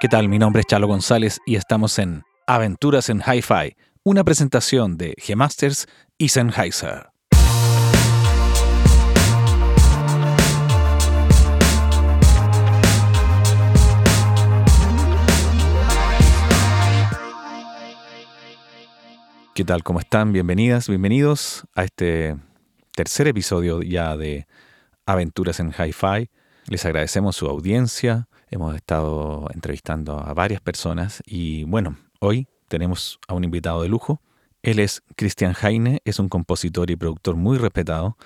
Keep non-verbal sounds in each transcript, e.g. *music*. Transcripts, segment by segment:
¿Qué tal? Mi nombre es Chalo González y estamos en Aventuras en Hi-Fi, una presentación de G-Masters y Sennheiser. ¿Qué tal? ¿Cómo están? Bienvenidas, bienvenidos a este tercer episodio ya de Aventuras en Hi-Fi. Les agradecemos su audiencia. Hemos estado entrevistando a varias personas y bueno, hoy tenemos a un invitado de lujo. Él es Christian Heine, es un compositor y productor muy respetado,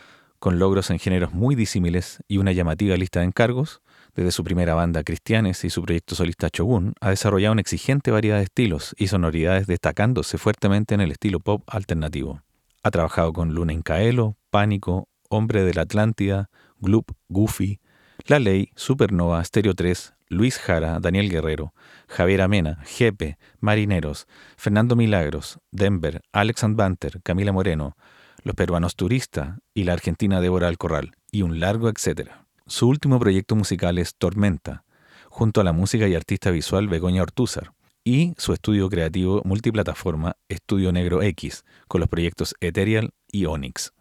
con logros en géneros muy disímiles y una llamativa lista de encargos. Desde su primera banda Cristianes y su proyecto solista Shogun, ha desarrollado una exigente variedad de estilos y sonoridades destacándose fuertemente en el estilo pop alternativo. Ha trabajado con Luna Incaelo, Pánico, Hombre de la Atlántida, Gloop, Goofy, La Ley, Supernova, Stereo 3, Luis Jara, Daniel Guerrero, Javier Amena, Jepe, Marineros, Fernando Milagros, Denver, Alex Banter, Camila Moreno, Los Peruanos Turista y la Argentina Débora Alcorral, y un largo etcétera. Su último proyecto musical es Tormenta, junto a la música y artista visual Begoña Ortúzar, y su estudio creativo multiplataforma Estudio Negro X, con los proyectos Ethereal y Onyx.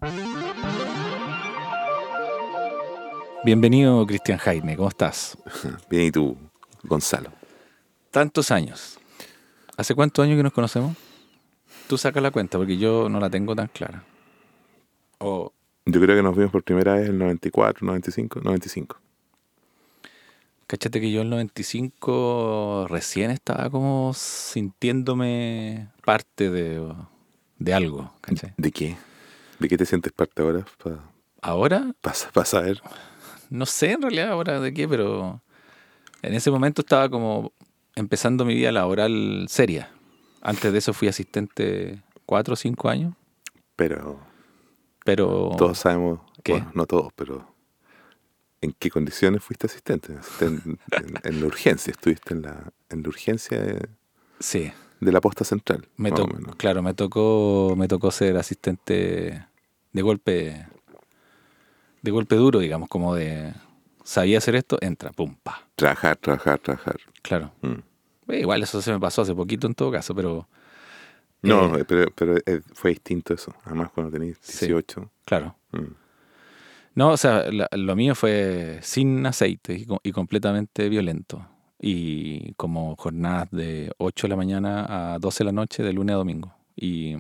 Bienvenido, Cristian Jaime, ¿cómo estás? *laughs* Bien, ¿y tú, Gonzalo? Tantos años. ¿Hace cuántos años que nos conocemos? Tú sacas la cuenta, porque yo no la tengo tan clara. O yo creo que nos vimos por primera vez en el 94, 95, 95. Cáchate que yo en el 95 recién estaba como sintiéndome parte de, de algo. ¿De qué? ¿De qué te sientes parte ahora? ¿Ahora? Pasa, pasa a ver. No sé en realidad ahora de qué, pero en ese momento estaba como empezando mi vida laboral seria. Antes de eso fui asistente cuatro o cinco años. Pero pero... Todos sabemos, ¿Qué? no todos, pero ¿en qué condiciones fuiste asistente? *laughs* En, la urgencia, estuviste en la, en la urgencia de, sí. de la posta central. Me claro, me tocó, me tocó ser asistente de golpe, de golpe duro, digamos, como de sabía hacer esto, entra, pum, pa. Trabajar, trabajar, trabajar. Claro. Mm. Eh, igual eso se me pasó hace poquito en todo caso, pero no, eh, pero, pero eh, fue distinto eso. Además, cuando tenías 18. claro. Mm. No, o sea, lo mío fue sin aceite y, completamente violento. Y como jornadas de 8 de la mañana a 12 de la noche, de lunes a domingo. Y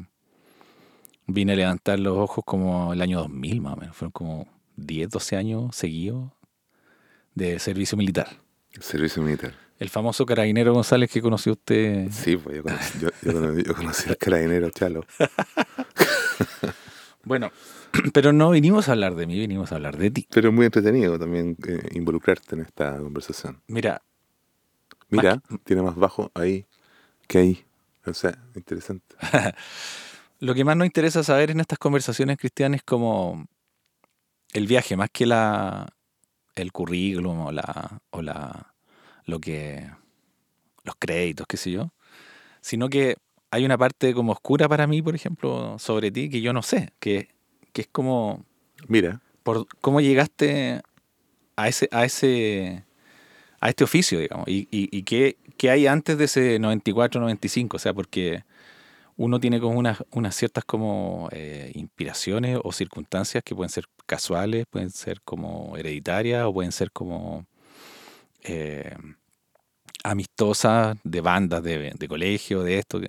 vine a levantar los ojos como el año 2000 más o menos. Fueron como 10, 12 años seguidos de servicio militar. Servicio militar. El famoso carabinero González que conoció usted. Sí, pues yo conocí, al carabinero Chalo. *laughs* bueno, *clears throat* pero no vinimos a hablar de mí, vinimos a hablar de ti. Pero es muy entretenido también eh, involucrarte en esta conversación. Mira. Mira, tiene más bajo ahí que ahí. O sea, interesante. *laughs* Lo que más nos interesa saber en estas conversaciones cristianas es como el viaje, más que la el currículum o la, o la lo que los créditos, qué sé yo, sino que hay una parte como oscura para mí, por ejemplo, sobre ti que yo no sé, que, es como... Mira. Por cómo llegaste a ese, a ese, a este oficio, digamos, y, y, qué, hay antes de ese 94-95, o sea, porque uno tiene como unas, unas ciertas como eh, inspiraciones o circunstancias que pueden ser casuales, pueden ser como hereditarias o pueden ser como eh, amistosas de bandas, de, colegio, de esto.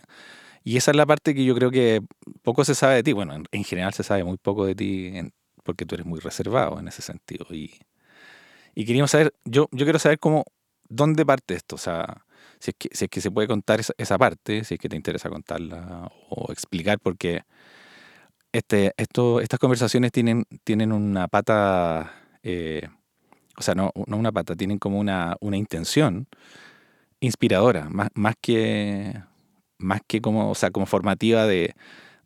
Y esa es la parte que yo creo que poco se sabe de ti. Bueno, en, general se sabe muy poco de ti porque tú eres muy reservado en ese sentido. Y, y queríamos saber, yo, yo quiero saber cómo, dónde parte esto. O sea, si es que, se puede contar esa, parte, si es que te interesa contarla o explicar, porque este, esto, estas conversaciones tienen, tienen una pata eh, o sea, no, no una pata, tienen como una, una intención inspiradora, más, más, que, más que como, o sea, como formativa de,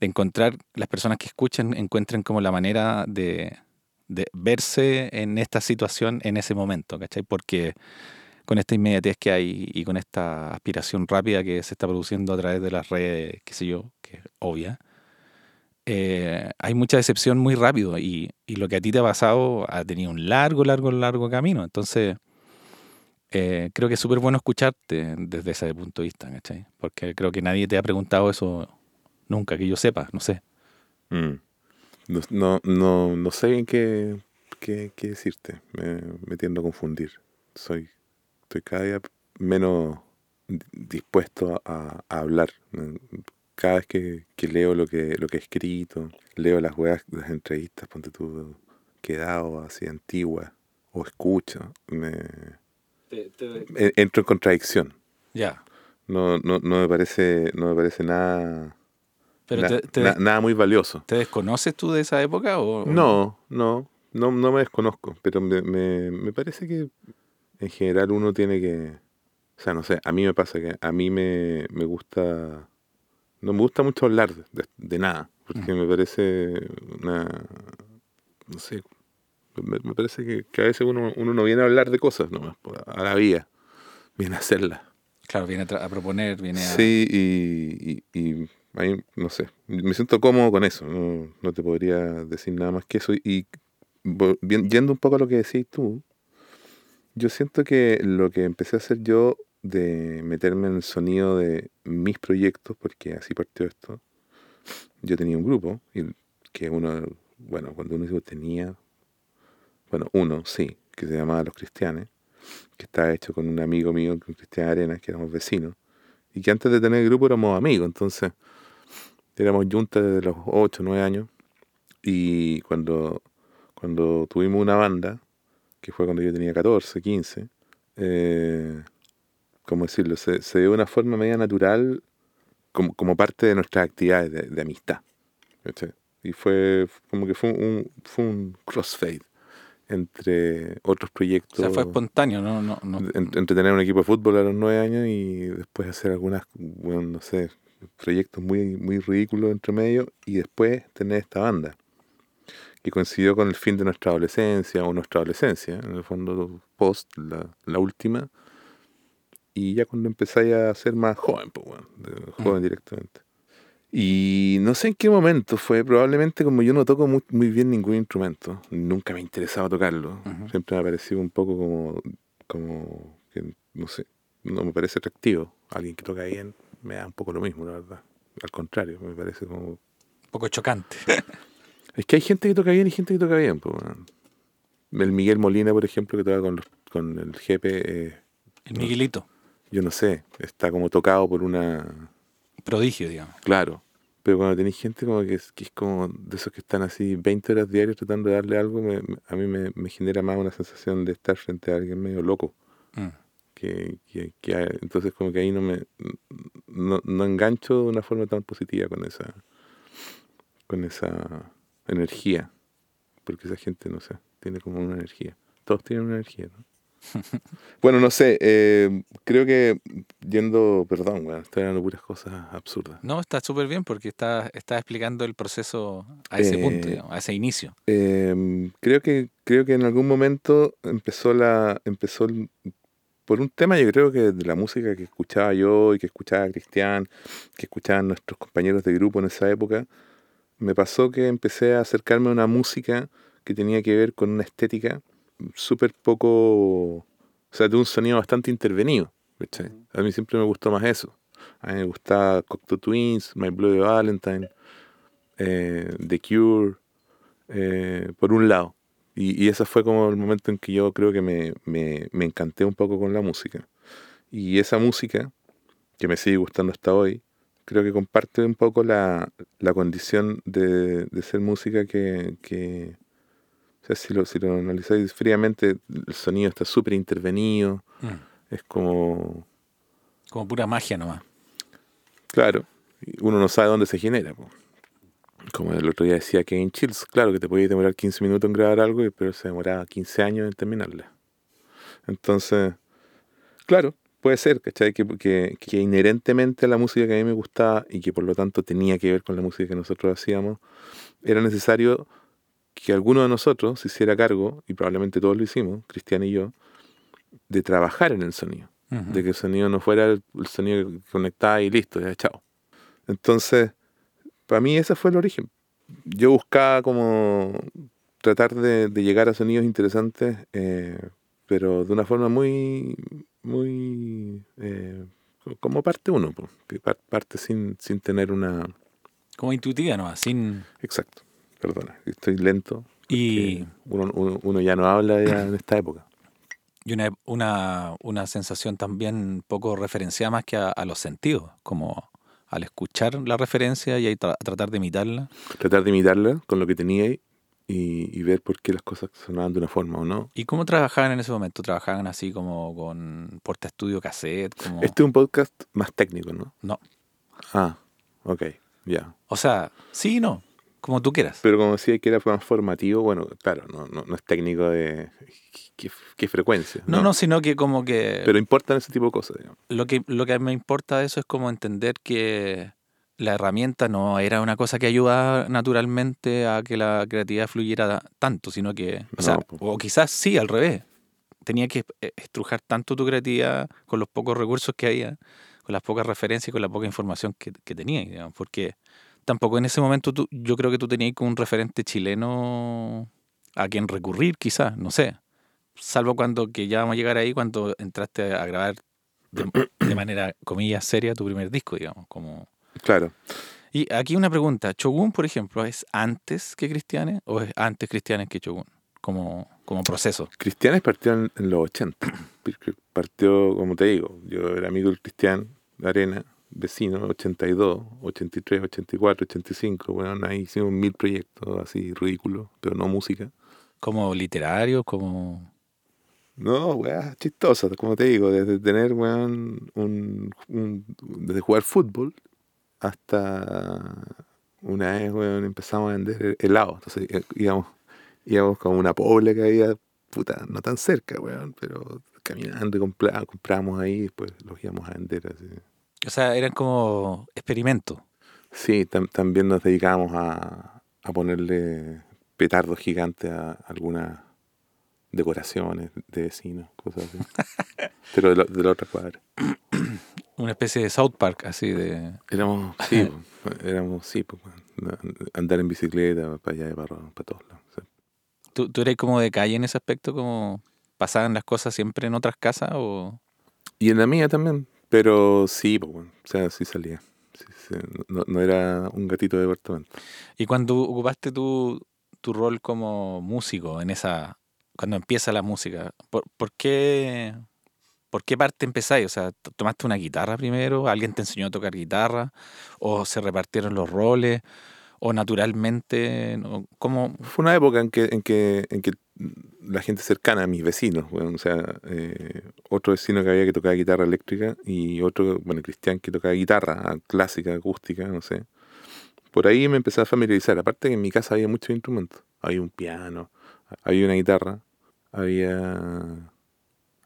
de encontrar, las personas que escuchen encuentren como la manera de, de verse en esta situación en ese momento, ¿cachai? Porque con esta inmediatez que hay y con esta aspiración rápida que se está produciendo a través de las redes, qué sé yo, que es obvia, eh, hay mucha decepción muy rápido y, lo que a ti te ha pasado ha tenido un largo, largo, largo camino. Entonces, eh, creo que es súper bueno escucharte desde ese punto de vista, ¿cachai? Porque creo que nadie te ha preguntado eso nunca, que yo sepa, no sé. Mm. No, no, no, no sé bien qué, qué, qué decirte. Me, me tiendo a confundir. Soy, estoy cada día menos di- dispuesto a, a hablar. Cada vez que, que leo lo que, lo que he escrito, leo las weas, las entrevistas, ponte tú, que he dado así antiguas, o escucho, me, e- entro en contradicción. Ya. No, no, no me parece, no me parece nada, Pero na- te, te na- des- nada muy valioso. ¿te desconoces tú de esa época o o No, no, no, no me desconozco, pero me, me, me parece que en general uno tiene que, o sea, no sé, a mí me pasa que a mí me, me gusta, no me gusta mucho hablar de, de- nada, porque me parece una, no sé, me, me parece que, que a veces uno, uno no viene a hablar de cosas nomás, a la vida, viene a hacerlas. Claro, viene a, a proponer, viene a... Sí, y, y, y ahí, no sé, me siento cómodo con eso, no, no te podría decir nada más que eso. Y bien- yendo un poco a lo que decís tú, yo siento que lo que empecé a hacer yo de meterme en el sonido de mis proyectos, porque así partió esto, yo tenía un grupo, y que uno, bueno, cuando uno dijo tenía, bueno, uno, sí, que se llamaba Los Cristianes, que estaba hecho con un amigo mío, Cristian Arenas, que éramos vecinos y que antes de tener el grupo éramos amigos, entonces éramos juntas desde los 8, 9 años y cuando, cuando tuvimos una banda, que fue cuando yo tenía 14, 15, eh, ¿cómo decirlo? Se, se dio de una forma media natural como, como parte de nuestras actividades de, de amistad. Y fue como que fue un, fue un crossfade entre otros O proyectos sea, fue espontáneo, ¿no? no, no en- entre tener un equipo de fútbol a los nueve años y después hacer algunas, bueno, no sé, proyectos muy, muy ridículos entre medio y después tener esta banda que coincidió con el fin de nuestra adolescencia o nuestra adolescencia, en el fondo post, la, la última, y ya cuando empezáis a ser más joven, pues bueno, joven directamente. Y no sé en qué momento fue, probablemente como yo no toco muy, muy bien ningún instrumento, nunca me interesaba tocarlo, Ujú. siempre me ha parecido un poco como, como que, no sé, no me parece atractivo. Alguien que toca bien me da un poco lo mismo, la verdad. Al contrario, me parece como... un poco chocante. *laughs* Es que hay gente que toca bien y gente que toca bien, pues. El Miguel Molina, por ejemplo, que toca con, los, con el jefe, eh, El Miguelito, yo no sé, está como tocado por una... prodigio, digamos. Claro. Pero cuando tenéis gente como que es, que es como de esos que están así 20 horas diarias tratando de darle algo, me- a mí me, me genera más una sensación de estar frente a alguien medio loco. Mm. Que, que, entonces como que ahí no me no, no engancho de una forma tan positiva con esa con esa energía. Porque esa gente, no sé, tiene como una energía. Todos tienen una energía, ¿no? *laughs* bueno, no sé, eh, creo que yendo, perdón, bueno, estoy hablando puras cosas absurdas. No, está súper bien porque está, está explicando el proceso a ese Eh, punto, digamos, a ese inicio. Eh, creo que creo que en algún momento empezó la empezó el- por un tema yo creo que de la música que escuchaba yo y que escuchaba Cristian que escuchaban nuestros compañeros de grupo en esa época me pasó que empecé a acercarme a una música que tenía que ver con una estética súper poco o sea de un sonido bastante intervenido ¿cachai? a mí siempre me gustó más eso a mí me gustaba Cocteau Twins My Bloody Valentine eh, The Cure eh, por un lado. Y, y ese fue como el momento en que yo creo que me, me, me encanté un poco con la música. Y esa música, que me sigue gustando hasta hoy, creo que comparte un poco la, la condición de, de ser música que, que o sea, si lo, si lo analizáis fríamente, el sonido está súper intervenido, Mm. es como, Como pura magia nomás. claro, uno no sabe dónde se genera. po. Como el otro día decía Kevin Chills, claro que te podías demorar 15 minutos en grabar algo, pero se demoraba 15 años en terminarla. Entonces, claro, puede ser, ¿cachai? Que, que, que inherentemente a la música que a mí me gustaba y que por lo tanto tenía que ver con la música que nosotros hacíamos, era necesario que alguno de nosotros se hiciera cargo, y probablemente todos lo hicimos, Cristian y yo, de trabajar en el sonido Ujú. de que el sonido no fuera el, el sonido que conectaba y listo, ya chao. Entonces, para mí ese fue el origen. Yo buscaba como tratar de, de llegar a sonidos interesantes eh, pero de una forma muy, muy, eh, como parte uno, que par- parte sin, sin tener una... Como intuitiva, ¿no? Sin... Exacto, perdona, estoy lento. Y, Uno, uno, uno ya no habla ya en esta época. y una, una, una sensación también poco referenciada más que a, a los sentidos, como al escuchar la referencia y ahí tra- tratar de imitarla. Tratar de imitarla con lo que tenía y, y ver por qué las cosas sonaban de una forma o no. ¿Y cómo trabajaban en ese momento? ¿Trabajaban así como con porta estudio cassette? Como... Este es un podcast más técnico, ¿no? No. Ah, ok, ya. O sea, sí y no, como tú quieras. Pero como decía que era más formativo, bueno, claro, no, no, no es técnico de qué, qué frecuencia. No, no, sino que como que Pero importan ese tipo de cosas, digamos. lo que lo que me importa de eso es como entender que la herramienta no era una cosa que ayudaba naturalmente a que la creatividad fluyera tanto, sino que, o sea, No, po. o quizás sí, al revés. Tenía que eh, estrujar tanto tu creatividad con los pocos recursos que había, con las pocas referencias y con la poca información que, que tenías, digamos, porque tampoco en ese momento tú, yo creo que tú tenías como un referente chileno a quien recurrir, quizás, no sé. Salvo cuando, que ya vamos a llegar ahí, cuando entraste a grabar de, de manera, comillas, seria tu primer disco, digamos. Como... Claro. Y aquí una pregunta, ¿Shogun, por ejemplo, es antes que Cristianes o es antes Cristianes que Shogun? Como, como proceso. Cristianes partió en, en los 80. porque Partió, como te digo, yo era amigo del Cristian Arena, vecino, 82, 83, 84, 85. Bueno, ahí hicimos mil proyectos así ridículos, pero no música. Como literario, como... No, weá, chistosas, como te digo, desde tener, weón, un, un- desde jugar fútbol hasta una vez, weón, empezamos a vender helado. Entonces eh, íbamos, íbamos como una pobre que había, puta, no tan cerca, weón, pero caminando y compra- comprábamos ahí y después los íbamos a vender así. O sea, eran como experimentos. Sí, tam- también nos dedicábamos a, a ponerle petardos gigantes a algunas decoraciones de vecinos, cosas así. *laughs* Pero de, la- de la otra cuadra. *clears throat* Una especie de South Park, así de... Éramos, *laughs* sí, éramos, sí, weón. andar en bicicleta para allá y para, para todos lados. sí. ¿Tú, ¿Tú eres como de calle en ese aspecto? ¿Como pasaban las cosas siempre en otras casas o...? Y en la mía también, pero sí, pues, bueno, o sea, sí salía. Sí, sí, no, no era un gatito de departamento. Y cuando ocupaste tu, tu rol como músico en esa... Cuando empieza la música, ¿por, por qué, ¿por qué parte empezáis? O sea, ¿t- ¿tomaste una guitarra primero? ¿Alguien te enseñó a tocar guitarra? ¿O se repartieron los roles? ¿O naturalmente? ¿Cómo? Fue una época en que, en que, en que la gente cercana a mis vecinos, o sea, eh, otro vecino que había que tocaba guitarra eléctrica y otro, bueno, Cristian que tocaba guitarra clásica, acústica, no sé. Por ahí me empecé a familiarizar. Aparte que en mi casa había muchos instrumentos. Había un piano, había una guitarra, había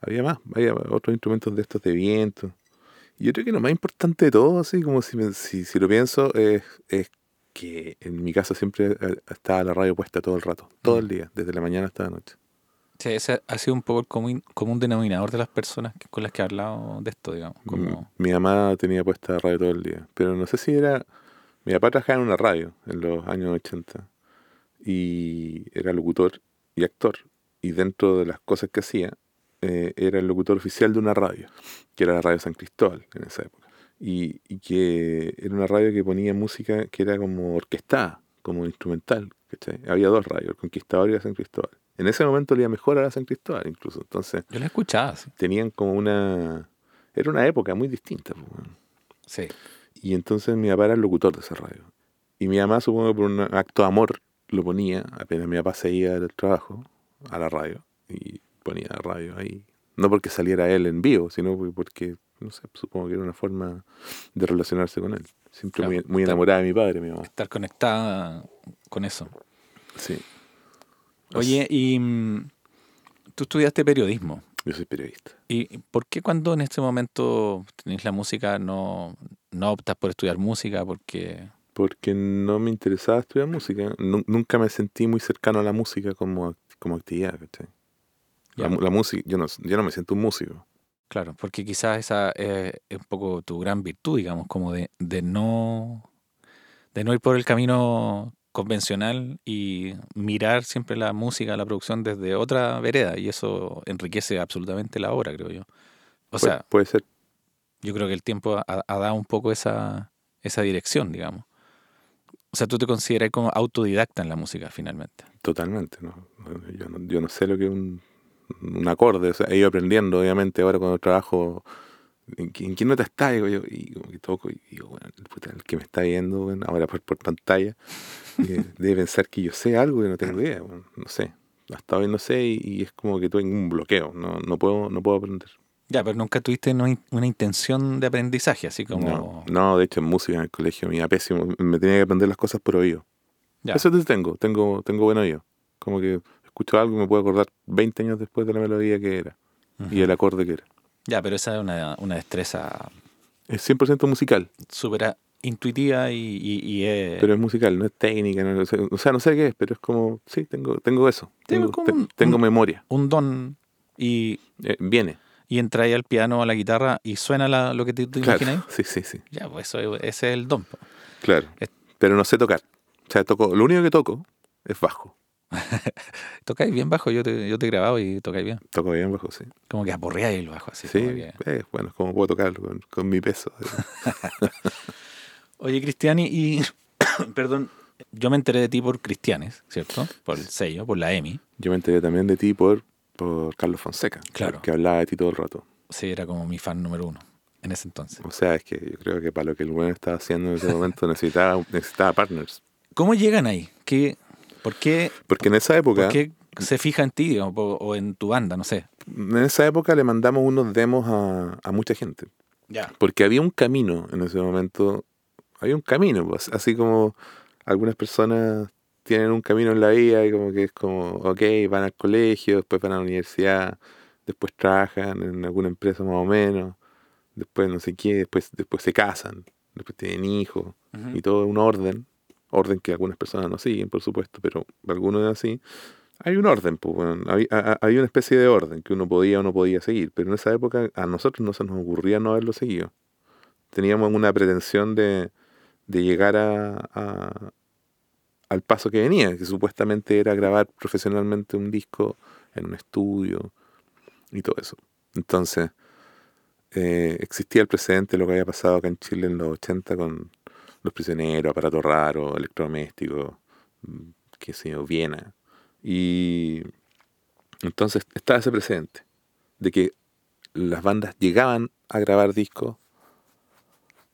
había más, había otros instrumentos de estos de viento. Y yo creo que lo más importante de todo, así como si, si, si lo pienso, es, es que en mi casa siempre eh, estaba la radio puesta todo el rato, todo el día, desde la mañana hasta la noche. Sí, ese ha sido un poco el común, común denominador de las personas que- con las que he hablado de esto, digamos. Como, M- Mi mamá tenía puesta la radio todo el día, pero no sé si era... Mi papá trabajaba en una radio en los años 80 y era locutor y actor. Y dentro de las cosas que hacía, eh, era el locutor oficial de una radio, que era la radio San Cristóbal en esa época. Y, y que era una radio que ponía música que era como orquestada, como instrumental. ¿cachai? Había dos radios, el Conquistador y la San Cristóbal. En ese momento le iba mejor a la San Cristóbal incluso. Entonces yo la escuchaba, sí. tenían como una... Era una época muy distinta. pues. Sí. Y entonces mi papá era el locutor de esa radio. Y mi mamá, supongo que por un acto de amor, lo ponía, apenas mi papá se iba del trabajo, a la radio. Y ponía radio ahí. No porque saliera él en vivo, sino porque, no sé, supongo que era una forma de relacionarse con él. Siempre Claro, muy, enamorada de mi padre, mi mamá. Estar conectada con eso. Sí. Oye, y mm, tú estudiaste periodismo. Yo soy periodista. ¿Y por qué cuando en este momento tenés la música no, no optas por estudiar música? Porque... Porque no me interesaba estudiar música. Nu- nunca me sentí muy cercano a la música como, como actividad, ¿cachai? La, la música, yo no, yo no me siento un músico. Claro, porque quizás esa eh, es un poco tu gran virtud, digamos, como de, de no de no ir por el camino convencional y mirar siempre la música, la producción desde otra vereda y eso enriquece absolutamente la obra, creo yo. O Pu- sea, puede ser. yo creo que el tiempo ha, ha dado un poco esa, esa dirección, digamos. O sea, tú te consideras como autodidacta en la música, finalmente. Totalmente, ¿no? No, Yo no, yo no sé lo que es un, un acorde, o sea, he ido aprendiendo, obviamente, ahora cuando trabajo, ¿en, en qué nota está? Digo yo, y como que toco, y digo, bueno, el que me está viendo, bueno, ahora por, por pantalla, eh, *laughs* debe pensar que yo sé algo y no tengo idea, bueno, no sé. Hasta hoy no sé y, y es como que tengo un bloqueo, no, no, puedo, no puedo aprender. Ya, pero nunca tuviste una intención de aprendizaje, así como... No, no, de hecho en música en el colegio me iba pésimo, me tenía que aprender las cosas por oído. Ya. Eso tengo, tengo, tengo buen oído. Como que escucho algo y me puedo acordar 20 años después de la melodía que era y el acorde que era. Ya, pero esa es una, una destreza Es 100% musical, súper intuitiva y, y, y es... pero es musical, no es técnica. No, sé- o sea, no sé qué es, pero es como, sí, tengo, tengo eso. Tengo, como te- tengo un- memoria. un don y, Eh, viene. y entra ahí al piano o a la guitarra y suena la- lo que te, te Claro. imaginas. Sí, sí, sí. Ya, pues eso, es- ese es el don. Claro. Es- Pero no sé tocar. O sea, toco, lo único que toco es bajo. *laughs* Tocáis bien bajo, yo te, yo te he grabado y tocáis bien. Toco bien bajo, sí. Como que aporreáis el bajo así. Sí, que- eh, bueno, es como puedo tocarlo con, con mi peso. *laughs* Oye, Cristiani, y *coughs* perdón, yo me enteré de ti por Cristianes, ¿cierto? Por el sello, por la EMI. Yo me enteré también de ti por, por Carlos Fonseca, Claro. que hablaba de ti todo el rato. Sí, era como mi fan número uno en ese entonces. O sea, es que yo creo que para lo que el bueno estaba haciendo en ese momento *laughs* necesitaba, necesitaba partners. ¿Cómo llegan ahí? ¿Qué, ¿Por qué, Porque en esa época, por qué se fija en ti digamos, o, en tu banda? No sé. en esa época le mandamos unos demos a, a mucha gente. Ya. Porque había un camino en ese momento, había un camino, pues, así como algunas personas tienen un camino en la vida y como que es como, ok, van al colegio, después van a la universidad, después trabajan en alguna empresa más o menos, después no sé qué, después, después se casan, después tienen hijos, y todo un orden, orden que algunas personas no siguen, por supuesto, pero algunos es así. Hay un orden, pues, bueno, había una especie de orden que uno podía o no podía seguir, pero en esa época a nosotros no se nos ocurría no haberlo seguido. Teníamos una pretensión de, de llegar a, a- al paso que venía, que supuestamente era grabar profesionalmente un disco en un estudio y todo eso. Entonces, eh, existía el precedente de lo que había pasado acá en Chile en los 80 con Los Prisioneros, Aparato Raro, Electrodoméstico, mm, qué sé yo, Viena. Y entonces estaba ese precedente de que las bandas llegaban a grabar discos,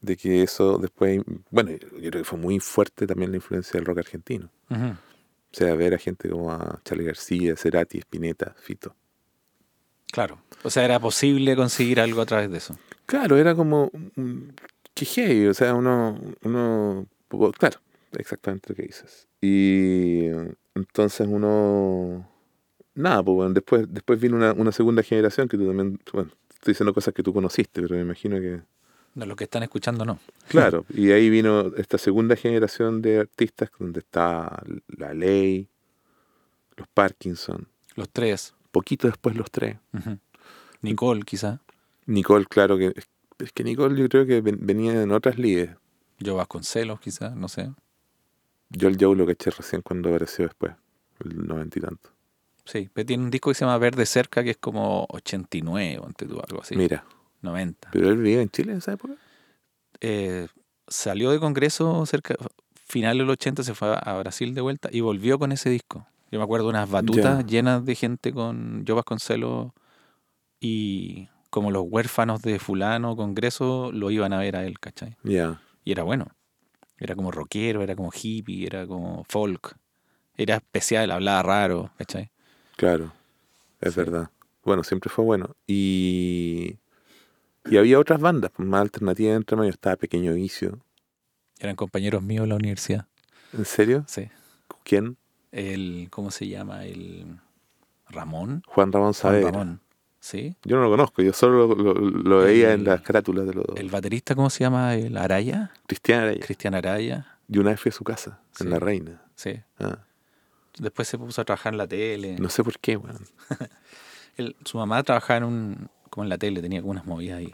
de que eso después, bueno, yo creo que fue muy fuerte también la influencia del rock argentino. O sea, ver a gente como a Charlie García, Cerati, Spinetta, Fito. Claro. O sea, era posible conseguir algo a través de eso. Claro, era como que heavy, o sea, uno, uno, claro, exactamente lo que dices. Y entonces uno, nada, pues bueno, después, después vino una, una segunda generación que tú también, bueno, estoy diciendo cosas que tú conociste, pero me imagino que, No, los que están escuchando no. claro, y ahí vino esta segunda generación de artistas donde está La Ley, los Parkinson, Los tres. poquito después los tres. Ujú. Nicole, quizá. Nicole, claro que, es que Nicole yo creo que ven- venía en otras lides. Yo Vasconcelos, quizá, no sé. Yo el Joe lo caché recién cuando apareció después, el noventa y tanto. Sí, pero tiene un disco que se llama Verde Cerca, que es como 89, ante tú, algo así. Mira, 90. pero él vivía en Chile en esa época. Eh, salió de Congreso cerca, final del 80, se fue a- Brasil de vuelta y volvió con ese disco. Yo me acuerdo unas batutas llenas de gente con Yo Vasconcelos y como los huérfanos de fulano, Congreso, lo iban a ver a él, ¿cachai? Y era bueno. Era como rockero, era como hippie, era como folk. Era especial, hablaba raro, ¿cachai? claro, es Sí. verdad. Bueno, siempre fue bueno. Y, y había otras bandas pues, más alternativas entre medio. Estaba Pequeño Vicio. Eran compañeros míos en la universidad. ¿En serio? Sí. ¿Quién? El, ¿cómo se llama? El Ramón. Juan Ramón Juan Saavedra. Ramón. Sí. Yo no lo conozco, yo solo lo, lo- lo veía en las carátulas de los El baterista, ¿cómo se llama? El Araya. Cristian Araya. Cristian Araya. Y una vez fui a su casa, Sí. en La Reina. Sí. Ah, Después se puso a trabajar en la tele. no sé por qué, weón. *laughs* Su mamá trabajaba en un, como en la tele, tenía como unas movidas ahí.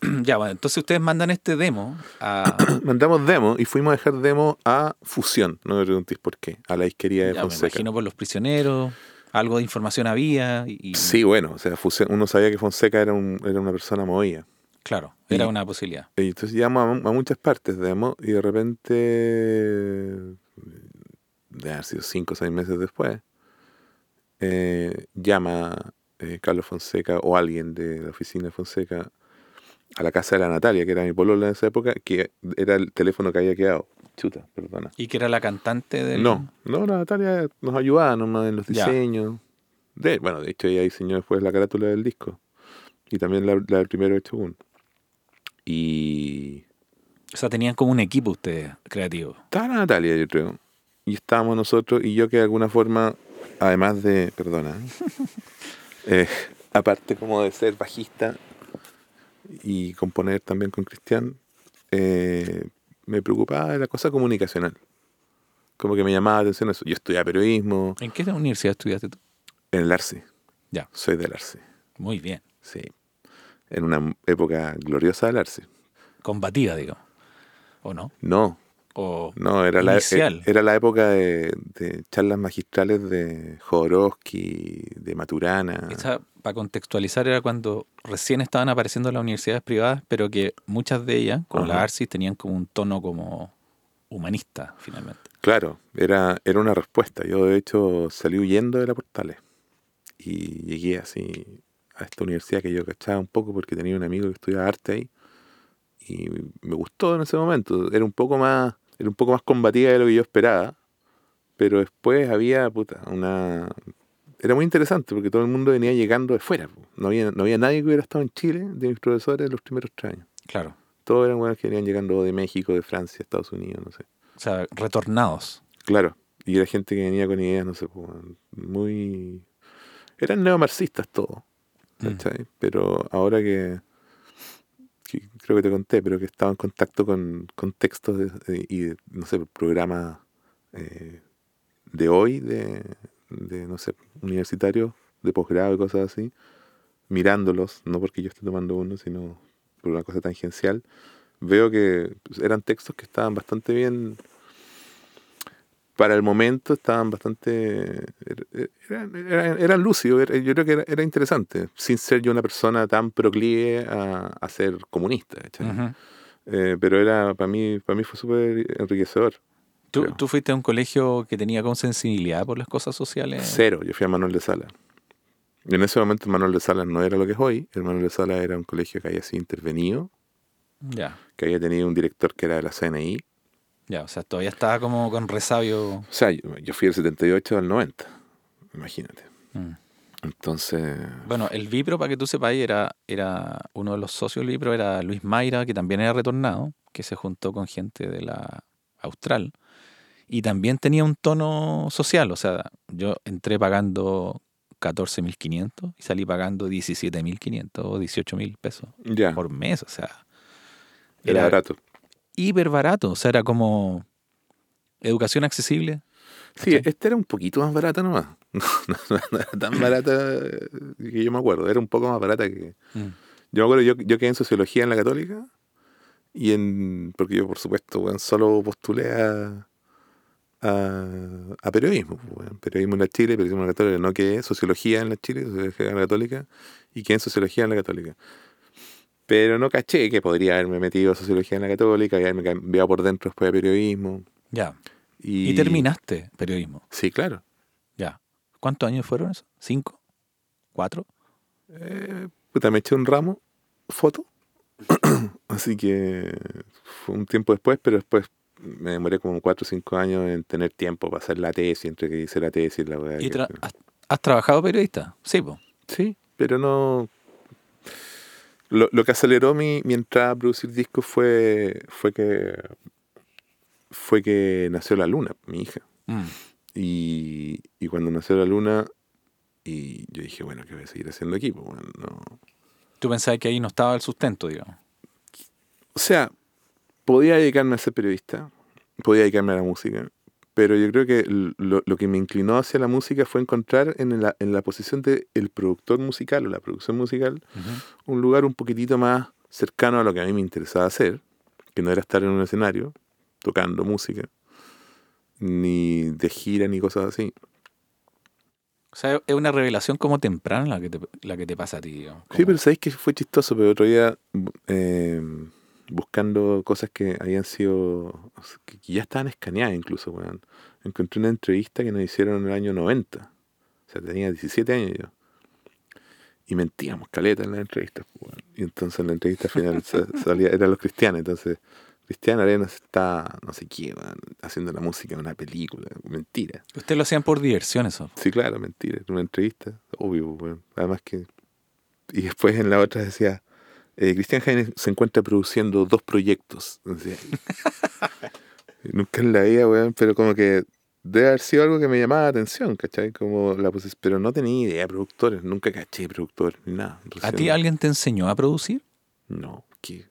*clears throat* ya, bueno, entonces ustedes mandan este demo a... *coughs* Mandamos demo y fuimos a dejar demo a Fusión, no me preguntéis por qué, a la disquería de ya, me Fonseca. imagino por los prisioneros, algo de información había y... Sí, bueno, o sea, uno sabía que Fonseca era, un, era una persona movida. Claro, era Y- una posibilidad. Y entonces llamamos a, a muchas partes demo y de repente, de haber sido cinco o seis meses después, eh, llama eh, Carlos Fonseca o alguien de la oficina de Fonseca a la casa de la Natalia, que era mi polola en esa época, que era el teléfono que había quedado. Chuta, perdona. ¿Y que era la cantante del...? No, no, la Natalia nos ayudaba nomás en los Ya. diseños. De, bueno, de hecho ella diseñó después la carátula del disco. Y también la, la del primero hecho uno. Y O sea, tenían como un equipo ustedes creativo. estaba la Natalia, yo creo. Y estábamos nosotros, y yo que de alguna forma, además de, perdona, *laughs* eh, aparte como de ser bajista y componer también con Cristian, eh, me preocupaba de la cosa comunicacional. Como que me llamaba la atención eso. Yo estudiaba periodismo ¿En qué universidad estudiaste tú? en el Arce. Ya. Soy del Arce, Muy bien. sí. En una época gloriosa del Arce. Combatida, digo. ¿O no? No, O... No, era la, Inicial. era la época de, de charlas magistrales de Jodorowsky, de Maturana. Esa, para contextualizar, era cuando recién estaban apareciendo las universidades privadas, pero que muchas de ellas, como la. ARSIS, tenían como un tono como humanista, finalmente. Claro, era, era una respuesta. Yo, de hecho, salí huyendo de la Portales y llegué así a esta universidad que yo cachaba un poco porque tenía un amigo que estudiaba arte ahí y me gustó en ese momento. Era un poco más, era un poco más combativa de lo que yo esperaba, pero después había puta, una era muy interesante porque todo el mundo venía llegando de fuera. No había, no había nadie que hubiera estado en Chile de mis profesores los primeros tres años. Claro. Todos eran buenos que venían llegando de México, de Francia, Estados Unidos, no sé. O sea, retornados. Claro, y era gente que venía con ideas, no sé, muy... Eran neomarxistas todos, Mm. ¿cachai? Pero ahora que, que creo que te conté, pero que estaba en contacto con, con textos de- de- y, de, no sé, programas eh, de hoy, de, de, no sé, universitarios, de posgrado y cosas así, mirándolos, no porque yo esté tomando uno, sino por una cosa tangencial, veo que pues, eran textos que estaban bastante bien. Para el momento estaban bastante er- eran, eran, eran lúcidos era- yo creo que era, era interesante sin ser yo una persona tan proclive a, a ser comunista. Eh, pero era para mí para mí fue súper enriquecedor ¿Tú, Creo. tú fuiste a un colegio que tenía como sensibilidad por las cosas sociales. cero yo fui a Manuel de Sala y en ese momento Manuel de Sala no era lo que es hoy el Manuel de Sala era un colegio que había sido intervenido Ya, que había tenido un director que era de la CNI ya, o sea, todavía estaba como con resabio. o sea yo, yo fui del 78 al 90 imagínate Mm. entonces Bueno, el Vipro, para que tú sepas, era, era uno de los socios del Vipro, era Luis Mayra, que también era retornado, que se juntó con gente de la Austral. Y también tenía un tono social, o sea, yo entré pagando 14.500 y salí pagando 17.500 o 18.000 pesos por mes, o sea, era era barato hiper barato, o sea, era como educación accesible. Sí, ¿Cachai? esta era un poquito más barata nomás. *laughs* No, no- no era tan barata que yo me acuerdo. Era un poco más barata que... Mm. Yo me acuerdo, yo, yo quedé en Sociología en la Católica. Y en... Porque yo, por supuesto, weón, solo postulé a... A, a periodismo. pues, weón. Periodismo en la Chile, periodismo en la Católica. No quedé Sociología en la Chile, Sociología en la Católica. Y quedé en Sociología en la Católica. Pero no caché que podría haberme metido a Sociología en la Católica y haberme cambiado por dentro después de periodismo. Ya. Y, Y terminaste periodismo. Sí, claro. Ya. ¿Cuántos años fueron eso? ¿Cinco? ¿Cuatro? Eh, puta, me eché un ramo, foto. *clears throat* Así que fue un tiempo después, pero después me demoré como 4 o 5 años en tener tiempo para hacer la tesis, entre que hice la tesis y la weá. ¿Y que- has, has trabajado periodista? Sí, po. Sí, pero no. Lo, lo que aceleró mi, mi entrada a producir discos fue, fue que fue que nació la luna, mi hija. Mm. Y, y cuando nació la luna, y yo dije, bueno, ¿qué voy a seguir haciendo aquí? Pues, bueno, no, Tú pensabas que ahí no estaba el sustento, digamos. O sea, podía dedicarme a ser periodista, podía dedicarme a la música, pero yo creo que lo, lo que me inclinó hacia la música fue encontrar en la, en la posición del el productor musical o la producción musical un lugar un poquitito más cercano a lo que a mí me interesaba hacer, que no era estar en un escenario tocando música, ni de gira, ni cosas así. O sea, es una revelación como temprana la que te, la que te pasa a ti. digamos, Sí, pero sabéis que fue chistoso, pero otro día eh, buscando cosas que habían sido, que ya estaban escaneadas incluso, weón. Encontré una entrevista que nos hicieron en el año 90. O sea, tenía 17 años yo. Y mentíamos, caleta en las entrevistas, pues, weón. Y entonces en la entrevista final sa- *laughs* salía, eran los cristianos, entonces Cristian Arenas está, no sé qué, weón, haciendo la música en una película. Mentira. Ustedes lo hacían por diversión eso. Sí, claro, mentira. En una entrevista, obvio, weón. Además que. Y después en la otra decía. Eh, Cristian Jaime se encuentra produciendo dos proyectos. *laughs* Nunca en la vida, weón, pero como que debe haber sido algo que me llamaba la atención, ¿cachai? Como la pero no tenía idea de productores, nunca caché productores ni nada. ¿A ti alguien te enseñó a producir? No, ¿qué,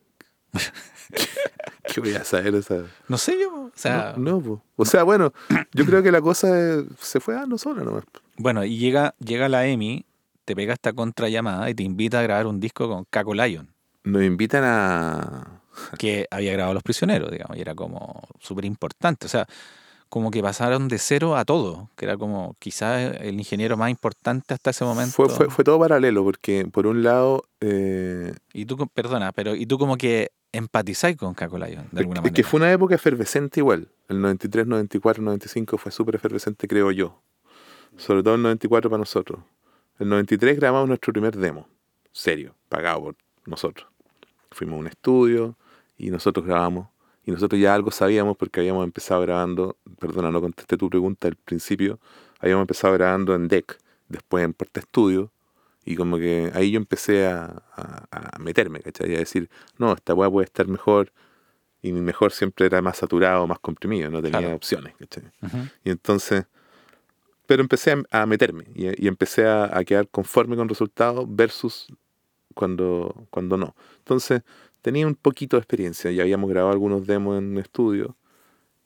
qué, voy a saber esa.? No sé yo. O sea, no, no, po. O sea, bueno, yo creo que la cosa se fue dando sola nomás. bueno, y llega, llega la EMI, te pega esta contrallamada y te invita a grabar un disco con Caco Lion, Nos invitan a. que había grabado Los Prisioneros, digamos, y era como súper importante. O sea, como que pasaron de cero a todo, que era como quizás el ingeniero más importante hasta ese momento. Fue, fue, fue todo paralelo, porque por un lado, eh, Y tú, perdona, pero y tú como que empatizáis con Caco Lion, de alguna es manera. que fue una época efervescente igual. El 93, 94, 95 fue súper efervescente, creo yo. Sobre todo el 94 para nosotros. El 93 grabamos nuestro primer demo, serio, pagado por nosotros. Fuimos a un estudio y nosotros grabamos. Y nosotros ya algo sabíamos porque habíamos empezado grabando, perdona, no contesté tu pregunta al principio, habíamos empezado grabando en DEC, después en Porta Estudio, y como que ahí yo empecé a, a- a meterme, ¿cachai? Y a decir, no, esta weá puede estar mejor, y mi mejor siempre era más saturado, más comprimido, no tenía Claro. opciones, ¿cachai? Ujú. Y entonces, pero empecé a, a meterme y, y empecé a, a quedar conforme con resultados versus cuando, cuando no. Entonces, tenía un poquito de experiencia, ya habíamos grabado algunos demos en estudio.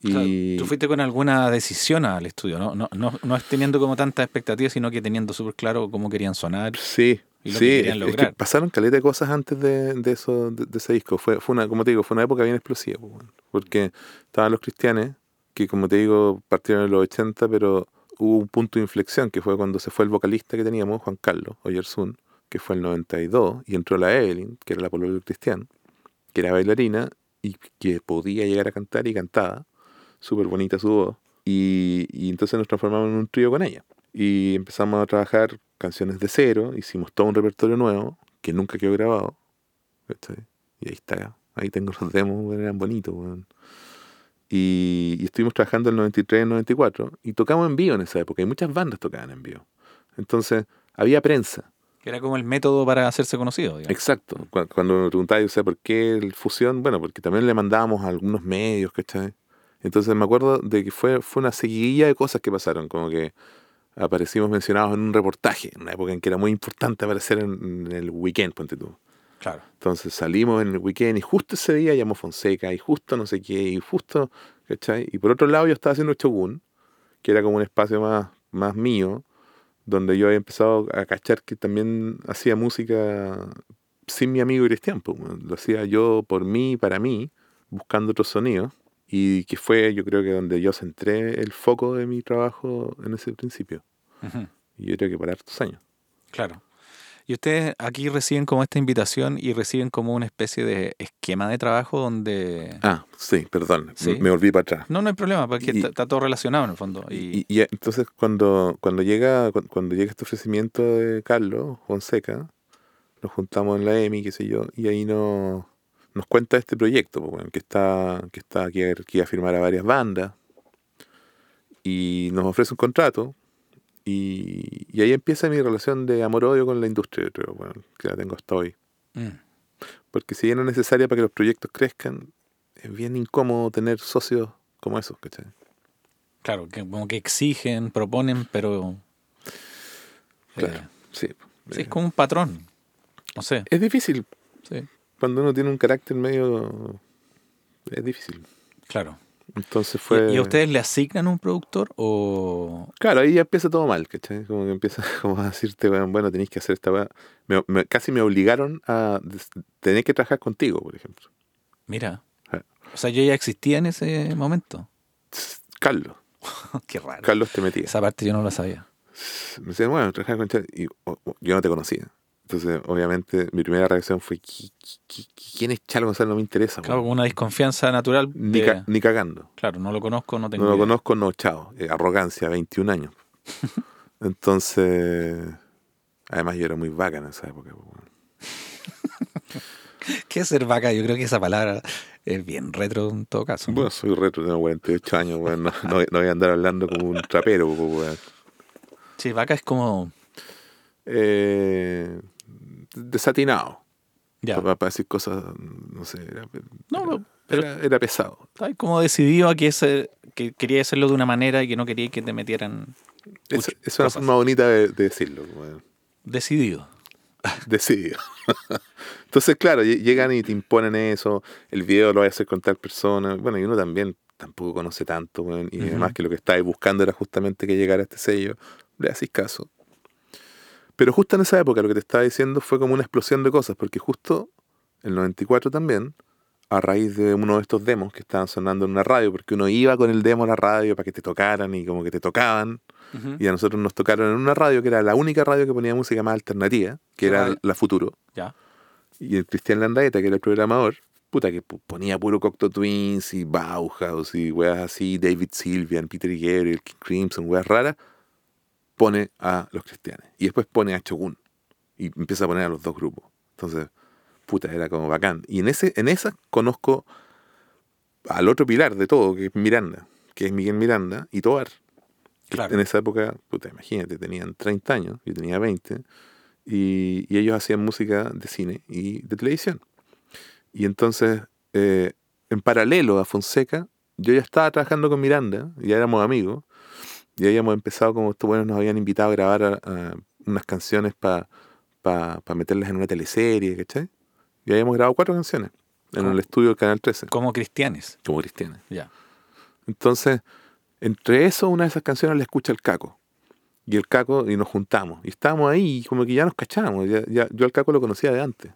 Claro, Y tú fuiste con alguna decisión al estudio, ¿no? No, no, no es teniendo como tantas expectativas, sino que teniendo súper claro cómo querían sonar. sí, y lo sí, que querían es- es que lograr. pasaron caleta de cosas antes de, de eso, de, de ese disco. Fue, fue una, como te digo, fue una época bien explosiva, pues, porque estaban los cristianes, que como te digo, partieron en los 80, pero hubo un punto de inflexión que fue cuando se fue el vocalista que teníamos, Juan Carlos Oyersun, que fue el 92, y entró la Evelyn, que era la polola del cristian, que era bailarina y que podía llegar a cantar y cantaba, súper bonita su voz, y, y entonces nos transformamos en un trío con ella. Y empezamos a trabajar canciones de cero, hicimos todo un repertorio nuevo, que nunca quedó grabado. Y ahí está, ahí tengo los demos, eran bonitos, weón. Y, y estuvimos trabajando el 93, 94, y tocamos en vivo en esa época, y muchas bandas tocaban en vivo. Entonces, había prensa, Que era como el método para hacerse conocido, digamos. Exacto. Cu- Cuando me preguntaba, o sea, ¿por qué el fusión? Bueno, porque también le mandábamos a algunos medios, ¿cachai? Entonces me acuerdo de que fue, fue una seguidilla de cosas que pasaron, como que aparecimos mencionados en un reportaje, en una época en que era muy importante aparecer en, en el weekend, ponte tú. Claro. Entonces salimos en el weekend y justo ese día llamó Fonseca y justo no sé qué, y justo, ¿cachai? Y por otro lado yo estaba haciendo Shogun, que era como un espacio más, más mío, donde yo había empezado a cachar que también hacía música sin mi amigo Cristian, pues, lo hacía yo por mí, para mí, buscando otros sonidos, y que fue yo creo que donde yo centré el foco de mi trabajo en ese principio, y yo creo que por hartos años. Claro. Y ustedes aquí reciben como esta invitación y reciben como una especie de esquema de trabajo donde... Ah, sí, perdón, Sí. me volví para atrás. No, no hay problema, porque Y- está, está todo relacionado en el fondo. Y, Y, y entonces cuando, cuando llega cu- cuando llega este ofrecimiento de Carlos Fonseca, nos juntamos en la EMI, qué sé yo, y ahí nos, nos cuenta este proyecto, pues, que está, que está, que iba a firmar a varias bandas, y nos ofrece un contrato, y, y ahí empieza mi relación de amor-odio con la industria, creo, bueno, que la tengo hasta hoy. Mm, Porque si bien es necesaria para que los proyectos crezcan, es bien incómodo tener socios como esos, ¿cachai? claro, que como que exigen, proponen, pero... eh, Claro, sí. sí, Eh, es como un patrón. No sé. Es difícil, Sí, cuando uno tiene un carácter medio... Es difícil. claro. Entonces ¿Y- fue... ¿Y, a ustedes le asignan un productor o...? Claro, ahí ya empieza todo mal, ¿cachai? Como que empieza *laughs* como a decirte, bueno, bueno, tenéis que hacer esta. Me- me- casi me obligaron a tener que trabajar contigo, por ejemplo. Mira. O sea, yo ya existía en ese momento. Carlos, *laughs* Qué raro. Carlos te metía. Esa parte yo no la sabía. Me decía, bueno, trabajar con Chalo", y yo no te conocía. Entonces, obviamente, mi primera reacción fue, "¿Qui- qui- qui- ¿quién es Chalo González? No me interesa. Claro, weón". con una desconfianza natural. ni, ca- ni cagando. Claro, no lo conozco, no tengo No lo conozco, no, chao. Eh, arrogancia, 21 años. *laughs* Entonces, además yo era muy vaca en esa época. pues. *laughs* ¿Qué es ser vaca? Yo creo que esa palabra es bien retro en todo caso. ¿no? Bueno, soy retro, tengo 48 años, weón. No, voy a andar hablando como un trapero, pues. Sí, vaca es como... Eh, desatinado. Ya, Para, decir cosas, no sé, era, No, pero- era, era pesado. estás como decidido a que, ese, que quería hacerlo de una manera y que no quería que te metieran... Es, es una cosas. forma bonita de, de decirlo. Decidido. Decidido. *laughs* Entonces, claro, lle- llegan y te imponen eso, el video lo voy a hacer con tal persona. Bueno, y uno también tampoco conoce tanto, y además que lo que estáis buscando era justamente que llegara este sello, le hacéis caso. Pero justo en esa época lo que te estaba diciendo fue como una explosión de cosas, porque justo el 94 también, a raíz de uno de estos demos que estaban sonando en una radio, porque uno iba con el demo a la radio para que te tocaran y como que te tocaban, y a nosotros nos tocaron en una radio que era la única radio que ponía música más alternativa, que ¿Qué era radio? la Futuro. Ya. Y el Cristian Landaeta, que era el programador, puta, que ponía puro Cocteau Twins y Bauhaus y weas así, David Sylvian, Peter Gabriel, King Crimson, weas raras, pone a los cristianos. Y después pone a Shogun. Y empieza a poner a los dos grupos. Entonces, puta, era como bacán. Y en, ese, en esa conozco al otro pilar de todo, que es Miranda, que es Miguel Miranda y que Claro. En esa época, puta, imagínate, tenían 30 años, yo tenía 20, y, y ellos hacían música de cine y de televisión. Y entonces, eh, en paralelo a Fonseca, yo ya estaba trabajando con Miranda, ya éramos amigos, y habíamos empezado, como estos buenos nos habían invitado a grabar a- a unas canciones para meterlas en una teleserie, ¿cachai? Y habíamos grabado cuatro canciones en ¿Cómo? el estudio del Canal 13, Como cristianes. como cristianas. Ya. Entonces, entre eso, una de esas canciones la escucha el Caco. Y el Caco, y nos juntamos. Y estábamos ahí, y como que ya nos cachábamos. Ya, ya- yo al Caco lo conocía de antes.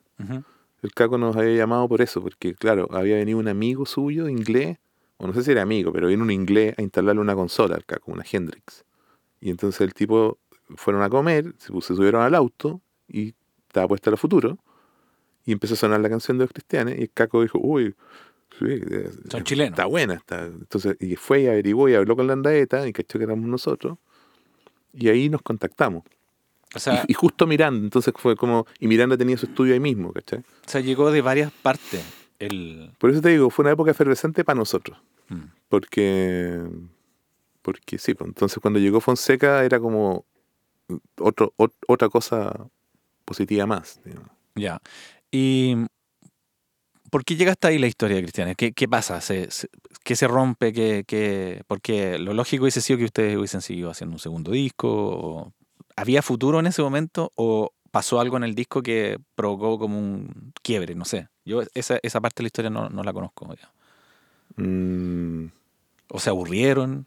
El Caco nos había llamado por eso, porque, claro, había venido un amigo suyo, inglés, o no sé si era amigo, pero vino un inglés a instalarle una consola al Caco, una Hendrix. Y entonces el tipo fueron a comer, se, se subieron al auto y estaba puesta la futuro. Y empezó a sonar la canción de los cristianos. Y el Caco dijo, uy, sí, eh, Son chilenos. Está buena. Está. Entonces, y fue y averiguó y habló con la andaeta y cachó que éramos nosotros. Y ahí nos contactamos. O sea, y, y justo Miranda, entonces fue como. Y Miranda tenía su estudio ahí mismo, ¿cachai? o sea, llegó de varias partes. El... Por eso te digo, fue una época efervescente para nosotros. Mm. Porque. Porque sí, pues, entonces cuando llegó Fonseca era como otro, ot- otra cosa positiva más. Ya. ¿Y por qué llega hasta ahí la historia de Cristianes? ¿Qué, qué pasa? ¿Se, se- ¿Qué se rompe? ¿Qué, qué- Porque lo lógico hubiese sido que ustedes hubiesen seguido haciendo un segundo disco. o- ¿Había futuro en ese momento o pasó algo en el disco que provocó como un quiebre? No sé. Yo esa, esa parte de la historia no, no la conozco. Mm, ¿O se aburrieron?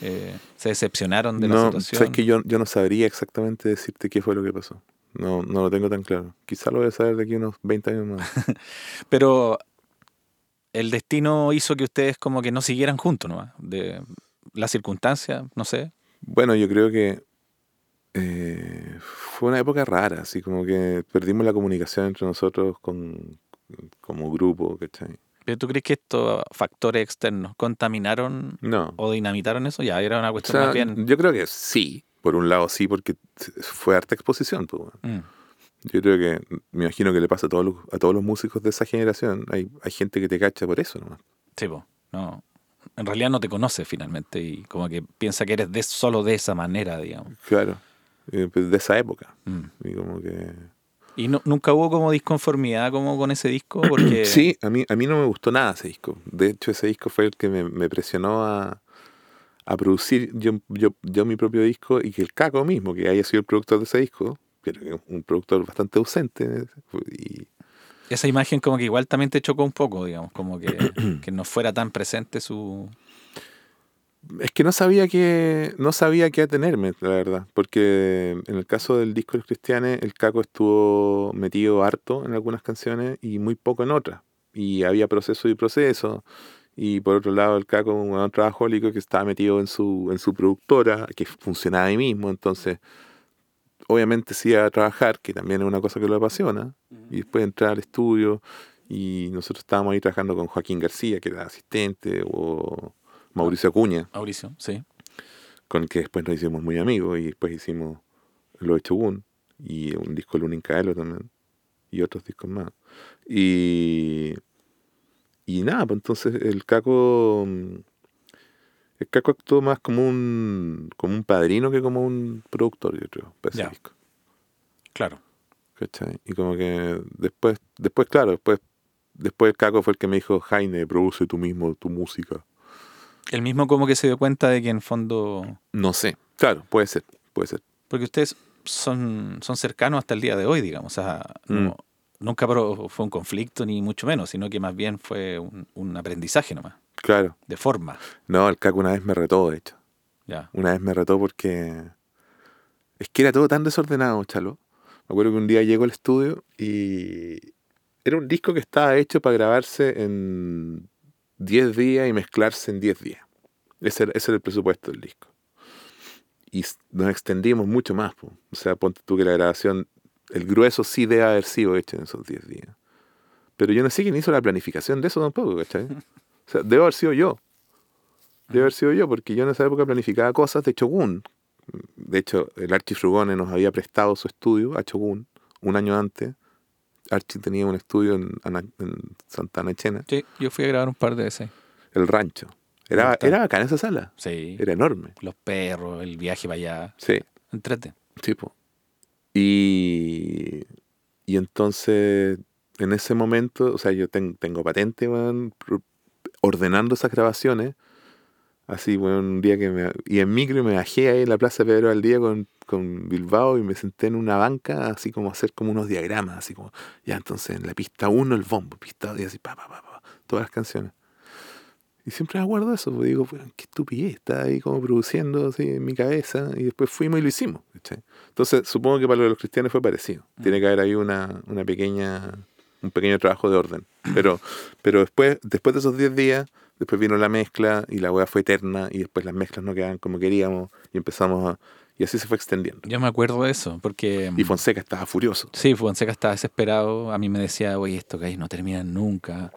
Eh, ¿Se decepcionaron de la no, situación? sabes que yo, yo no sabría exactamente decirte qué fue lo que pasó. No, no lo tengo tan claro. Quizá lo voy a saber de aquí a unos 20 años más. *laughs* Pero el destino hizo que ustedes como que no siguieran juntos, ¿no? De las circunstancias, no sé. Bueno, yo creo que eh, fue una época rara, así como que perdimos la comunicación entre nosotros con, como grupo, ¿cachai? ¿Pero tú crees que estos factores externos contaminaron No. o dinamitaron eso? Ya, era una O cuestión sea, más bien... yo creo que sí. Por un lado sí, porque fue harta exposición. Pues. Mm, Yo creo que, me imagino que le pasa a todos los, a todos los músicos de esa generación. Hay, hay gente que te cacha por eso, ¿no? sí, po, no. En realidad no te conoce finalmente y como que piensa que eres de, solo de esa manera, digamos. Claro. Eh, pues, de esa época. Mm. Y como que... Y no- nunca hubo como disconformidad como con ese disco porque... *clears throat* Sí, a mí, a mí no me gustó nada ese disco. De hecho, ese disco fue el que me, me presionó a, a producir yo, yo, yo mi propio disco y que el Caco mismo, que haya sido el productor de ese disco, era un productor bastante ausente, y, Esa imagen como que igual también te chocó un poco, digamos, como que, *clears throat* que no fuera tan presente su... Es que no sabía que no sabía qué atenerme, la verdad, porque en el caso del disco de los cristianes, el Caco estuvo metido harto en algunas canciones y muy poco en otras. Y había proceso y proceso. Y por otro lado, el Caco, un trabajólico que estaba metido en su, en su productora, que funcionaba ahí mismo, entonces obviamente sí a trabajar, que también es una cosa que lo apasiona, y después entrar al estudio, y nosotros estábamos ahí trabajando con Joaquín García, que era asistente, o Mauricio Acuña. Mauricio, sí. Con el que después nos hicimos muy amigos, y después hicimos Lo de Chogun, y un disco de Lunin Caelo también, y otros discos más. Y, y nada, pues entonces el Caco el Caco actuó más como un, como un padrino que como un productor, yo creo, para ese disco. Claro. ¿Cachai? Y como que después, después, claro, después, después el Caco fue el que me dijo, Jaime, produce tú mismo tu música. El mismo como que se dio cuenta de que en fondo... No sé, claro, puede ser, puede ser. Porque ustedes son, son cercanos hasta el día de hoy, digamos. O sea, mm. nunca fue un conflicto ni mucho menos, sino que más bien fue un, un aprendizaje nomás. Claro. De forma. No, el Caco una vez me retó, de hecho. Ya. Una vez me retó porque. Es que era todo tan desordenado, chalo. Me acuerdo que un día llegó al estudio y. Era un disco que estaba hecho para grabarse en 10 días y mezclarse en 10 días. Ese ese era el presupuesto del disco. Y nos extendimos mucho más. O sea, ponte tú que la grabación, el grueso sí debe haber sido hecho en esos 10 días. Pero yo no sé quién hizo la planificación de eso tampoco, ¿cachai? O sea, debo haber sido yo. Debe haber sido yo, porque yo en esa época planificaba cosas de Chogun. De hecho, el Archie Frugone nos había prestado su estudio a Chogun un año antes. Archie tenía un estudio en, en Santana Echena. Sí, yo fui a grabar un par de ese. El rancho. Era, era bacán esa sala. Sí. Era enorme. Los perros, el viaje para allá. Sí. Entrete. Sí, Y, y entonces, en ese momento, o sea, yo tengo patente, man, ordenando esas grabaciones. Así, bueno, un día que me... Y en micro me bajé ahí en la Plaza Pedro al día con, con Bilbao y me senté en una banca, así como hacer como unos diagramas, así como, ya entonces en la pista 1 el bombo, pista y así, pa, pa, pa, pa, todas las canciones. Y siempre de eso, porque digo, qué estupidez, está ahí como produciendo así en mi cabeza, y después fuimos y lo hicimos. Entonces, supongo que para los cristianos fue parecido. Tiene que haber ahí una, una pequeña un pequeño trabajo de orden. Pero, pero después, después de esos 10 días, después vino la mezcla y la hueá fue eterna y después las mezclas no quedaban como queríamos y empezamos a... Y así se fue extendiendo. Yo me acuerdo de eso, porque... Y Fonseca estaba furioso. Sí, Fonseca estaba desesperado. A mí me decía, oye, esto que hay no termina nunca.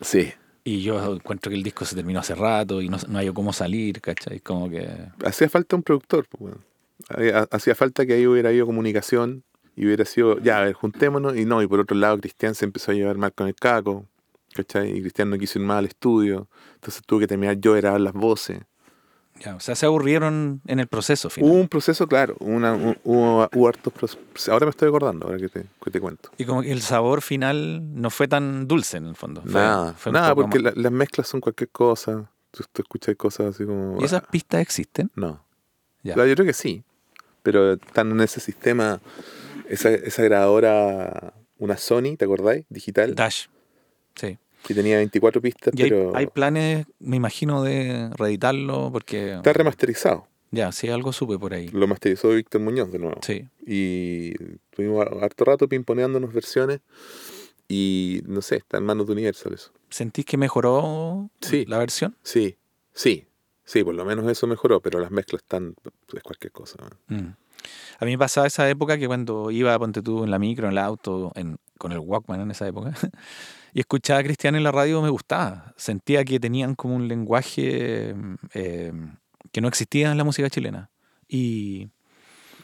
Sí. Y yo encuentro que el disco se terminó hace rato y no, no hay cómo salir, ¿cachai? Como que... Hacía falta un productor, pues, Hacía falta que ahí hubiera habido comunicación y hubiera sido, ya, a ver, juntémonos. Y no, y por otro lado, Cristian se empezó a llevar mal con el caco, ¿cachai? Y Cristian no quiso ir más al estudio. Entonces tuve que terminar yo grabar las voces. Ya, o sea, se aburrieron en el proceso. Final. Hubo un proceso, claro. Una, hubo, hubo, hartos procesos. Ahora me estoy acordando, ahora que te, que te, cuento. Y como que el sabor final no fue tan dulce en el fondo. nada, nada porque las mezclas son cualquier cosa. Tú, tú, escuchas cosas así como... ¿Y esas ah, pistas existen? No. Ya. yo creo que sí. Pero están en ese sistema esa, esa grabadora, una Sony, ¿te acordáis? Digital. Dash. Sí. Que tenía 24 pistas, pero. Hay, planes, me imagino, de reeditarlo porque. Está remasterizado. Ya, sí, algo supe por ahí. Lo masterizó Víctor Muñoz de nuevo. Sí. Y tuvimos harto rato pimponeándonos versiones. Y no sé, está en manos de Universal eso. ¿Sentís que mejoró sí. la versión? Sí, sí. Sí, por lo menos eso mejoró, pero las mezclas están. es cualquier cosa. Mm. A mí me pasaba esa época que cuando iba, ponte tú, en la micro, en el auto, en, con el Walkman en esa época, *laughs* y escuchaba a Cristian en la radio, me gustaba. Sentía que tenían como un lenguaje eh, que no existía en la música chilena. Y...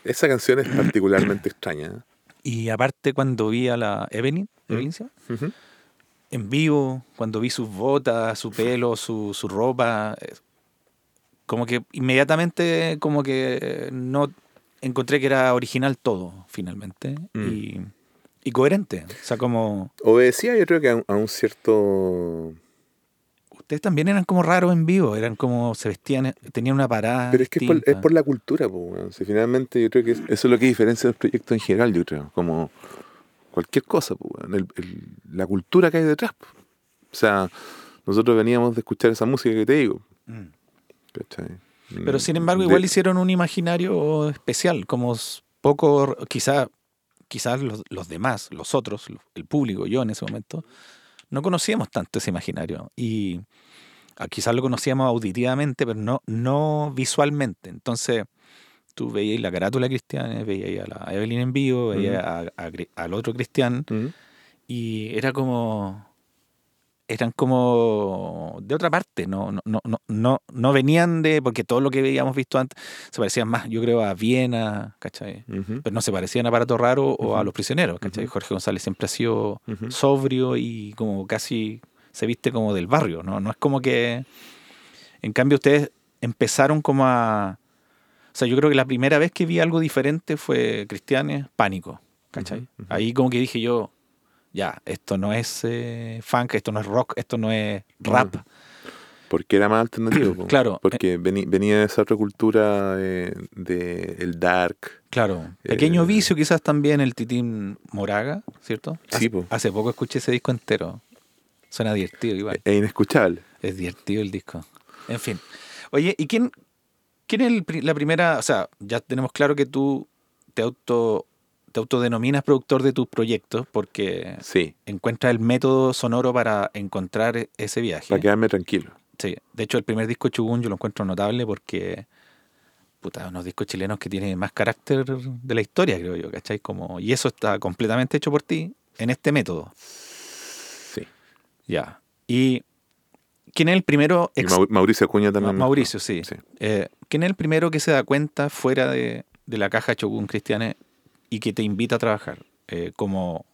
Esa canción es particularmente extraña. ¿eh? Y aparte cuando vi a la Evelyn, ¿Mm? en vivo, cuando vi sus botas, su pelo, su, su ropa, eh, como que inmediatamente como que no encontré que era original todo, finalmente. Mm. Y, coherente. O sea, como. Obedecía, yo creo que a un, cierto. Ustedes también eran como raros en vivo, eran como. se vestían, tenían una parada. Pero es que es por, la cultura, pues, finalmente yo creo que eso es lo que diferencia los proyectos en general, yo creo. Como cualquier cosa, pues, el- el- la cultura que hay detrás. pues. O sea, nosotros veníamos de escuchar esa música que te digo. ¿cachai? Pero sin embargo, De- igual hicieron un imaginario especial, como poco, quizá, quizás los, los demás, los otros, el público, yo en ese momento, no conocíamos tanto ese imaginario. Y ah, quizás lo conocíamos auditivamente, pero no, no visualmente. Entonces, tú veías la carátula cristiana, veías a la Evelyn en vivo, veías a- al otro cristian, ¿Mm? y era como eran como de otra parte no no no no no, no venían de porque todo lo que habíamos visto antes se parecían más yo creo a Viena ¿cachai? Ujú, pero no se parecían a Aparato Raro o a. Los Prisioneros ¿cachai? Ujú. Jorge González siempre ha sido sobrio y como casi se viste como del barrio no no es como que en cambio ustedes empezaron como a o sea yo creo que la primera vez que vi algo diferente fue Cristianes Pánico ¿cachai? Ahí como que dije yo ya esto no es eh, funk esto no es rock esto no es rap Porque era más alternativo. *clears throat* Claro, Porque veni- venía de esa otra cultura eh, de el dark. claro pequeño Eh, vicio quizás también el Titín Moraga ¿cierto? Sí, hace, po. hace poco escuché ese disco entero suena divertido igual Es inescuchable. Es divertido el disco. En fin. Oye, ¿y quién, quién es el la primera? O sea, ya tenemos claro que tú te auto te autodenominas productor de tus proyectos porque Sí, encuentras el método sonoro para encontrar ese viaje. para quedarme tranquilo. Sí. De hecho, el primer disco Chugún yo lo encuentro notable porque puta, unos discos chilenos que tienen más carácter de la historia, creo yo, ¿cachai? Como, y eso está completamente hecho por ti en este método. Sí. Ya. ¿Y quién es el primero ex- Mauricio Acuña también. Mauricio, sí. Sí. Eh, ¿Quién es el primero que se da cuenta fuera de, de la caja Chogun Cristiane y que te invita a trabajar eh, como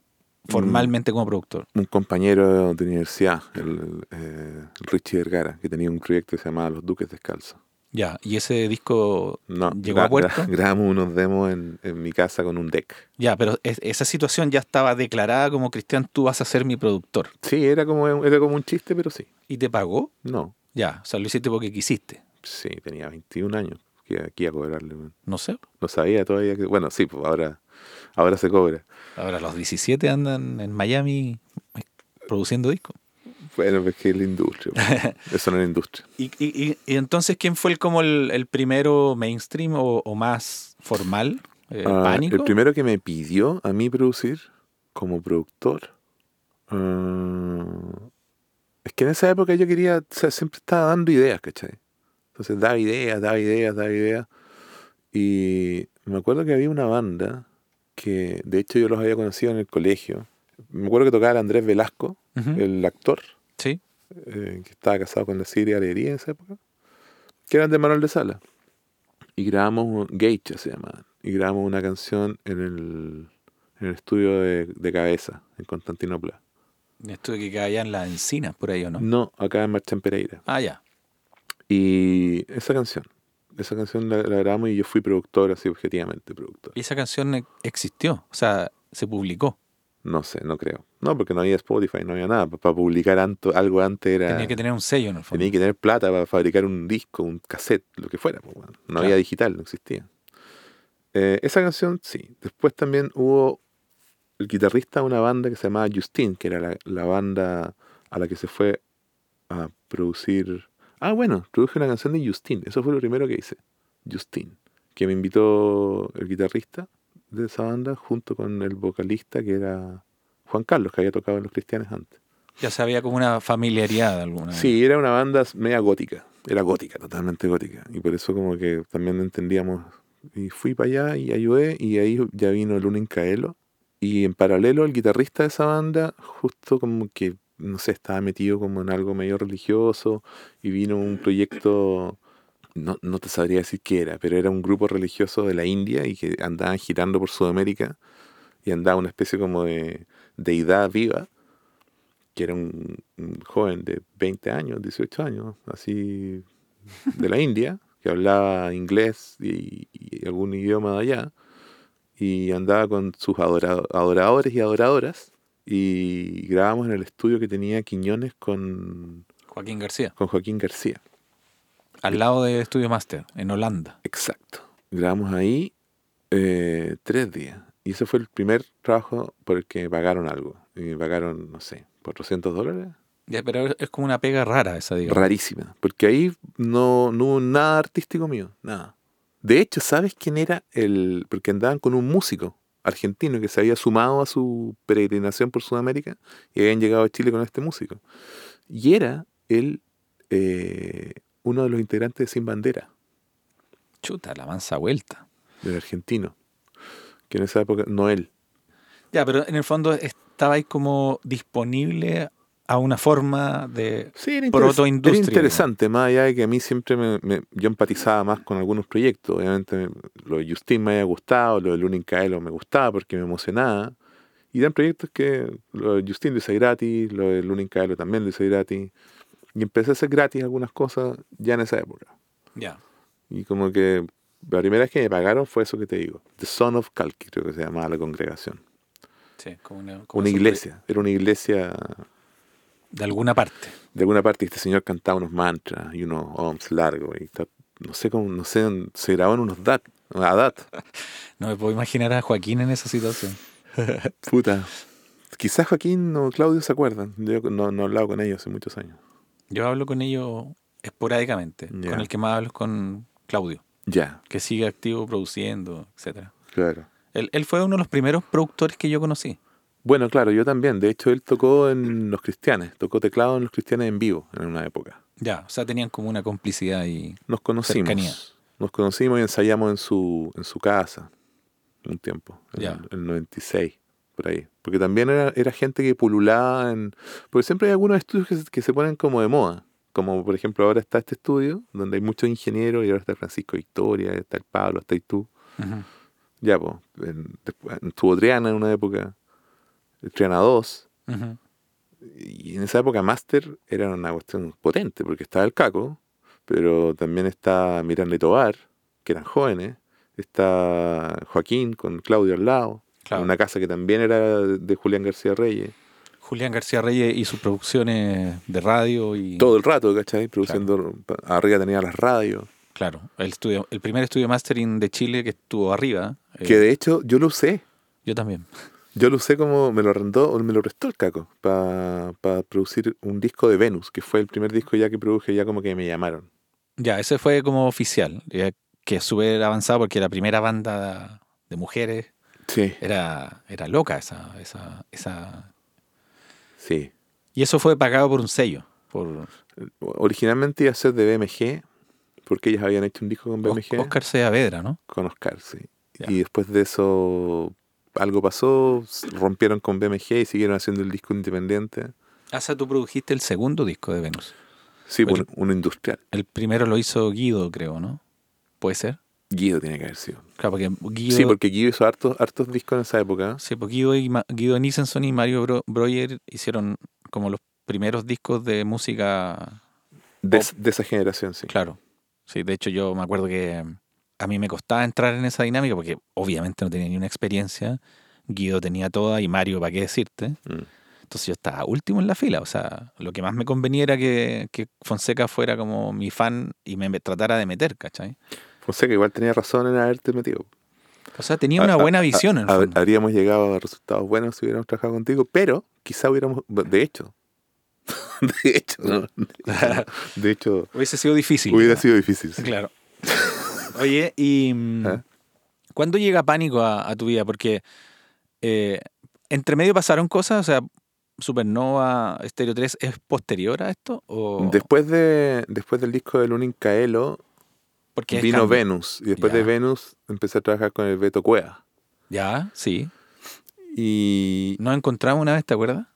formalmente como productor? Un compañero de universidad, el, eh, Richie Vergara, que tenía un proyecto que se llamaba Los Duques Descalzos. Ya, y ese disco No, llegó a puerto. gra- grabamos unos demos en, en mi casa con un deck. Ya, pero es- esa situación ya estaba declarada como Cristian, tú vas a ser mi productor. Sí, era como, era como un chiste, pero sí. ¿Y te pagó? No, Ya, o sea, lo hiciste porque quisiste. sí, tenía 21 años. Que aquí a cobrarle. No sé. No sabía todavía que. Bueno, sí, pues ahora, ahora se cobra. Ahora los 17 andan en Miami produciendo discos. Bueno, pues que es la industria. *laughs* Eso no es la industria. ¿Y, y, y- entonces quién fue el, como el, el primero mainstream o, o más formal? Eh, Ah, ¿Pánico? el primero que me pidió a mí producir como productor. ah, es que en esa época yo quería, o sea, siempre estaba dando ideas, ¿cachai? Entonces daba ideas, daba ideas, daba ideas. Y me acuerdo que había una banda que, de hecho, yo los había conocido en el colegio. Me acuerdo que tocaba el Andrés Velasco, el actor, Sí. eh, que estaba casado con la Siria Alegría en esa época, que eran de Manuel de Sala. Y grabamos, un- Geisha se llamaban, y grabamos una canción en el, en el estudio de, de Cabeza, en Constantinopla. Esto de que caían las encinas por ahí, ¿o no? No, acá en Marcha en Pereira. Ah, ya. Y esa canción, esa canción la, la grabamos y yo fui productor, así objetivamente productor. Y esa canción e- existió, o sea, se publicó. No sé, no creo. No, porque no había Spotify, no había nada. Para publicar anto- algo antes era... Tenía que tener un sello en el fondo. Tenía que tener plata para fabricar un disco, un cassette, lo que fuera. pues. No Claro. había digital, no existía. Eh, esa canción, sí. Después también hubo el guitarrista de una banda que se llamaba Justin, que era la, la banda a la que se fue a producir. Ah, bueno, produje una canción de Justin. Eso fue lo primero que hice. Justin. Que me invitó el guitarrista de esa banda junto con el vocalista que era Juan Carlos, que había tocado en Los Cristianes antes. Ya se había como una familiaridad alguna. Sí, era una banda media gótica. Era gótica, totalmente gótica. Y por eso como que también entendíamos. Y fui para allá y ayudé y ahí ya vino el Lunin Caelo. Y en paralelo el guitarrista de esa banda justo como que, no sé, estaba metido como en algo medio religioso y vino un proyecto, no, no te sabría decir qué era, pero era un grupo religioso de la India y que andaban girando por Sudamérica y andaba una especie como de deidad viva que era un, joven de 20 años, 18 años, así de la India, que hablaba inglés y, y algún idioma de allá, y andaba con sus adora- adoradores y adoradoras, y grabamos en el estudio que tenía Quiñones con, Joaquín García. con Joaquín García. Al lado de Studio Master, en Holanda. Exacto. Grabamos ahí eh, tres días. Y ese fue el primer trabajo por el que pagaron algo. Y pagaron, no sé, 400 dólares. Ya, pero es como una pega rara esa, digamos. Rarísima. Porque ahí no, no hubo nada artístico mío, nada. De hecho, ¿sabes quién era el...? Porque andaban con un músico argentino que se había sumado a su peregrinación por Sudamérica y habían llegado a Chile con este músico. Y era él eh, uno de los integrantes de Sin Bandera. Chuta, la mansa vuelta. Del argentino. Que en esa época, no él. Ya, pero en el fondo estaba ahí como disponible a una forma de sí, era protoindustria. Era interesante, más allá de que a mí siempre me, yo empatizaba más con algunos proyectos. Obviamente lo de Justin me había gustado, lo de Lunin Caelo me gustaba porque me emocionaba. Y eran proyectos que lo de Justin lo hice gratis, lo de Lunin Caelo también lo hice gratis. Y empecé a hacer gratis algunas cosas ya en esa época. Ya. Y como que la primera vez que me pagaron fue eso que te digo. The Son of Kalki, creo que se llamaba la congregación. Sí, como una, una iglesia. Era una iglesia de alguna parte. De alguna parte, este señor cantaba unos mantras y unos ohms largos. Y no sé cómo, no sé, se grababan unos dat, a *laughs* No me puedo imaginar a Joaquín en esa situación. *laughs* Puta. Quizás Joaquín o Claudio se acuerdan. Yo no, no he hablado con ellos hace muchos años. Yo hablo con ellos esporádicamente. Con el que más hablo es con Claudio. Ya. Que sigue activo produciendo, etcétera. Claro. Él, él fue uno de los primeros productores que yo conocí. Bueno, claro, yo también. De hecho, él tocó en Los Cristianes, tocó teclado en Los Cristianes en vivo en una época. Ya, o sea, tenían como una complicidad y Nos conocimos. Nos conocimos y ensayamos en su, en su casa un tiempo, en el, 96, por ahí. Porque también era, era, gente que pululaba en... Porque siempre hay algunos estudios que se, que se ponen como de moda. Como por ejemplo ahora está este estudio, donde hay muchos ingenieros, y ahora está Francisco Victoria, está el Pablo, está y tú. Ya, pues, estuvo Triana en una época Triana 2. Y en esa época Master era una cuestión potente, porque estaba el Caco, pero también está Miranda y Tobar, que eran jóvenes. Está Joaquín con Claudio al lado. Una casa que también era de Julián García Reyes. Julián García Reyes y sus producciones de radio y... Todo el rato, ¿cachai? Produciendo... Arriba tenía las radios. Claro, el, estudio, el primer estudio mastering de Chile que estuvo arriba. Que de hecho yo lo usé. Yo también. Yo lo usé como me lo arrendó o me lo prestó el caco para producir un disco de Venus, que fue el primer disco ya que produje, ya como que me llamaron. Ya, ese fue como oficial, que es súper avanzado porque la primera banda de mujeres sí. era, era loca esa, esa, esa... Sí. Y eso fue pagado por un sello. Por... Originalmente iba a ser de BMG, porque ellos habían hecho un disco con BMG. Oscar Saavedra, ¿no? Con Oscar, sí. Y después de eso algo pasó, rompieron con BMG y siguieron haciendo el disco independiente. Ah, o sea, tú produjiste el segundo disco de Venus. Sí, bueno, uno industrial. El primero lo hizo Guido, creo, ¿no? ¿Puede ser? Guido tiene que haber sido. Claro, porque Guido... Sí, porque Guido hizo hartos, hartos discos en esa época. Sí, porque Guido, y Guido Nissenson y Mario Breuer hicieron como los primeros discos de música... De, de, esa generación, sí. Claro. Sí, de hecho yo me acuerdo que a mí me costaba entrar en esa dinámica porque obviamente no tenía ni una experiencia. Guido tenía toda y Mario, ¿para qué decirte? Mm. Entonces yo estaba último en la fila. O sea, lo que más me convenía era que, Fonseca fuera como mi fan y me tratara de meter, ¿cachai? Fonseca igual tenía razón en haberte metido. O sea, tenía una buena visión. en habríamos llegado a resultados buenos si hubiéramos trabajado contigo, pero quizá hubiéramos, de hecho, *laughs* de hecho, ¿no? *laughs* de hecho, hubiese sido difícil. Hubiera sido difícil. Claro. *laughs* Oye, ¿y mm, ¿Eh? cuándo llega pánico a, tu vida? Porque eh, entre medio pasaron cosas, o sea, Supernova Stereo 3 es posterior a esto o después de después del disco de Lunin Caelo Porque vino Venus y después de Venus empecé a trabajar con el Beto Cueva. Ya, sí. Y nos encontramos una vez, ¿te acuerdas?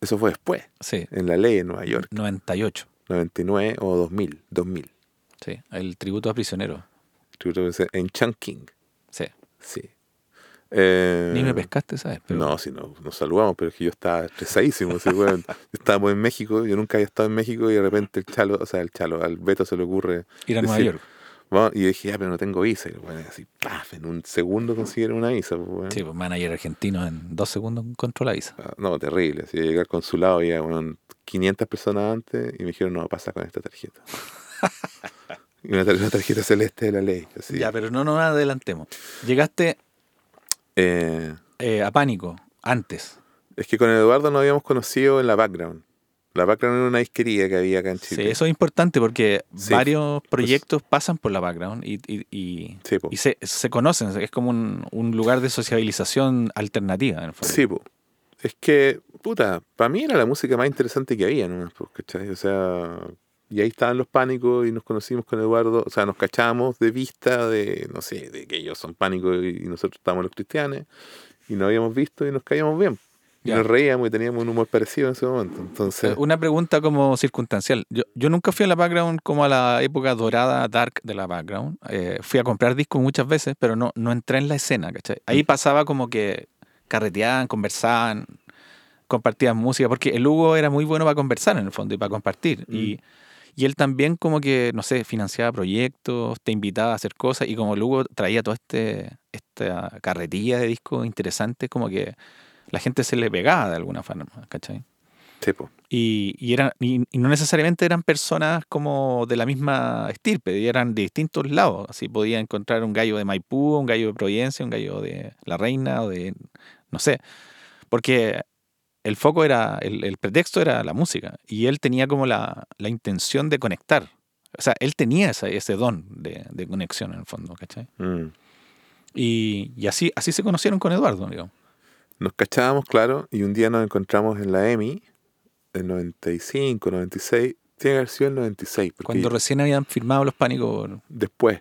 Eso fue después. Sí. En la ley en Nueva York. 98. 99 o 2000, 2000. Sí, el tributo a prisioneros en Chunking. Sí. Sí. Eh, Ni me pescaste, ¿sabes? No, si no, nos saludamos, pero es que yo estaba estresadísimo. *laughs* estábamos en México, yo nunca había estado en México y de repente el chalo, o sea, el chalo, al Beto se le ocurre. Ir a Nueva York. y dije, ya, pero no tengo visa. Y bueno, así, paf, en un segundo consiguieron una visa. Pues, sí, pues manager argentino en dos segundos encontró la visa. Ah, no, terrible. Así, llegué al consulado y bueno, 500 personas antes y me dijeron, no, pasa con esta tarjeta. *laughs* Y una, tarjeta celeste de la ley. Ya, pero no nos adelantemos. Llegaste Eh, Eh, a Pánico, antes. es que con Eduardo nos habíamos conocido en la background. La background era una disquería que había acá en Sí, Chile. eso es importante porque Sí, varios proyectos pasan por la background y, y- y- Sí, po. y se, se conocen. Es como un, un lugar de sociabilización alternativa, en el fondo. Sí, po. Es que, puta, para mí era la música más interesante que había, ¿no? Pues, ¿cachai? O sea, y ahí estaban los pánicos y nos conocimos con Eduardo, o sea, nos cachábamos de vista de, no sé, de que ellos son pánicos y nosotros estábamos los cristianos y nos habíamos visto y nos caíamos bien. Y Ya. nos reíamos y teníamos un humor parecido en ese momento. Eh, Entonces, Una pregunta como circunstancial. Yo, yo nunca fui a la background como a la época dorada, dark de la background. Eh, fui a comprar discos muchas veces, pero no, no entré en la escena, ¿cachai? Ahí pasaba como que carreteaban, conversaban, compartían música, porque el Hugo era muy bueno para conversar en el fondo y para compartir. Y, y él también como que, no sé, financiaba proyectos, te invitaba a hacer cosas y como el Hugo traía toda este, esta carretilla de discos interesantes, como que la gente se le pegaba de alguna forma, ¿cachai? sí, po. Y, y, eran, y, y no necesariamente eran personas como de la misma estirpe, eran de distintos lados. Así podía encontrar un gallo de Maipú, un gallo de Providencia, un gallo de La Reina o de, no sé, porque el foco era, el, el pretexto era la música y él tenía como la, la intención de conectar. O sea, él tenía ese, ese don de, de conexión en el fondo, ¿cachai? Mm. Y, y así, así se conocieron con Eduardo, digamos. Nos cachábamos, claro, y un día nos encontramos en la EMI, en 95, 96, tiene que haber sido el 96, porque Cuando recién habían firmado los pánicos. después.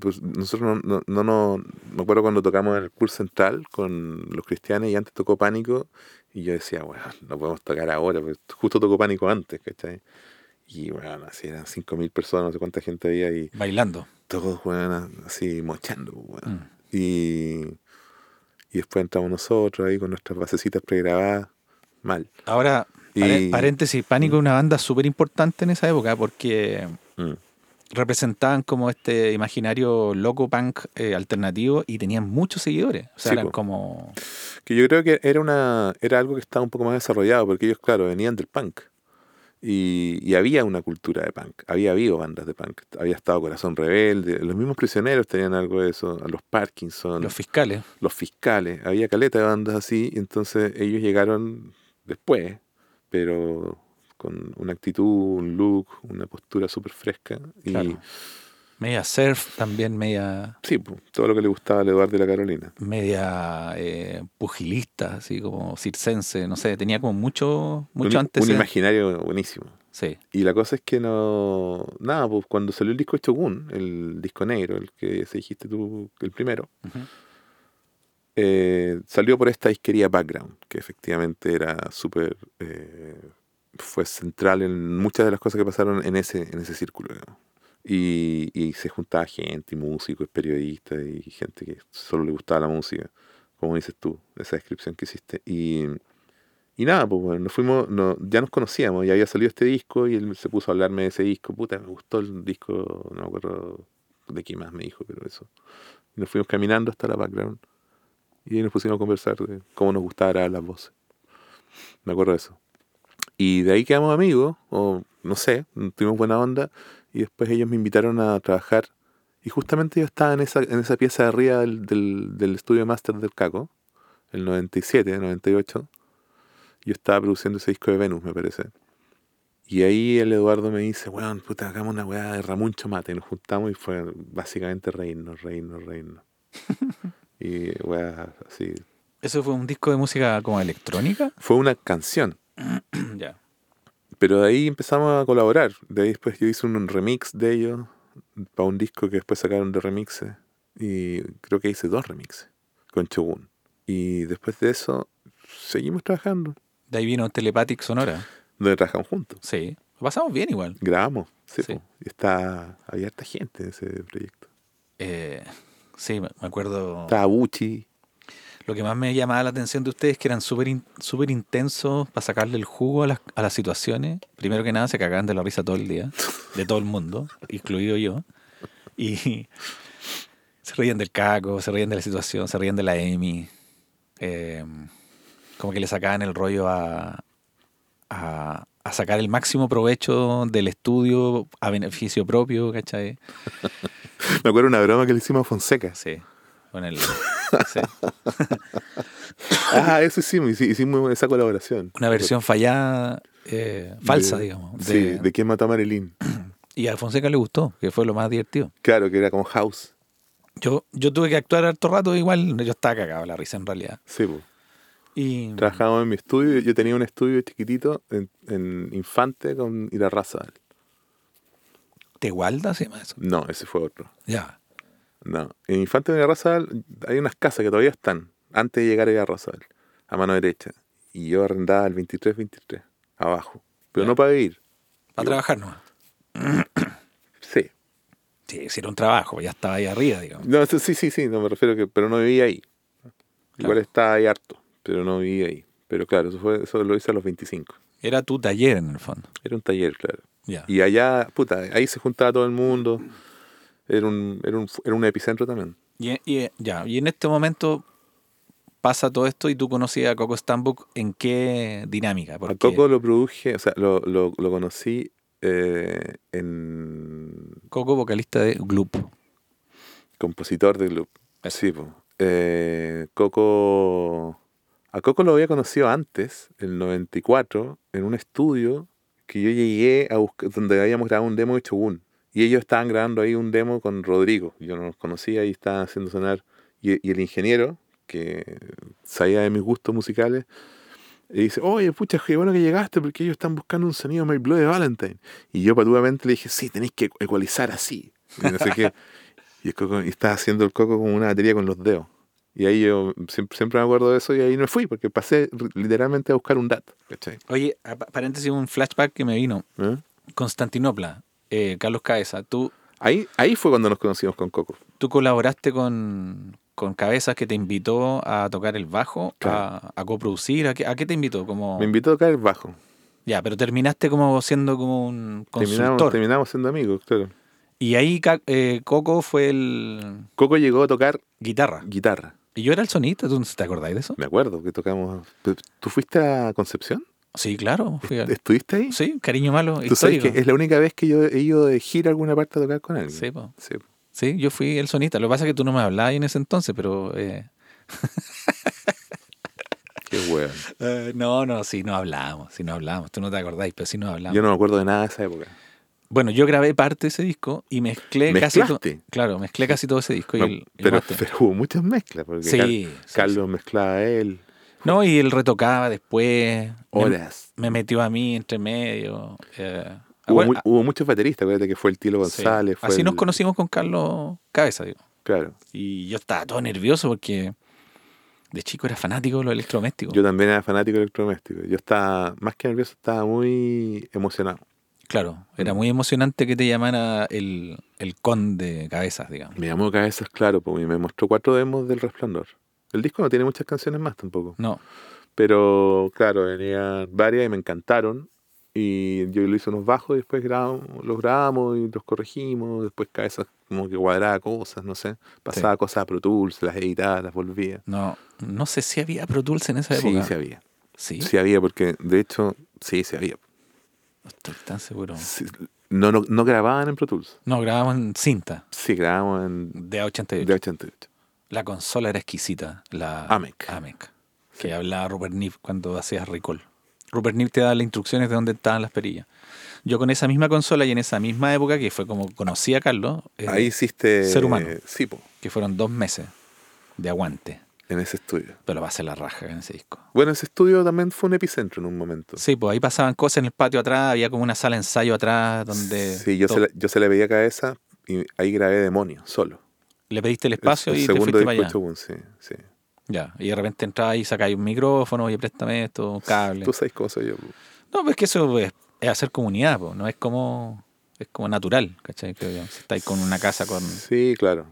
Pues nosotros no, no, no, no- me acuerdo cuando tocamos en el Pool Central con los cristianos y antes tocó Pánico y yo decía, bueno, no podemos tocar ahora, pues justo tocó Pánico antes, ¿cachai? Y bueno, así eran 5.000 personas, no sé cuánta gente había y Bailando. todos bueno, así mochando. pues, bueno. Mm. Y, y después entramos nosotros ahí con nuestras basecitas pregrabadas, mal. Ahora, Y- paréntesis, Pánico es una banda súper importante en esa época porque Mm. Representaban como este imaginario loco punk eh, alternativo y tenían muchos seguidores. O sea, Sí, eran como... Que yo creo que era una era algo que estaba un poco más desarrollado, porque ellos, claro, venían del punk. Y, y había una cultura de punk, había habido bandas de punk, había estado Corazón Rebelde, los mismos prisioneros tenían algo de eso, los Parkinson, Los fiscales. los fiscales, había caleta de bandas así, y entonces ellos llegaron después, pero con una actitud, un look, una postura súper fresca. Y Claro. Media surf, también media, sí, todo lo que le gustaba al Eduardo y la Carolina. media eh, pugilista, así como circense, no sé, tenía como mucho, mucho un, un antes. imaginario buenísimo. Sí, Y la cosa es que no. Nada, pues cuando salió el disco de Shogun, el disco negro, el que se dijiste tú, el primero, eh, salió por esta disquería Background, que efectivamente era súper. eh, fue central en muchas de las cosas que pasaron en ese, en ese círculo. digamos. Y, y se juntaba gente, y músicos, y periodistas, y gente que solo le gustaba la música, como dices tú, esa descripción que hiciste. Y. Y nada, pues bueno, nos fuimos, no, ya nos conocíamos, ya había salido este disco y él se puso a hablarme de ese disco. Puta, me gustó el disco, no me acuerdo de qué más me dijo, pero eso. Y nos fuimos caminando hasta la background y ahí nos pusimos a conversar de cómo nos gustaba grabar las voces. Me acuerdo de eso. Y de ahí quedamos amigos, o no sé, tuvimos buena onda y después ellos me invitaron a trabajar. Y justamente yo estaba en esa, en esa pieza de arriba del, del, del estudio máster del Caco, el 97, 98 yo estaba produciendo ese disco de Venus, me parece. Y ahí el Eduardo me dice, weón, puta, hagamos una weá de Ramón Mate. Y nos juntamos y fue básicamente reírnos, reírnos, reírnos. *laughs* y weá, así. ¿Eso fue un disco de música como electrónica? Fue una canción. *clears throat* ya. Pero de ahí empezamos a colaborar. De ahí después yo hice un remix de ellos para un disco que después sacaron de remixes. Y creo que hice dos remixes con Shogun. Y después de eso seguimos trabajando. De ahí vino Telepathic Sonora. Donde trabajamos juntos. Sí. Lo pasamos bien igual. Grabamos, sí, Sí. está, había harta gente en ese proyecto. Eh, sí, me acuerdo. Estaba Bucci, Lo que más me llamaba la atención de ustedes es que eran súper in- intensos para sacarle el jugo a las, a las situaciones. Primero que nada, se cagaban de la risa todo el día, de todo el mundo, incluido yo. Y se reían del caco, se reían de la situación, se reían de la Emi. Eh, como que le sacaban el rollo a, a, a sacar el máximo provecho del estudio a beneficio propio, ¿cachai? *laughs* me acuerdo una broma que le hicimos a Fonseca. Sí. Con el, *laughs* sí. Ah, eso hicimos, hici- hicimos esa colaboración. Una versión fallada, eh, falsa, De- digamos. Sí, de- de quién mató a Marilyn. *clears throat* Y a Fonseca le gustó, que fue lo más divertido. Claro, que era como House. Yo, yo tuve que actuar harto rato, igual yo estaba cagado la risa en realidad. Sí, pues. Y Trabajábamos en mi estudio. Yo tenía un estudio chiquitito en, en Infante con Irarraza. ¿Tegualda se llama eso? No, ese fue otro. Ya. No. En Infante con Irarraza hay unas casas que todavía están antes de llegar a Irarraza, a mano derecha. Y yo arrendaba el 23-23, abajo. Pero Ya. no para vivir. Para trabajar nomás. *clears throat* Sí. Sí, si era un trabajo, ya estaba ahí arriba, digamos. No, sí, sí, sí, no me refiero que, pero no vivía ahí. Igual estaba ahí harto, pero no vivía ahí. Pero claro, eso fue, eso lo hice a los 25. Era tu taller en el fondo. Era un taller, claro. Ya. Y allá, puta, ahí se juntaba todo el mundo. Era un, era un, era un epicentro también. Y, y- ya, y en este momento pasa todo esto y tú conocías a Coco Stambuk en qué dinámica. Porque A Coco lo produje, o sea, lo, lo, lo conocí eh, en Coco, vocalista de Gloop. compositor club. Eso. Sí, po. Eh, Coco. A Coco lo había conocido antes, el 94, en un estudio que yo llegué a buscar, donde habíamos grabado un demo de Shogun. Y ellos estaban grabando ahí un demo con Rodrigo. Yo no los conocía y estaban haciendo sonar. Y, y el ingeniero, que sabía de mis gustos musicales, y dice, oye, pucha, qué bueno que llegaste porque ellos están buscando un sonido My Bloody Valentine. Y yo patuamente le dije, sí, tenéis que ecualizar así. Y no sé qué. Y, el coco, y estaba haciendo el coco con una batería con los dedos. Y ahí yo siempre, siempre me acuerdo de eso y ahí me fui porque pasé literalmente a buscar un DAT. ¿cachai? Oye, paréntesis, un flashback que me vino. ¿Eh? Constantinopla, eh, Carlos Cabeza, tú, Ahí, ahí fue cuando nos conocimos con Coco. tú colaboraste con, con Cabezas que te invitó a tocar el bajo, Claro. a, a coproducir. ¿A qué, a qué te invitó? Como, Me invitó a tocar el bajo. ya, pero terminaste como siendo como un Terminamos, consultor. terminamos siendo amigos, claro. Y ahí eh, Coco fue el Coco llegó a tocar guitarra. guitarra. Y yo era el sonista, ¿tú te acordáis de eso? Me acuerdo que tocamos. ¿Tú fuiste a Concepción? Sí, claro. fui a- ¿Estuviste ahí? Sí, cariño malo, Tú sabes que es la única vez que yo he ido de gira a alguna parte a tocar con alguien. Sí, po. Sí. Sí, yo fui el sonista. Lo que pasa es que tú no me hablabas en ese entonces, pero... eh, Qué weón. *laughs* eh, no, no, sí, no hablábamos, sí, no hablábamos. Tú no te acordáis, pero sí nos hablábamos. Yo no me acuerdo de nada de esa época. Bueno, yo grabé parte de ese disco y mezclé casi todo. Claro, mezclé casi todo ese disco. No, el pero, hubo muchas mezclas. Porque Sí, Car- sí, Carlos mezclaba a él. No, y él retocaba después. Horas. me metió a mí entre medio. eh, Hubo, hubo muchos bateristas. Acuérdate que fue el Tilo sí. González. Fue Así el- nos conocimos con Carlos Cabeza, digo. Claro. Y yo estaba todo nervioso porque de chico era fanático de los electrodomésticos. Yo también era fanático de electrodoméstico. Yo estaba, más que nervioso, estaba muy emocionado. Claro, era muy emocionante que te llamara el, el conde cabezas, digamos. Me llamó Cabezas Claro porque me mostró cuatro demos del Resplandor. El disco no tiene muchas canciones más tampoco. No, Pero claro, venían varias y me encantaron. Y yo le hice unos bajos y después grabamos, los grabamos y los corregimos. Después Cabezas como que cuadraba cosas, no sé. Pasaba cosas a Pro Tools, las editaba, las volvía. no, no sé si había Pro Tools en esa Sí, época. sí había. Sí, Sí había porque, de hecho, sí, sí había. no estoy tan seguro. Sí, no, no, no grababan en Pro Tools. No, grabamos en cinta Sí, grabamos en de A88. de 88. La consola era exquisita, la AMEC. AMEC que hablaba Rupert Neve cuando hacías recall. Rupert Neve te daba las instrucciones de dónde estaban las perillas. Yo con esa misma consola y en esa misma época, que fue como conocí a Carlos, eh, Ahí hiciste... ser humano. Sí, po, que fueron dos meses de aguante, en ese estudio. pero va a ser la raja en ese disco. Bueno, ese estudio también fue un epicentro en un momento. Sí, pues ahí pasaban cosas en el patio atrás, había como una sala de ensayo atrás donde Sí, yo, se, la- yo se le veía cabeza y ahí grabé Demonio, solo. Le pediste el espacio el y te fuiste para allá. Shogun, sí, sí. Ya, y de repente entras y sacáis un micrófono, oye, préstame esto, un cable. Tú sabes cómo soy yo. po. No, pues que eso es, es hacer comunidad, pues, no es como es como natural, ¿cachai? Creo yo. Si estáis con una casa con... Sí, claro.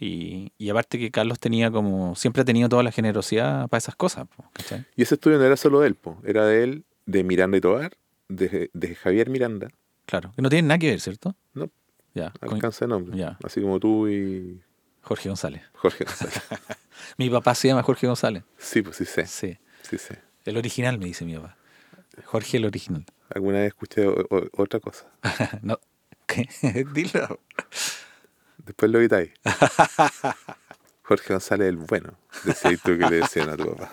Y, y aparte que Carlos tenía como... Siempre ha tenido toda la generosidad para esas cosas, ¿cachai? Y ese estudio no era solo de él, po. era de él, de Miranda y Tobar, de, de Javier Miranda, Claro. Que no tiene nada que ver, ¿cierto? No. Ya. alcanza de nombre. ya. Así como tú y Jorge González. Jorge González. *laughs* Mi papá se llama Jorge González. sí, pues sí sé, Sí. sí sé. El original, me dice mi papá. Jorge el original. Alguna vez escuché o- o- otra cosa. *laughs* no. ¿Qué? *laughs* Dilo. Después lo evitáis. Jorge González el bueno, decías tú que le decían a tu papá.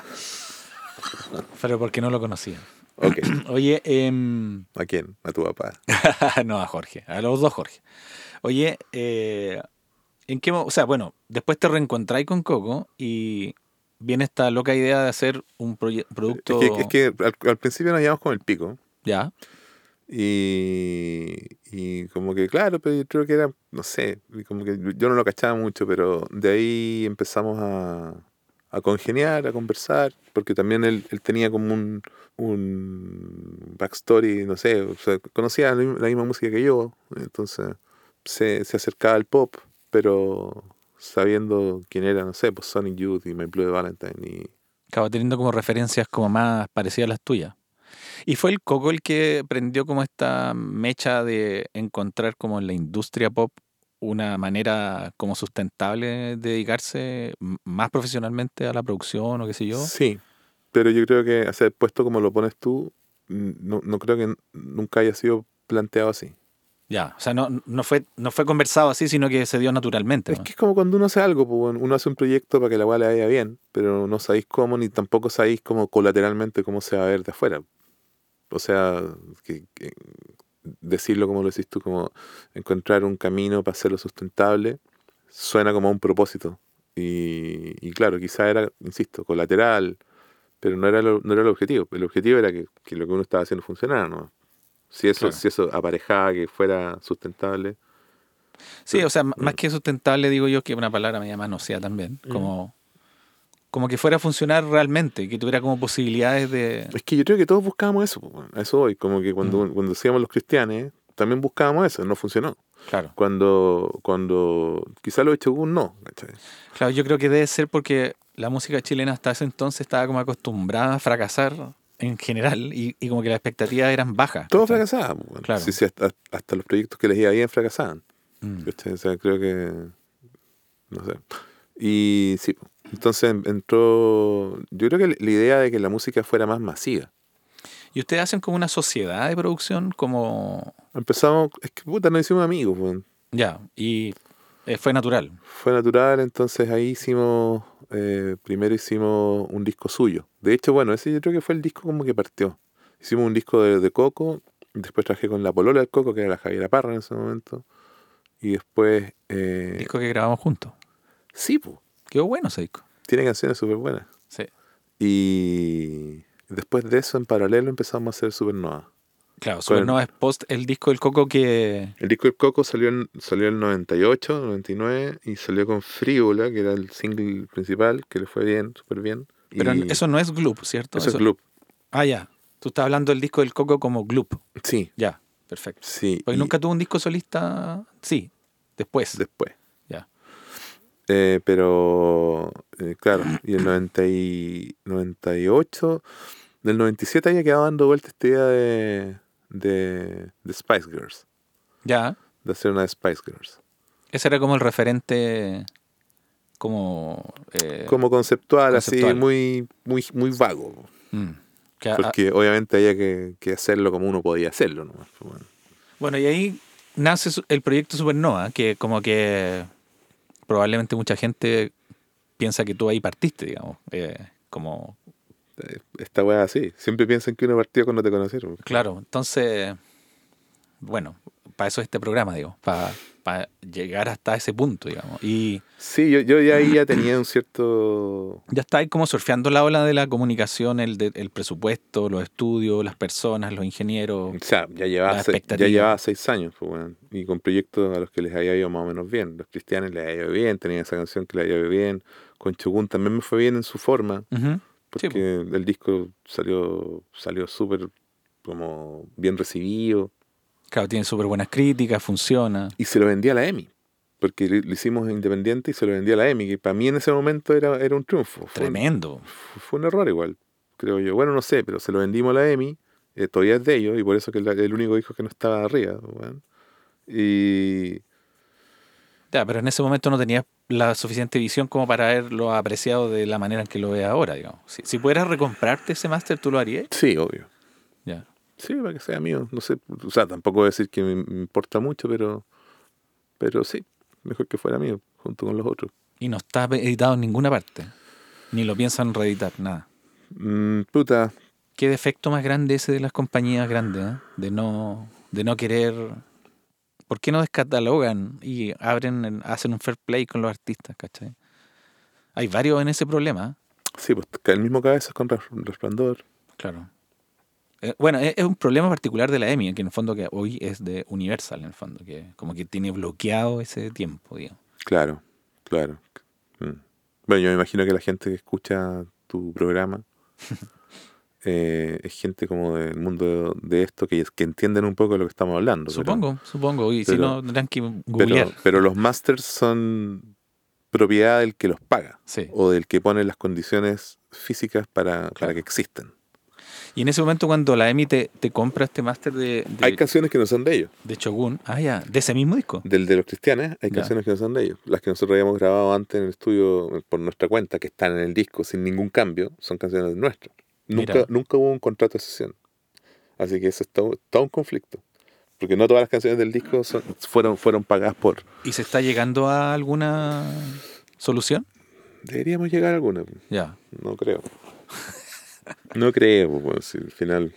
Pero porque no lo conocía. Ok, *clears throat* Oye, em, ¿a quién? A tu papá. no a Jorge, a los dos Jorge. Oye, eh, ¿en qué O sea, bueno, después te reencontráis con Coco y viene esta loca idea de hacer un Es producto. que, es que al, al principio nos llevamos con el pico. Ya, Y, y como que, claro, pero yo creo que era, no sé, como que yo no lo cachaba mucho, pero de ahí empezamos a, a congeniar, a conversar, porque también él, él tenía como un, un backstory, no sé, o sea, conocía la, misma- la misma música que yo, entonces se, se acercaba al pop, pero sabiendo quién era, no sé, pues Sonic Youth y My Blue Valentine y acabo teniendo como referencias como más parecidas a las tuyas. Y fue el Coco el que prendió como esta mecha de encontrar como en la industria pop una manera como sustentable de dedicarse más profesionalmente a la producción o qué sé yo. Sí, pero yo creo que, o sea, puesto como lo pones tú, no, no creo que nunca haya sido planteado así. Ya, o sea, no, no, fue, no fue conversado así, sino que se dio naturalmente. Es que es como cuando uno hace algo, pues, uno hace un proyecto para que la weá le vaya bien, pero no sabéis cómo, ni tampoco sabéis cómo colateralmente cómo se va a ver de afuera. O sea, que, que decirlo como lo decís tú, como encontrar un camino para hacerlo sustentable, suena como un propósito. Y, y claro, quizá era, insisto, colateral, pero no era, lo- no era el objetivo. El objetivo era que, que lo que uno estaba haciendo funcionara, ¿no? Si eso, Claro. si eso aparejaba que fuera sustentable. Sí, o sea, Mm. más que sustentable, digo yo, que una palabra media manoseada también. Mm. Como, como que fuera a funcionar realmente, que tuviera como posibilidades de. Es que yo creo que todos buscábamos eso, eso hoy, como que cuando, Mm. cuando hacíamos los cristianes, también buscábamos eso, no funcionó. Claro. Cuando, cuando quizá lo hecho un no. Claro, yo creo que debe ser porque la música chilena hasta ese entonces estaba como acostumbrada a fracasar en general y, y como que las expectativas eran bajas. Todos fracasaban, bueno. Claro. Sí, sí, hasta, hasta los proyectos que les iba bien fracasaban. Mm. O sea, creo que. No sé. Y sí, entonces entró. Yo creo que la idea de que la música fuera más masiva. ¿Y ustedes hacen como una sociedad de producción? Como. Empezamos. Es que puta, nos hicimos amigos, pues. Ya, y eh, fue natural. Fue natural, entonces ahí hicimos, eh, primero hicimos un disco suyo. De hecho, bueno, ese yo creo que fue el disco como que partió. Hicimos un disco de, de Coco, después trabajé con la polola del Coco, que era la Javiera Parra en ese momento. Y después... eh, Disco que grabamos juntos. sí, pues, Quedó bueno ese disco. tiene canciones súper buenas. Sí. Y después de eso, en paralelo, empezamos a hacer Supernova. Claro, Supernova es post el disco del Coco que. El disco del Coco salió en, salió en el 98, 99, y salió con Frívola, que era el single principal, que le fue bien, súper bien. Pero Y eso no es Gloop, ¿cierto? eso es Gloop. Ah, ya. Tú estás hablando del disco del Coco como Gloop. Sí, Ya, perfecto. sí. Porque y nunca tuvo un disco solista. Sí, después. Después. Ya. Eh, pero, eh, claro, y el 90 y 98, del 97 había quedado dando vuelta esta idea de, de, de Spice Girls, Ya. de hacer una de Spice Girls. Ese era como el referente. Como. eh, Como conceptual, conceptual. así, muy, muy, muy vago. mm, que a- Porque obviamente había que, que hacerlo como uno podía hacerlo. ¿no? Bueno, Bueno, y ahí nace el proyecto Supernova, que como que probablemente mucha gente piensa que tú ahí partiste, digamos. eh, como, esta weá así. Siempre piensan que uno partió cuando te conocieron. claro, entonces, bueno, para eso es este programa, digo, para, para llegar hasta ese punto, digamos. Y Sí, yo, yo ya ahí ya tenía un cierto... *clears throat* ya está ahí como surfeando la ola de la comunicación, el, de- el presupuesto, los estudios, las personas, los ingenieros. O sea, ya llevaba, seis, ya llevaba seis años, pues, weón, y con proyectos a los que les había ido más o menos bien. Los cristianos les había ido bien, tenían esa canción que les había ido bien. Con Chogun también me fue bien en su forma, Sí, porque el disco salió salió súper como bien recibido. Claro, tiene súper buenas críticas, funciona. Y se lo vendía a la EMI, porque lo hicimos independiente y se lo vendía a la EMI, que para mí en ese momento era, era un triunfo. Fue un- Tremendo. fue un error igual, creo yo. Bueno, no sé, pero se lo vendimos a la EMI, eh, todavía es de ellos, y por eso que el, el único disco que no estaba arriba. Y Ya, pero en ese momento no tenías la suficiente visión como para haberlo apreciado de la manera en que lo ves ahora, digamos. Si, si pudieras recomprarte ese máster, ¿tú lo harías? sí, obvio. Ya. Sí, para que sea mío. No sé, o sea, tampoco voy a decir que me, me importa mucho, pero, pero sí, mejor que fuera mío, junto con los otros. Y no está editado en ninguna parte. Ni lo piensan reeditar, nada. Mm, puta, Qué defecto más grande ese de las compañías grandes, ¿eh? de no de no querer ¿Por qué no descatalogan y abren hacen un fair play con los artistas, ¿cachai? Hay varios en ese problema, ¿eh? sí, pues el mismo cabeza con Res- Resplandor. claro. Eh, bueno, es, es un problema particular de la EMI, que en el fondo que hoy es de Universal, en el fondo, que como que tiene bloqueado ese tiempo, digamos. Claro, claro. Mm. Bueno, yo me imagino que la gente que escucha tu programa *laughs* eh, es gente como del mundo de esto que, que entienden un poco de lo que estamos hablando. pero- Supongo, supongo. Y si no, tendrán que googlear. Pero, pero los masters son propiedad del que los paga Sí. o del que pone las condiciones físicas para, para que existan. Y en ese momento cuando la EMI te, te compra este máster de, de, Hay canciones que no son de ellos. de Shogun, ah, ya, de ese mismo disco. Del de los cristianos, hay Ya. canciones que no son de ellos. Las que nosotros habíamos grabado antes en el estudio por nuestra cuenta, que están en el disco sin ningún cambio, son canciones nuestras. Nunca, Mira. nunca hubo un contrato de sesión. Así que eso es todo, todo un conflicto. Porque no todas las canciones del disco son- fueron, fueron pagadas por. ¿Y se está llegando a alguna solución? Deberíamos llegar a alguna. Ya. No creo. No creo, pues, si al final.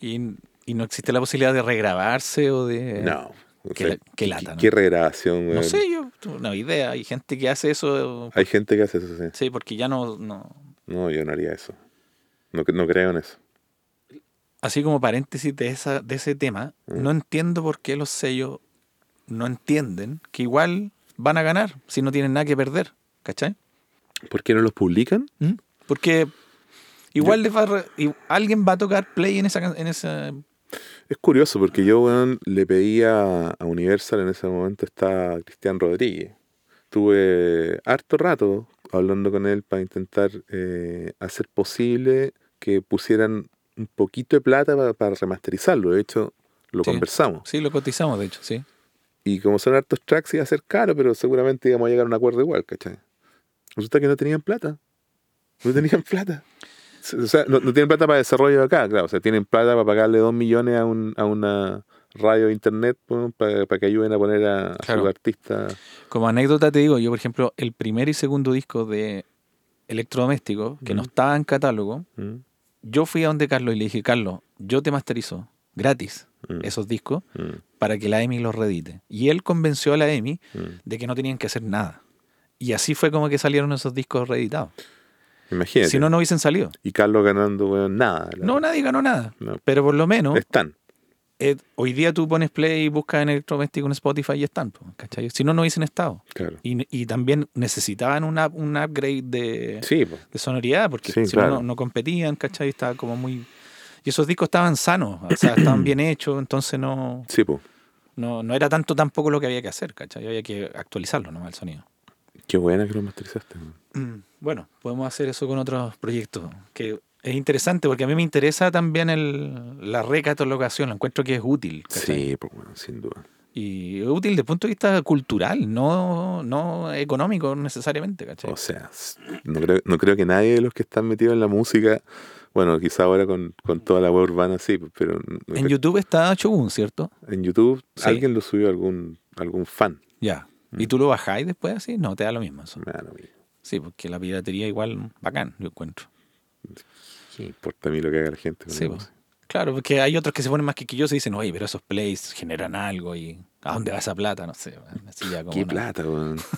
¿Y, y no existe la posibilidad de regrabarse o de...? No. O Qué sea, qué ¿qué- lata, ¿no? ¿Qué regrabación, No sé, yo no idea. Hay gente que hace eso. Hay gente que hace eso, sí. Sí, porque ya no, no... No, yo no haría eso. No, no creo en eso. Así como paréntesis de, esa, de ese tema, Mm. no entiendo por qué los sellos no entienden que igual van a ganar si no tienen nada que perder. ¿Cachai? ¿Por qué no los publican? ¿Mm? Porque igual les va a re- y alguien va a tocar play en esa, en esa Es curioso porque yo, weón, le pedí a, a Universal en ese momento está Cristian Rodríguez. Tuve harto rato hablando con él para intentar eh, hacer posible que pusieran un poquito de plata para, para remasterizarlo. De hecho, lo Sí. conversamos. Sí, lo cotizamos, de hecho, sí. Y como son hartos tracks, iba a ser caro, pero seguramente íbamos a llegar a un acuerdo igual, ¿cachai? Resulta que no tenían plata. No tenían *laughs* plata. O sea, no, no tienen plata para desarrollo acá, claro. O sea, tienen plata para pagarle dos millones a, un, a una radio de internet para, para que ayuden a poner a, a Claro. sus artistas. Como anécdota te digo, yo por ejemplo, el primer y segundo disco de Electrodoméstico, que no estaba en catálogo, ¿Mm? yo fui a donde Carlos y le dije, Carlos, yo te masterizo gratis Mm. esos discos para que la EMI los reedite. Y él convenció a la EMI de que no tenían que hacer nada. Y así fue como que salieron esos discos reeditados. Imagínate. Si no, no hubiesen salido. Y Carlos ganando, weón, nada. No, nadie ganó nada. no. Pero por lo menos, Están. Eh, hoy día tú pones play y buscas en electrodoméstico en Spotify y están. ¿cachai? Si no, no hubiesen estado. Claro. Y, y también necesitaban una, un upgrade de, Sí, po. de sonoridad, porque Sí, si no, claro. no, no competían, ¿cachai? Estaba como muy... Y esos discos estaban sanos, o sea, estaban bien hechos, entonces no, sí, po. no, no era tanto tampoco lo que había que hacer, ¿cachai? Había que actualizarlo nomás el sonido. Qué buena que lo masterizaste. weón. Bueno, podemos hacer eso con otros proyectos, que es interesante porque a mí me interesa también el, la recatalogación, lo encuentro que es útil. ¿cachai? Sí, pues, weón, sin duda. Y es útil desde el punto de vista cultural, no, no económico necesariamente, ¿cachai? O sea, no creo, no creo que nadie de los que están metidos en la música, bueno, quizá ahora con, con toda la web urbana sí, pero no en YouTube está Shogun, ¿cierto? en YouTube Sí. alguien lo subió algún algún fan. Ya. ¿Y Mm. tú lo bajáis después así? No, te da lo mismo eso. Me da lo mismo. Sí, porque la piratería igual bacán, yo encuentro. ¿Qué importa a mí lo que haga la gente? Sí, pues. Claro, porque hay otros que se ponen más quisquillosos y dicen, oye, pero esos plays generan algo y ¿a dónde va esa plata? No sé. así ya como ¿Qué una- plata, weón? *laughs*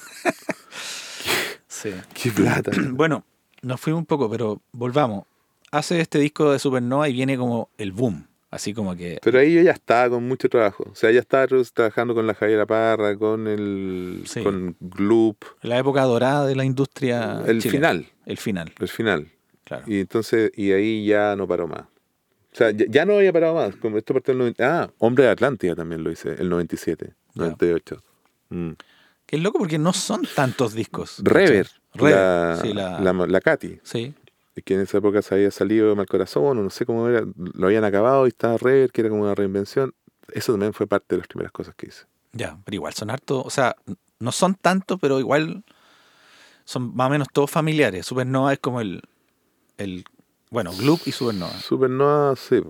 Sí. ¿Qué plata? *clears throat* Bueno, nos fuimos un poco, pero volvamos. Hace este disco de Supernova y viene como el boom. Así como que. Pero ahí yo ya estaba con mucho trabajo. O sea, ya estaba tra- trabajando con la Javiera Parra, con el Sí. con Gloop, La época dorada de la industria. el chilena. final, El final, el final. Claro. Y entonces, y ahí ya no paró más. O sea, ya, ya no había parado más. Como esto partió del 90 Ah, Hombre de Atlántida también lo hice, el 97, Ya. 98. Mm. Que es loco porque no son tantos discos. Rever, Rever, la, sí, la- la, la Katy, Sí, que en esa época se había salido Mal Corazón, o no sé cómo era, lo habían acabado y estaba Rever, que era como una reinvención. Eso también fue parte de las primeras cosas que hice. ya, pero igual son hartos. O sea, no son tantos, pero igual son más o menos todos familiares. Supernova es como el. El bueno, Gloop y Supernova. Supernova, sí.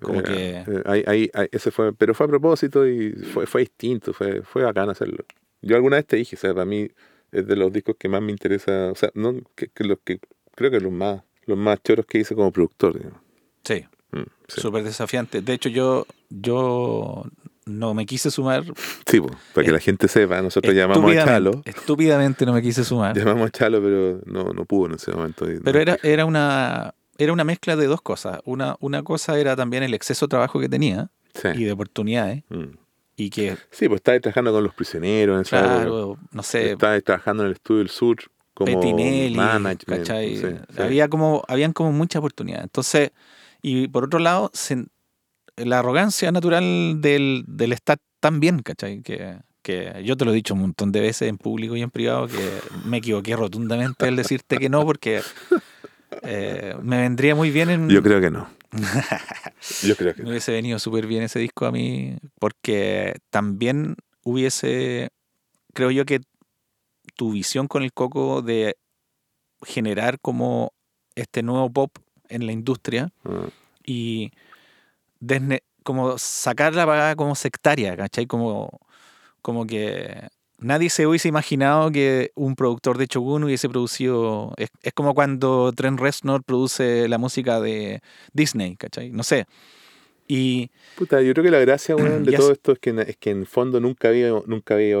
Como Eh, que- eh, ahí- ahí- ahí- ese fue, pero fue a propósito y fue, fue distinto, fue, fue bacán hacerlo. Yo alguna vez te dije, o sea, para mí es de los discos que más me interesa, o sea, no, que, que los que creo que los más, los más choros que hice como productor. digamos. Sí, Mm, sí. súper desafiante. De hecho, yo, yo no me quise sumar. Sí, po, para que la gente sepa, nosotros llamamos a Chalo, Estúpidamente no me quise sumar. llamamos a Chalo, pero no, no pudo en ese momento. Pero era, era, una, era una mezcla de dos cosas. Una, una cosa era también el exceso de trabajo que tenía Sí. y de oportunidades. Mm. Y que, Sí, pues estaba trabajando con los prisioneros en esa época. claro, no sé, Estaba trabajando en el estudio del sur como Petinelli, management. sí. Había como, habían como mucha oportunidad. Entonces, y por otro lado, se- la arrogancia natural del, del estar tan bien, ¿cachai? Que, que yo te lo he dicho un montón de veces en público y en privado, que me equivoqué rotundamente al decirte que no, porque eh, me vendría muy bien en... Yo creo que no. *laughs* Yo creo que Me no. hubiese venido súper bien ese disco a mí, porque también hubiese, creo yo que tu visión con el coco de generar como este nuevo pop en la industria Ah, y desne- como sacar la pagada como sectaria, ¿cachai? Como, como que nadie se hubiese imaginado que un productor de Shogun hubiese producido. Es, es como cuando Trent Reznor produce la música de Disney, ¿cachai? No sé. Y Puta, yo creo que la gracia, weón, *clears throat* de todo esto es que, es que en fondo nunca había, nunca había,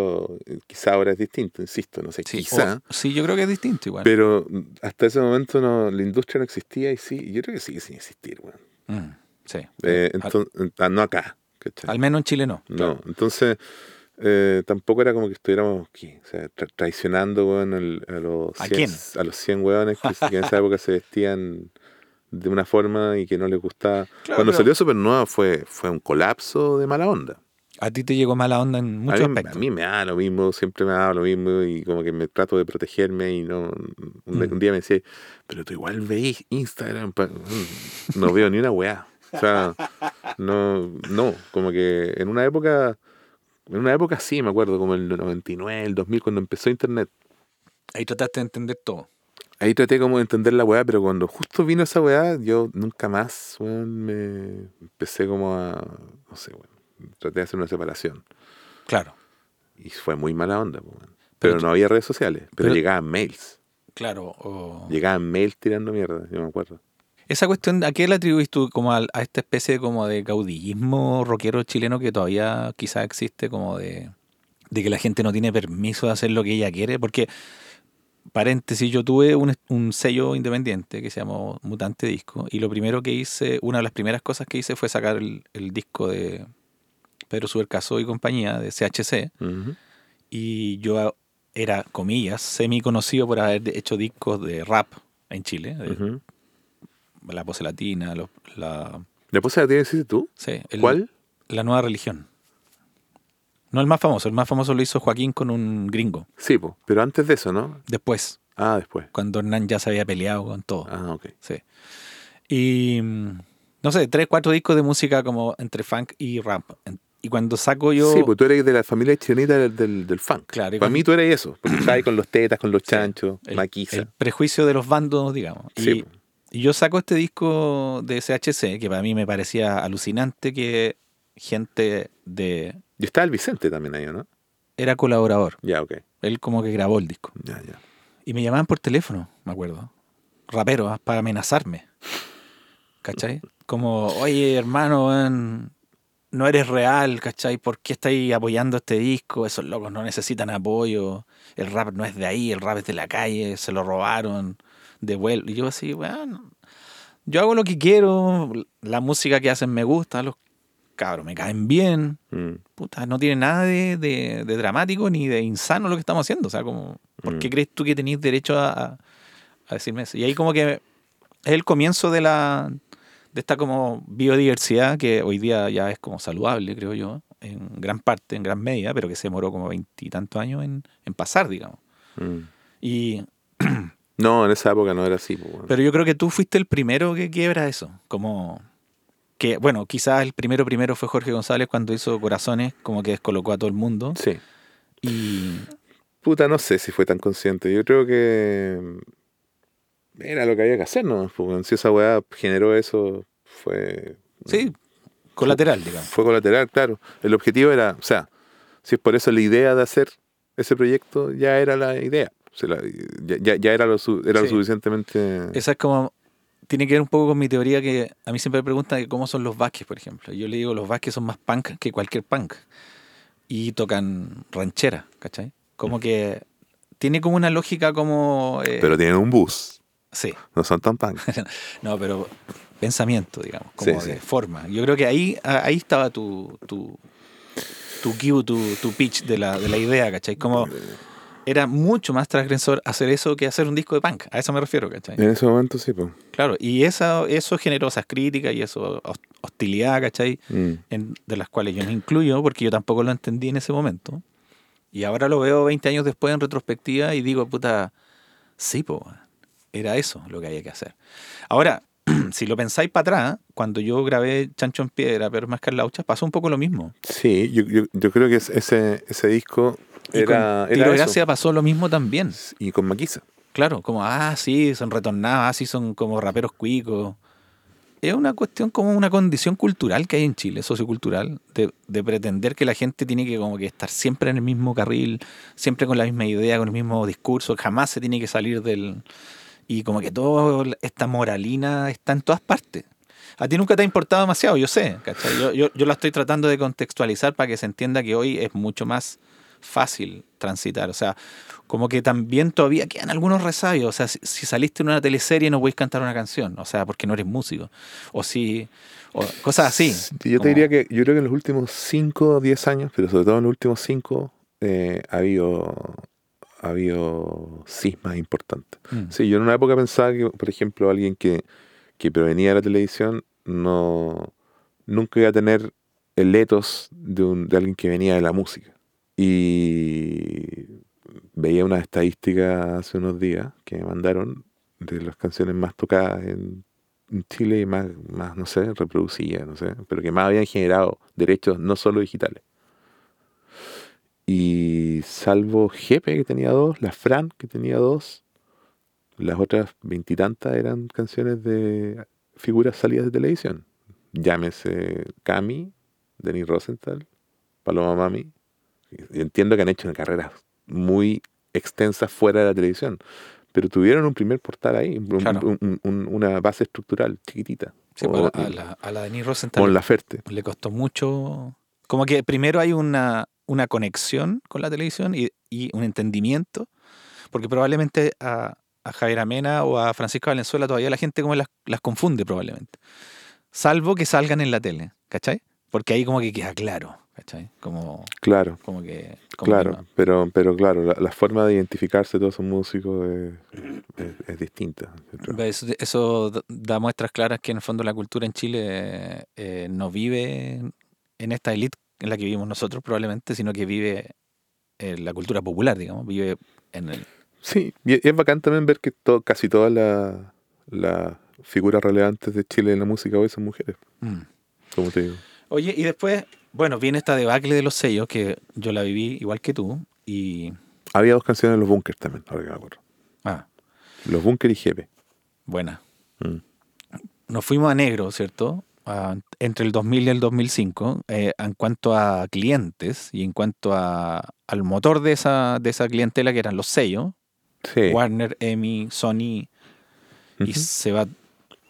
quizá ahora es distinto, insisto, no sé, sí, quizá, o- sí, yo creo que es distinto igual. pero hasta ese momento no, la industria no existía y sí, yo creo que sigue sin existir, weón. Mm, sí. Eh, Al- enton- ah, no acá, ¿cachai? al menos en Chile no. No, entonces eh, tampoco era como que estuviéramos ¿qué? O sea, tra- traicionando weón, al- a, los ¿A 100, quién? a los 100 weones que, que en esa época se vestían de una forma y que no les gustaba. *laughs* Claro, Cuando pero- salió Supernova fue, fue un colapso de mala onda. A ti te llegó mala onda en muchos a, mí, aspectos. a mí me da lo mismo, siempre me da lo mismo y como que me trato de protegerme y no un, Mm. un día me decía, pero tú igual veis Instagram, pa-". Mm, no veo ni una weá. O sea, no, no, como que en una época, en una época sí, me acuerdo, como el 99, el 2000, cuando empezó Internet. Ahí trataste de entender todo. Ahí traté como de entender la weá, pero cuando justo vino esa weá, yo nunca más, weón, me empecé como a, no sé, weón, traté de hacer una separación. Claro. Y fue muy mala onda, po, weón. Pero Pero tú- no había redes sociales, pero, pero- llegaban mails. Claro. o- Llegaban mails tirando mierda, yo me acuerdo. Esa cuestión, ¿a qué le atribuís tú como a, esta especie como de caudillismo rockero chileno que todavía quizás existe, como de, de que la gente no tiene permiso de hacer lo que ella quiere? Porque, paréntesis, yo tuve un, un sello independiente que se llamó Mutante Disco y lo primero que hice, una de las primeras cosas que hice fue sacar el, el disco de Pedro Subercaso y compañía, de CHC, Ujú. y yo era, comillas, semi conocido por haber hecho discos de rap en Chile, de. La Pose Latina, los- la, ¿La pose la tienes hiciste tú? sí, el- ¿Cuál? La Nueva Religión. No el más famoso, el más famoso lo hizo Joaquín con un gringo. Sí, po, pero antes de eso, ¿no? Después, Ah, después. cuando Hernán ya se había peleado con todo. Ah, ok. Sí. Y mm, no sé, tres, cuatro discos de música como entre funk y rap. Y cuando saco yo. Sí, pues tú eres de la familia chilenita del, del, del funk. Claro, Para con- mí tú eres eso, porque *coughs* ahí con los tetas, con los Sí, chanchos, el, maquiza. el prejuicio de los bandos, digamos. Sí, Y. y yo saco este disco de SHC, que para mí me parecía alucinante que gente de... Y estaba el Vicente también ahí, ¿no? Era colaborador. Ya, ok. Él como que grabó el disco. Ya, ya. Y me llamaban por teléfono, me acuerdo. Raperos, ah, para amenazarme. ¿Cachai? Como, oye, hermano, no eres real, ¿cachai? ¿Por qué estáis apoyando este disco? Esos locos no necesitan apoyo. El rap no es de ahí, el rap es de la calle, se lo robaron. Devuelvo. Y yo así, weón, yo hago lo que quiero, la música que hacen me gusta, los cabros me caen bien. Mm. Puta, no tiene nada de, de- de dramático ni de insano lo que estamos haciendo. O sea, como, ¿por qué Mm. crees tú que tenéis derecho a, a- a decirme eso? Y ahí como que es el comienzo de la de esta como biodiversidad que hoy día ya es como saludable, creo yo, en gran parte, en gran medida, pero que se demoró como veintitantos años en, en pasar, digamos. Mm. Y, *clears throat* No, en esa época no era así. pues, bueno. pero yo creo que tú fuiste el primero que quiebra eso. Como que, bueno, quizás el primero primero fue Jorge González cuando hizo Corazones, como que descolocó a todo el mundo. Sí. Y Puta, no sé si fue tan consciente. Yo creo que mm, era lo que había que hacer, ¿no? Bueno, si esa weá generó eso, fue. Sí, colateral, digamos. Fue colateral, claro. El objetivo era, o sea, si es por eso la idea de hacer ese proyecto ya era la idea. Se la- ya, ya- era, lo, su- era lo suficientemente... Esa es como. Tiene que ver un poco con mi teoría que a mí siempre me preguntan que cómo son los Vázquez, por ejemplo. Yo le digo los Vázquez son más punk que cualquier punk. Y tocan ranchera, ¿cachai? Como que tiene como una lógica como. eh, Pero tienen un bus, sí, no son tan punk. *laughs* no, pero pensamiento, digamos, como Sí, de sí. forma. Yo creo que ahí, ahí estaba tu, tu, tu cue, tu, tu pitch de la, de la idea, ¿cachai? Como era mucho más transgresor hacer eso que hacer un disco de punk. A eso me refiero, ¿cachai? En ese momento sí, pues. Claro, y esa, eso generó esas críticas y eso hos- hostilidad, ¿cachai? Mm. En- de las cuales yo me incluyo porque yo tampoco lo entendí en ese momento. Y ahora lo veo 20 años después en retrospectiva y digo, puta, sí, po, era eso lo que había que hacer. Ahora, *clears throat* si lo pensáis para atrás, cuando yo grabé Chancho en Piedra, pero más Carlaucha, pasó un poco lo mismo. Sí, yo, yo, yo creo que es- ese, ese disco Y era, con era Tiro pasó lo mismo también. Y con Maquisa. Claro, como, ah, sí, son retornados, ah, sí, son como raperos cuicos. Es una cuestión como una condición cultural que hay en Chile, sociocultural, de, de pretender que la gente tiene que como que estar siempre en el mismo carril, siempre con la misma idea, con el mismo discurso, jamás se tiene que salir del... Y como que toda esta moralina está en todas partes. A ti nunca te ha importado demasiado, yo sé, ¿cachai? Yo, yo, yo la estoy tratando de contextualizar para que se entienda que hoy es mucho más fácil transitar. O sea, como que también todavía quedan algunos resabios. O sea, si, si saliste en una teleserie no podéis cantar una canción, o sea, porque no eres músico. O si. O cosas así. Sí, Yo como- te diría que yo creo que en los últimos 5 o 10 años, pero sobre todo en los últimos 5, ha habido ha habido cismas importantes. Mm. Sí, yo en una época pensaba que, por ejemplo, alguien que, que provenía de la televisión no nunca iba a tener el etos de, un, de alguien que venía de la música. Y veía una estadística hace unos días que me mandaron de las canciones más tocadas en, Chile y más, más, no sé, reproducidas, no sé, pero que más habían generado derechos no solo digitales. Y salvo Jepe, que tenía dos, la Fran, que tenía dos, las otras veintitantas eran canciones de figuras salidas de televisión. Llámese Cami, Denis Rosenthal, Paloma Mami. Entiendo que han hecho carreras muy extensas fuera de la televisión, pero tuvieron un primer portal ahí, un- Claro. un- un- una base estructural chiquitita. Sí, O- pues, a, la, a la Denise Rosenthal Con la Ferte. le costó mucho. Como que primero hay una, una conexión con la televisión y, y un entendimiento, porque probablemente a, a Javier Amena o a Francisco Valenzuela todavía la gente como las, las confunde probablemente. Salvo que salgan en la tele, ¿cachai? Porque ahí como que queda claro, ¿cachai? Como, Claro. como que... como Claro, que no. pero, pero claro, la, la forma de identificarse todos esos músicos es, es- es distinta. Eso, eso da- muestras claras que en el fondo la cultura en Chile eh, no vive en esta élite en la que vivimos nosotros probablemente, sino que vive en la cultura popular, digamos, vive en el... Sí, y es- bacán también ver que casi todas la- las figuras relevantes de Chile en la música hoy son mujeres, Mm. como te digo. Oye, y después, bueno, viene esta debacle de los sellos, que yo la viví igual que tú, y... Había dos canciones en los bunkers también, ahora que me acuerdo. Ah, Los bunkers y Jepe. buena. Mm. Nos fuimos a negro, ¿cierto? Entre el 2000 y el 2005, eh, en cuanto a clientes y en cuanto a, al motor de esa, de esa clientela que eran los sellos, Sí. Warner, EMI, Sony, y se va,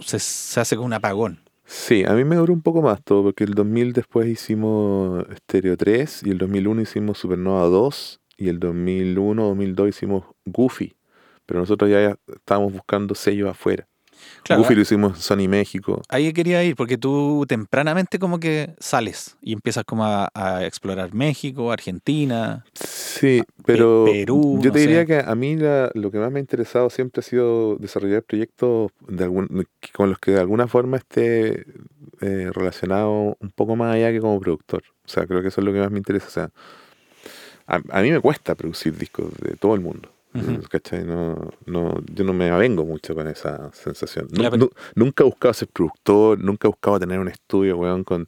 se, se hace con un apagón. Sí, a mí me duró un poco más todo, porque el 2000 después hicimos Stereo 3 y el 2001 hicimos Supernova 2 y el 2001, 2002 hicimos Goofy, pero nosotros ya estábamos buscando sellos afuera. Claro, Goofy lo hicimos en Sony México. ahí quería ir, porque tú tempranamente como que sales y empiezas como a, a explorar México, Argentina. Sí, pero Perú, yo no te diría sé. que a mí la- lo que más me ha interesado siempre ha sido desarrollar proyectos de algún, que- con los que de alguna forma esté eh, relacionado un poco más allá que como productor. O sea, creo que eso es lo que más me interesa. O sea, a, a mí me cuesta producir discos de todo el mundo. Ujú. ¿cachai? No, no, yo no me avengo mucho con esa sensación. Nunca he buscado ser productor, nunca he buscado tener un estudio, weón, con,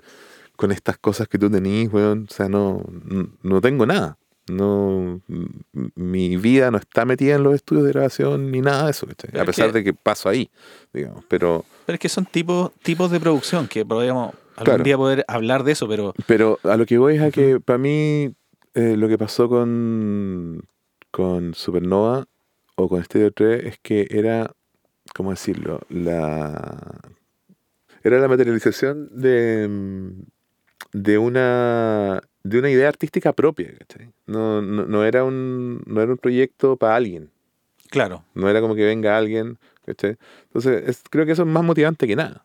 con estas cosas que tú tenís, weón. O sea, no, no tengo nada. No, mi vida no está metida en los estudios de grabación ni nada de eso, ¿cachai? A es pesar que- de que paso ahí, digamos. Pero, Pero es que son tipos, tipos de producción que podríamos algún Claro. día poder hablar de eso, pero pero a lo que voy es a que para mí eh, lo que pasó con, con Supernova o con Stereo 3 es que era, ¿cómo decirlo? La, era la materialización de, mm, de una de una idea artística propia, ¿cachai? No, no, no era un no era un proyecto para alguien. Claro. No era como que venga alguien, ¿cachai? Entonces, es- creo que eso es más motivante que nada.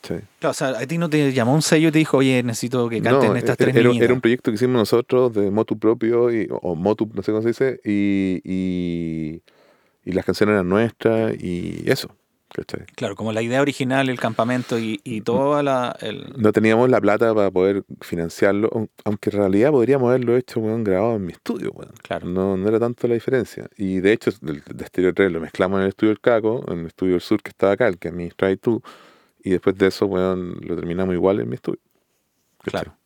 Claro, o sea, a ti no te llamó un sello y te dijo, oye, necesito que canten No, estas e- tres era, era un proyecto que hicimos nosotros de motu propio, y, o, motu, no sé cómo se dice, y, y, y las canciones eran nuestras y eso. ¿cachai? Claro, como la idea original, el campamento y, y toda la... el- No teníamos la plata para poder financiarlo, aun- aunque en realidad podríamos haberlo hecho weón, grabado en mi estudio. weón. Claro. No, no era tanto la diferencia. Y de hecho, del- de Stereo 3 lo mezclamos en el estudio del Caco, en el estudio del sur que estaba acá, el que administráis tú, y después de eso, weón, lo terminamos igual en mi estudio. Claro.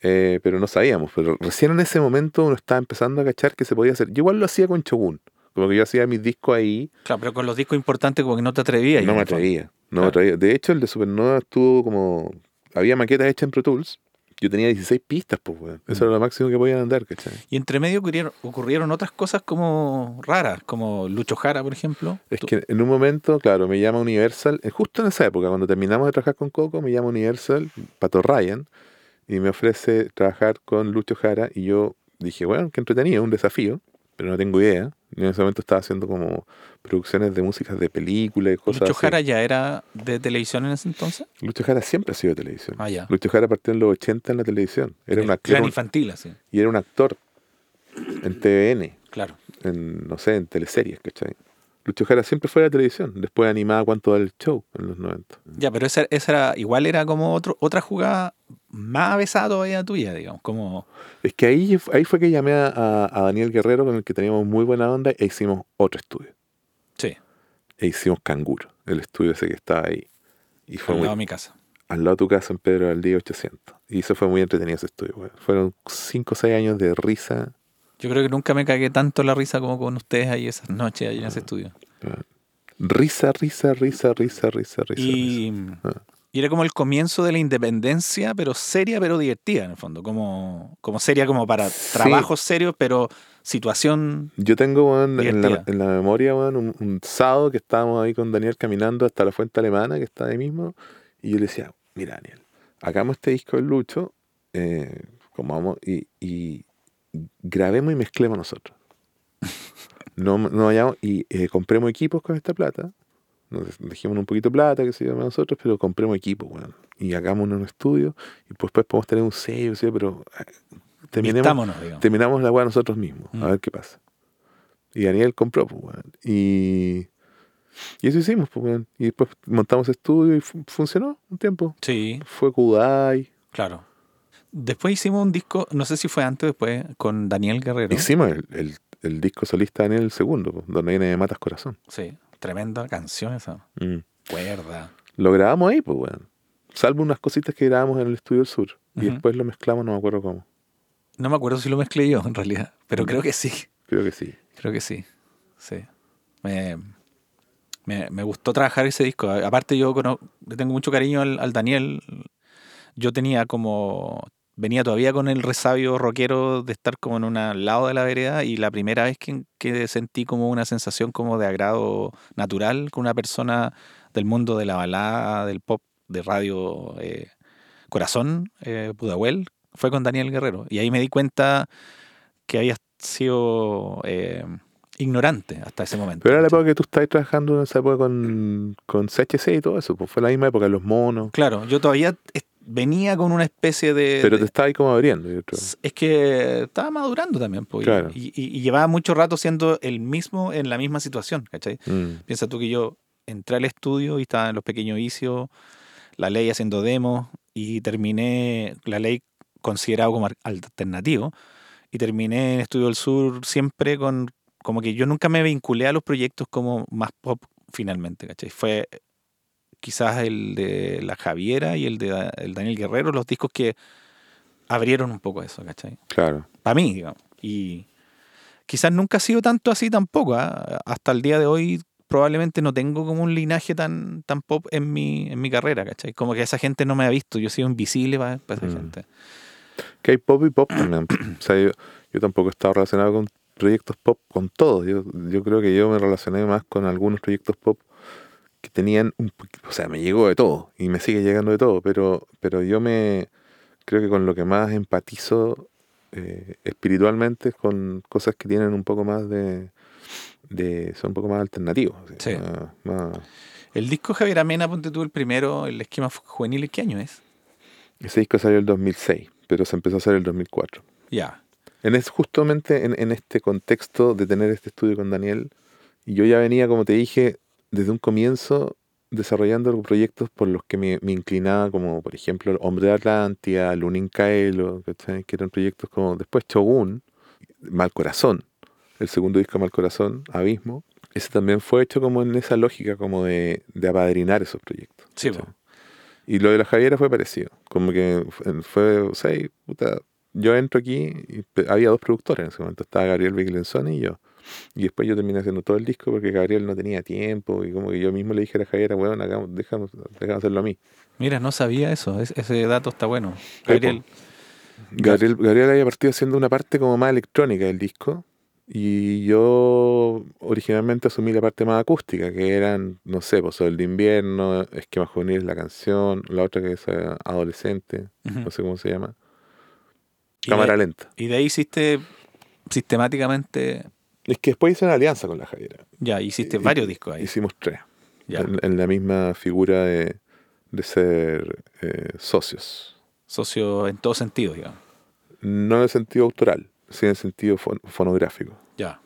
Eh, pero no sabíamos. Pero recién en ese momento uno estaba empezando a cachar que se podía hacer. Yo igual lo hacía con Shogun. Como que yo hacía mis discos ahí, Claro, pero con los discos importantes como que no te atrevías. no me atrevía. No Claro. me atrevía. De hecho, el de Supernova estuvo como. Había maquetas hechas en Pro Tools. Yo tenía 16 pistas, pues, weón. Eso Mm. era lo máximo que podían andar, ¿cachai? Y entre medio ocurrieron, ocurrieron otras cosas como raras, como Lucho Jara, por ejemplo. Es Tú- que en un momento, claro, me llama Universal, eh, justo en esa época, cuando terminamos de trabajar con Coco, me llama Universal, Pato Ryan, y me ofrece trabajar con Lucho Jara, y yo dije, bueno, qué entretenido, un desafío, pero no tengo idea. En ese momento estaba haciendo como producciones de músicas de películas y cosas Lucho así. Jara ya era de televisión en ese entonces. Lucho Jara siempre ha sido de televisión. Ah, ya. Lucho Jara partió en los 80 en la televisión. Era un actor, infantil, así. y era un actor en TVN, Claro. en, no sé, en teleseries, ¿cachai? Lucho Jara siempre fue de la televisión, después animaba cuánto da el show en los 90. Ya, pero esa, esa era, igual era como otro, otra jugada más avesada todavía tuya, digamos. Como, Es que ahí, ahí fue que llamé a, a- a Daniel Guerrero, con el que teníamos muy buena onda, e hicimos otro estudio. sí, E hicimos Canguro, el estudio ese que estaba ahí. Y fue al muy, lado de mi casa. al lado de tu casa en Pedro Día 800. Y eso fue muy entretenido ese estudio. weón. Fueron 5 o 6 años de risa. Yo creo que nunca me cagué tanto la risa como con ustedes ahí esas noches ahí en ese estudio. Risa, risa, risa, risa, risa, risa. Y, Ah. y era como el comienzo de la independencia, pero seria, pero divertida en el fondo. Como, como seria como para Sí. trabajos serios, pero situación... Yo tengo weón, en, la, Divertida. en la memoria weón, un, un sábado que estábamos ahí con Daniel caminando hasta la fuente alemana que está ahí mismo. Y yo le decía, mira Daniel, hagamos este disco del Lucho, eh, como vamos, y, y grabemos y mezclemos nosotros. No, no vayamos y eh, compremos equipos con esta plata. Nos dejemos un poquito de plata, que se llama nosotros, pero compremos equipos, weón. Y hagamos un estudio y pues después podemos tener un sello, ¿sí? pero eh, terminemos, terminamos la weá nosotros mismos, Mm. a ver qué pasa. Y Daniel compró, pues. Y, y eso hicimos, pues, weón. Y después montamos estudio y fu- funcionó un tiempo. Sí, Fue Kudai. claro. Después hicimos un disco, no sé si fue antes o después, con Daniel Guerrero. Hicimos el, el- el disco solista Daniel el segundo, donde viene Matas Corazón. Sí, tremenda canción esa. Mm. Cuerda. Lo grabamos ahí, pues, weón. Salvo unas cositas que grabamos en el estudio del sur. Y después lo mezclamos, no me acuerdo cómo. No me acuerdo si lo mezclé yo, en realidad, pero creo que sí. Creo que sí. Creo que sí. Sí. Me, me, me gustó trabajar ese disco. Aparte, yo cono- le tengo mucho cariño al, al Daniel. Yo tenía como. Venía todavía con el resabio rockero de estar como en un lado de la vereda y la primera vez que, que sentí como una sensación como de agrado natural con una persona del mundo de la balada, del pop, de radio eh, Corazón, eh, Pudahuel, fue con Daniel Guerrero. Y ahí me di cuenta que había sido eh, ignorante hasta ese momento. Pero era la época que tú estabas trabajando en esa época con, con CHC y todo eso. Pues fue la misma época, los monos. Claro, yo todavía venía con una especie de... Pero te estaba ahí como abriendo. yo creo. es que estaba madurando también, pues, y- Claro. y, y- y llevaba mucho rato siendo el mismo en la misma situación, ¿cachai? Mm. Piensa tú que yo entré al estudio y estaba en los pequeños vicios, la ley haciendo demos y terminé, la ley considerado como alternativo, y terminé en Estudio del Sur siempre con, como que yo nunca me vinculé a los proyectos como más pop finalmente, ¿cachai? Fue quizás el de la Javiera y el de el Daniel Guerrero, los discos que abrieron un poco eso, ¿cachai? Claro. Para mí, digamos. Y quizás nunca ha sido tanto así tampoco. ¿ah? Hasta el día de hoy probablemente no tengo como un linaje tan, tan pop en mi, en mi carrera, ¿cachai? Como que esa gente no me ha visto, yo he sido invisible para, para esa Mm. gente. Que hay pop y pop también. o sea, yo, yo tampoco he estado relacionado con proyectos pop con todos. Yo, yo creo que yo me relacioné más con algunos proyectos pop que tenían un o sea, me llegó de todo y me sigue llegando de todo, pero, pero yo me creo que con lo que más empatizo eh, espiritualmente es con cosas que tienen un poco más de, de son un poco más alternativos. Sí. más- más- El disco Javier Amena, ponte tú el primero, el esquema juvenil, ¿qué año es? ese disco salió el 2006, pero se empezó a hacer el 2004. Ya. En es, justamente en, en este contexto de tener este estudio con Daniel, y yo ya venía, como te dije, desde un comienzo desarrollando proyectos por los que me, me inclinaba, como por ejemplo Hombre de Atlántida, Lunin Caelo, ¿cachai? que eran proyectos como después Shogun, Mal Corazón, el segundo disco Mal Corazón, Abismo. Ese también fue hecho como en esa lógica como de, de apadrinar esos proyectos. Sí. Y lo de la Javiera fue parecido. Como que fue, o sea, puta, yo entro aquí y había dos productores en ese momento. Estaba Gabriel Viglenzoni y yo. Y después yo terminé haciendo todo el disco porque Gabriel no tenía tiempo y como que yo mismo le dije a la Javiera, bueno, hagamos, déjame, déjame hacerlo a mí. Mira, no sabía eso. es- ese dato está bueno. Gabriel. Gabriel, Gabriel había partido haciendo una parte como más electrónica del disco y yo originalmente asumí la parte más acústica, que eran, no sé, pues Sol de Invierno, Esquema Juvenil, la canción, la otra que es eh, Adolescente, no sé cómo se llama, Y Cámara de, Lenta. y de ahí hiciste sistemáticamente, Es que después hice una alianza con la Javiera. ya, hiciste Y- varios discos ahí. Hicimos tres, Ya. en, en la misma figura de, de ser eh, socios. Socio en todo sentido, digamos. No en el sentido autoral, sino en el sentido fon- fonográfico. Ya.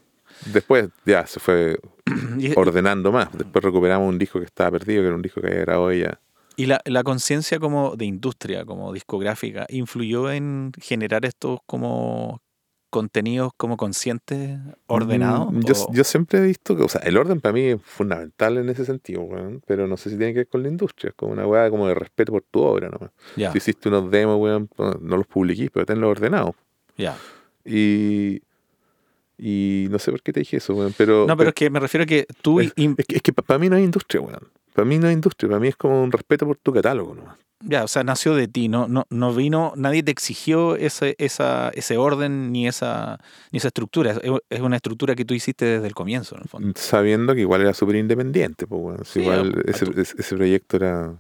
Después ya se fue *clears throat* ordenando más. Después recuperamos un disco que estaba perdido, que era un disco que había grabado ella. y la, la conciencia como de industria, como discográfica, influyó en generar estos como contenidos como conscientes, ordenados. Mm, Yo, o- yo siempre he visto que, o sea, el orden para mí es fundamental en ese sentido, weón, pero no sé si tiene que ver con la industria, es como una weá como de respeto por tu obra, ¿no? ya, Si hiciste unos demos, weón, no los publiquís, pero tenlos ordenados. ya. Y, y no sé por qué te dije eso, weón, pero... No, pero es que me refiero a que tú es, im- es que, para mí no hay industria, weón. Para mí no hay industria, para mí es como un respeto por tu catálogo, ¿no? Ya, o sea, nació de ti, no, no, no vino, nadie te exigió ese, esa, ese orden ni esa, ni esa estructura. Es, es una estructura que tú hiciste desde el comienzo, en el fondo. Sabiendo que igual era súper independiente, pues, weón. Si Sí, igual ese, tu- ese- ese proyecto era...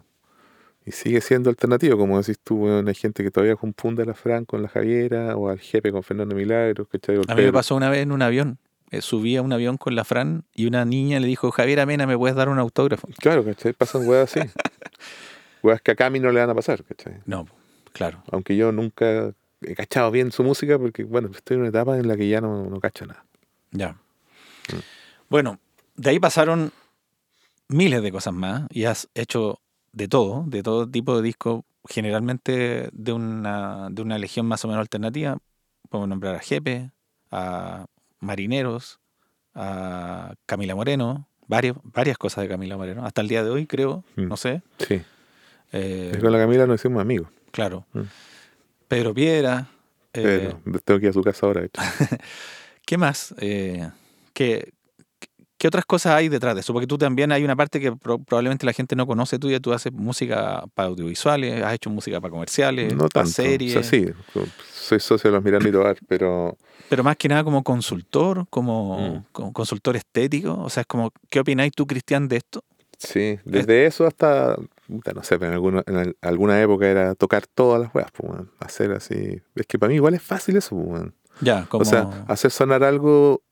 Y sigue siendo alternativo, como decís tú, weón. Hay gente que todavía confunde a la Fran con la Javiera o al Jepe con Fernando Milagros, ¿cachai? A mí me pasó una vez en un avión. Eh, subí a un avión con la Fran y una niña le dijo, Javier Amena, ¿me puedes dar un autógrafo? Claro, ¿cachai? Pasan weas así. *laughs* weas que acá a mí no le van a pasar, ¿cachai? No, claro. Aunque yo nunca he cachado bien su música porque, bueno, estoy en una etapa en la que ya no, no cacho nada. Ya. Bueno, de ahí pasaron miles de cosas más y has hecho de todo, de todo tipo de discos, generalmente de una, de una legión más o menos alternativa. Podemos nombrar a Jepe, a Marineros, a Camila Moreno, varios, varias cosas de Camila Moreno, hasta el día de hoy creo, Mm. no sé. Sí. Eh, con la Camila nos hicimos amigos. claro. Mm. Pedro Piedra. eh, Pero tengo que ir a su casa ahora, de hecho. *laughs* ¿Qué más? Eh, ¿qué, qué otras cosas hay detrás de eso? Porque tú también hay una parte que pro- probablemente la gente no conoce tuya. Tú haces música para audiovisuales, has hecho música para comerciales, No para tanto. series. O sea, sí, soy socio de los Miranda y Tobar, pero Pero más que nada como consultor, como, Mm. como consultor estético. O sea, es como, ¿qué opináis tú, Cristian, de esto? sí, desde eso hasta, no sé, pero en, alguna, en al- alguna época era tocar todas las weas, pues, weón. hacer así. Es que para mí igual es fácil eso, pues, weón. Ya, como... O sea, hacer sonar algo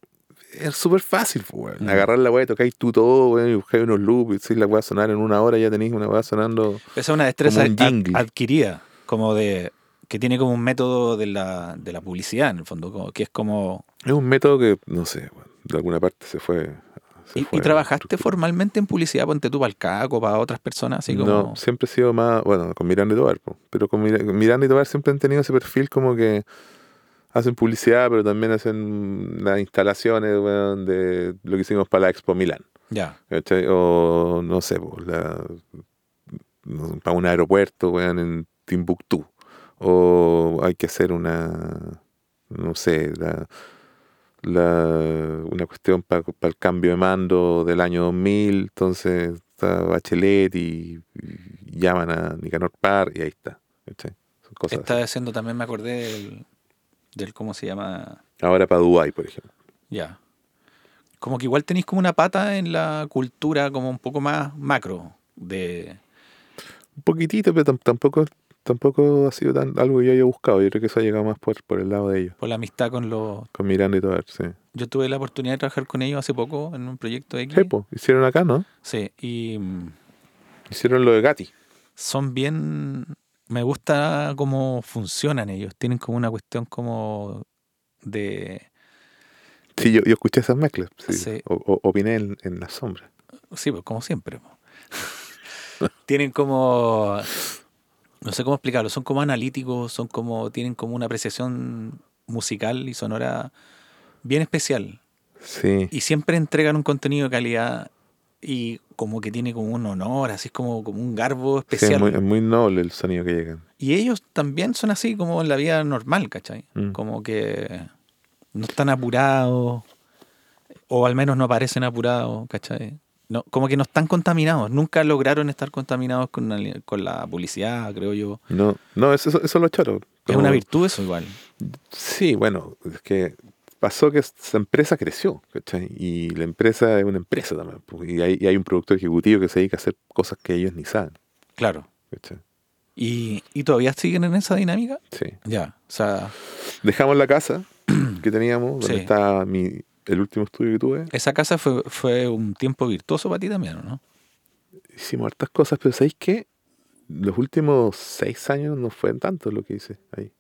es súper fácil, pues, weón. Mm. Agarrar la wea y tocáis tú todo, weón, y buscáis unos loops, y si la wea sonar en una hora ya tenéis una wea sonando. esa es una destreza un ad- adquirida, como de... que tiene como un método de la, de la publicidad, en el fondo, como- que es como... Es un método que, no sé, weón, de alguna parte se fue. se ¿Y, trabajaste formalmente en publicidad? Ponte tú para el caco, para otras personas, así como... No, siempre he sido más, bueno, con Miranda y Tobar, pero con Miranda y Tobar siempre han tenido ese perfil como que hacen publicidad, pero también hacen las instalaciones weón, de lo que hicimos para la Expo Milán. Ya. O no sé, la- no, para un aeropuerto weón, en Timbuktu. O hay que hacer una, no sé, la, la- una cuestión para el cambio de mando del año 2000. Entonces está Bachelet y, y llaman a Nicanor Par y ahí está. ¿cachai? Son cosas. Está así. haciendo también, me acordé del, del ¿cómo se llama? Ahora para Dubái, por ejemplo. Ya. Como que igual tenéis como una pata en la cultura como un poco más macro de... Un poquitito, pero tam- tampoco, tampoco ha sido tan, algo que yo haya buscado. Yo creo que eso ha llegado más por, por el lado de ellos. por la amistad con los... Con Miranda y todo, sí. Yo tuve la oportunidad de trabajar con ellos hace poco en un proyecto X. Sí, hicieron acá, ¿no? Sí, y mm, Hicieron lo de Gatti. son bien... Me gusta cómo funcionan ellos. Tienen como una cuestión como de... Sí, yo, yo escuché esas mezclas. Sí. Sí. O, o- opiné en, en la sombra. Sí, pues como siempre. *laughs* tienen como... No sé cómo explicarlo. Son como analíticos, son como... Tienen como una apreciación musical y sonora bien especial. Sí. Y siempre entregan un contenido de calidad y como que tiene como un honor, así es como, como un garbo Sí, es, especial. muy, es muy noble el sonido que llegan. Y ellos también son así como en la vida normal, ¿cachai? Mm. Como que no están apurados, o al menos no parecen apurados, ¿cachai? No, como que no están contaminados, nunca lograron estar contaminados con, la- con la publicidad, creo yo. No, no, eso, eso, eso es lo choro. Es una virtud eso igual. Sí, bueno, es que pasó que esa empresa creció, ¿cachai? Y la empresa es una empresa también. Y hay, y hay un productor ejecutivo que se dedica a hacer cosas que ellos ni saben, Claro. ¿cachai? ¿Y, y todavía siguen en esa dinámica? Sí. Ya, o sea, Dejamos la casa *clears throat* que teníamos, donde Sí. está mi, el último estudio que tuve. esa casa fue, fue un tiempo virtuoso para ti también, ¿o ¿no? Hicimos hartas cosas, pero ¿sabéis qué? Los últimos seis años no fue tanto lo que hice ahí.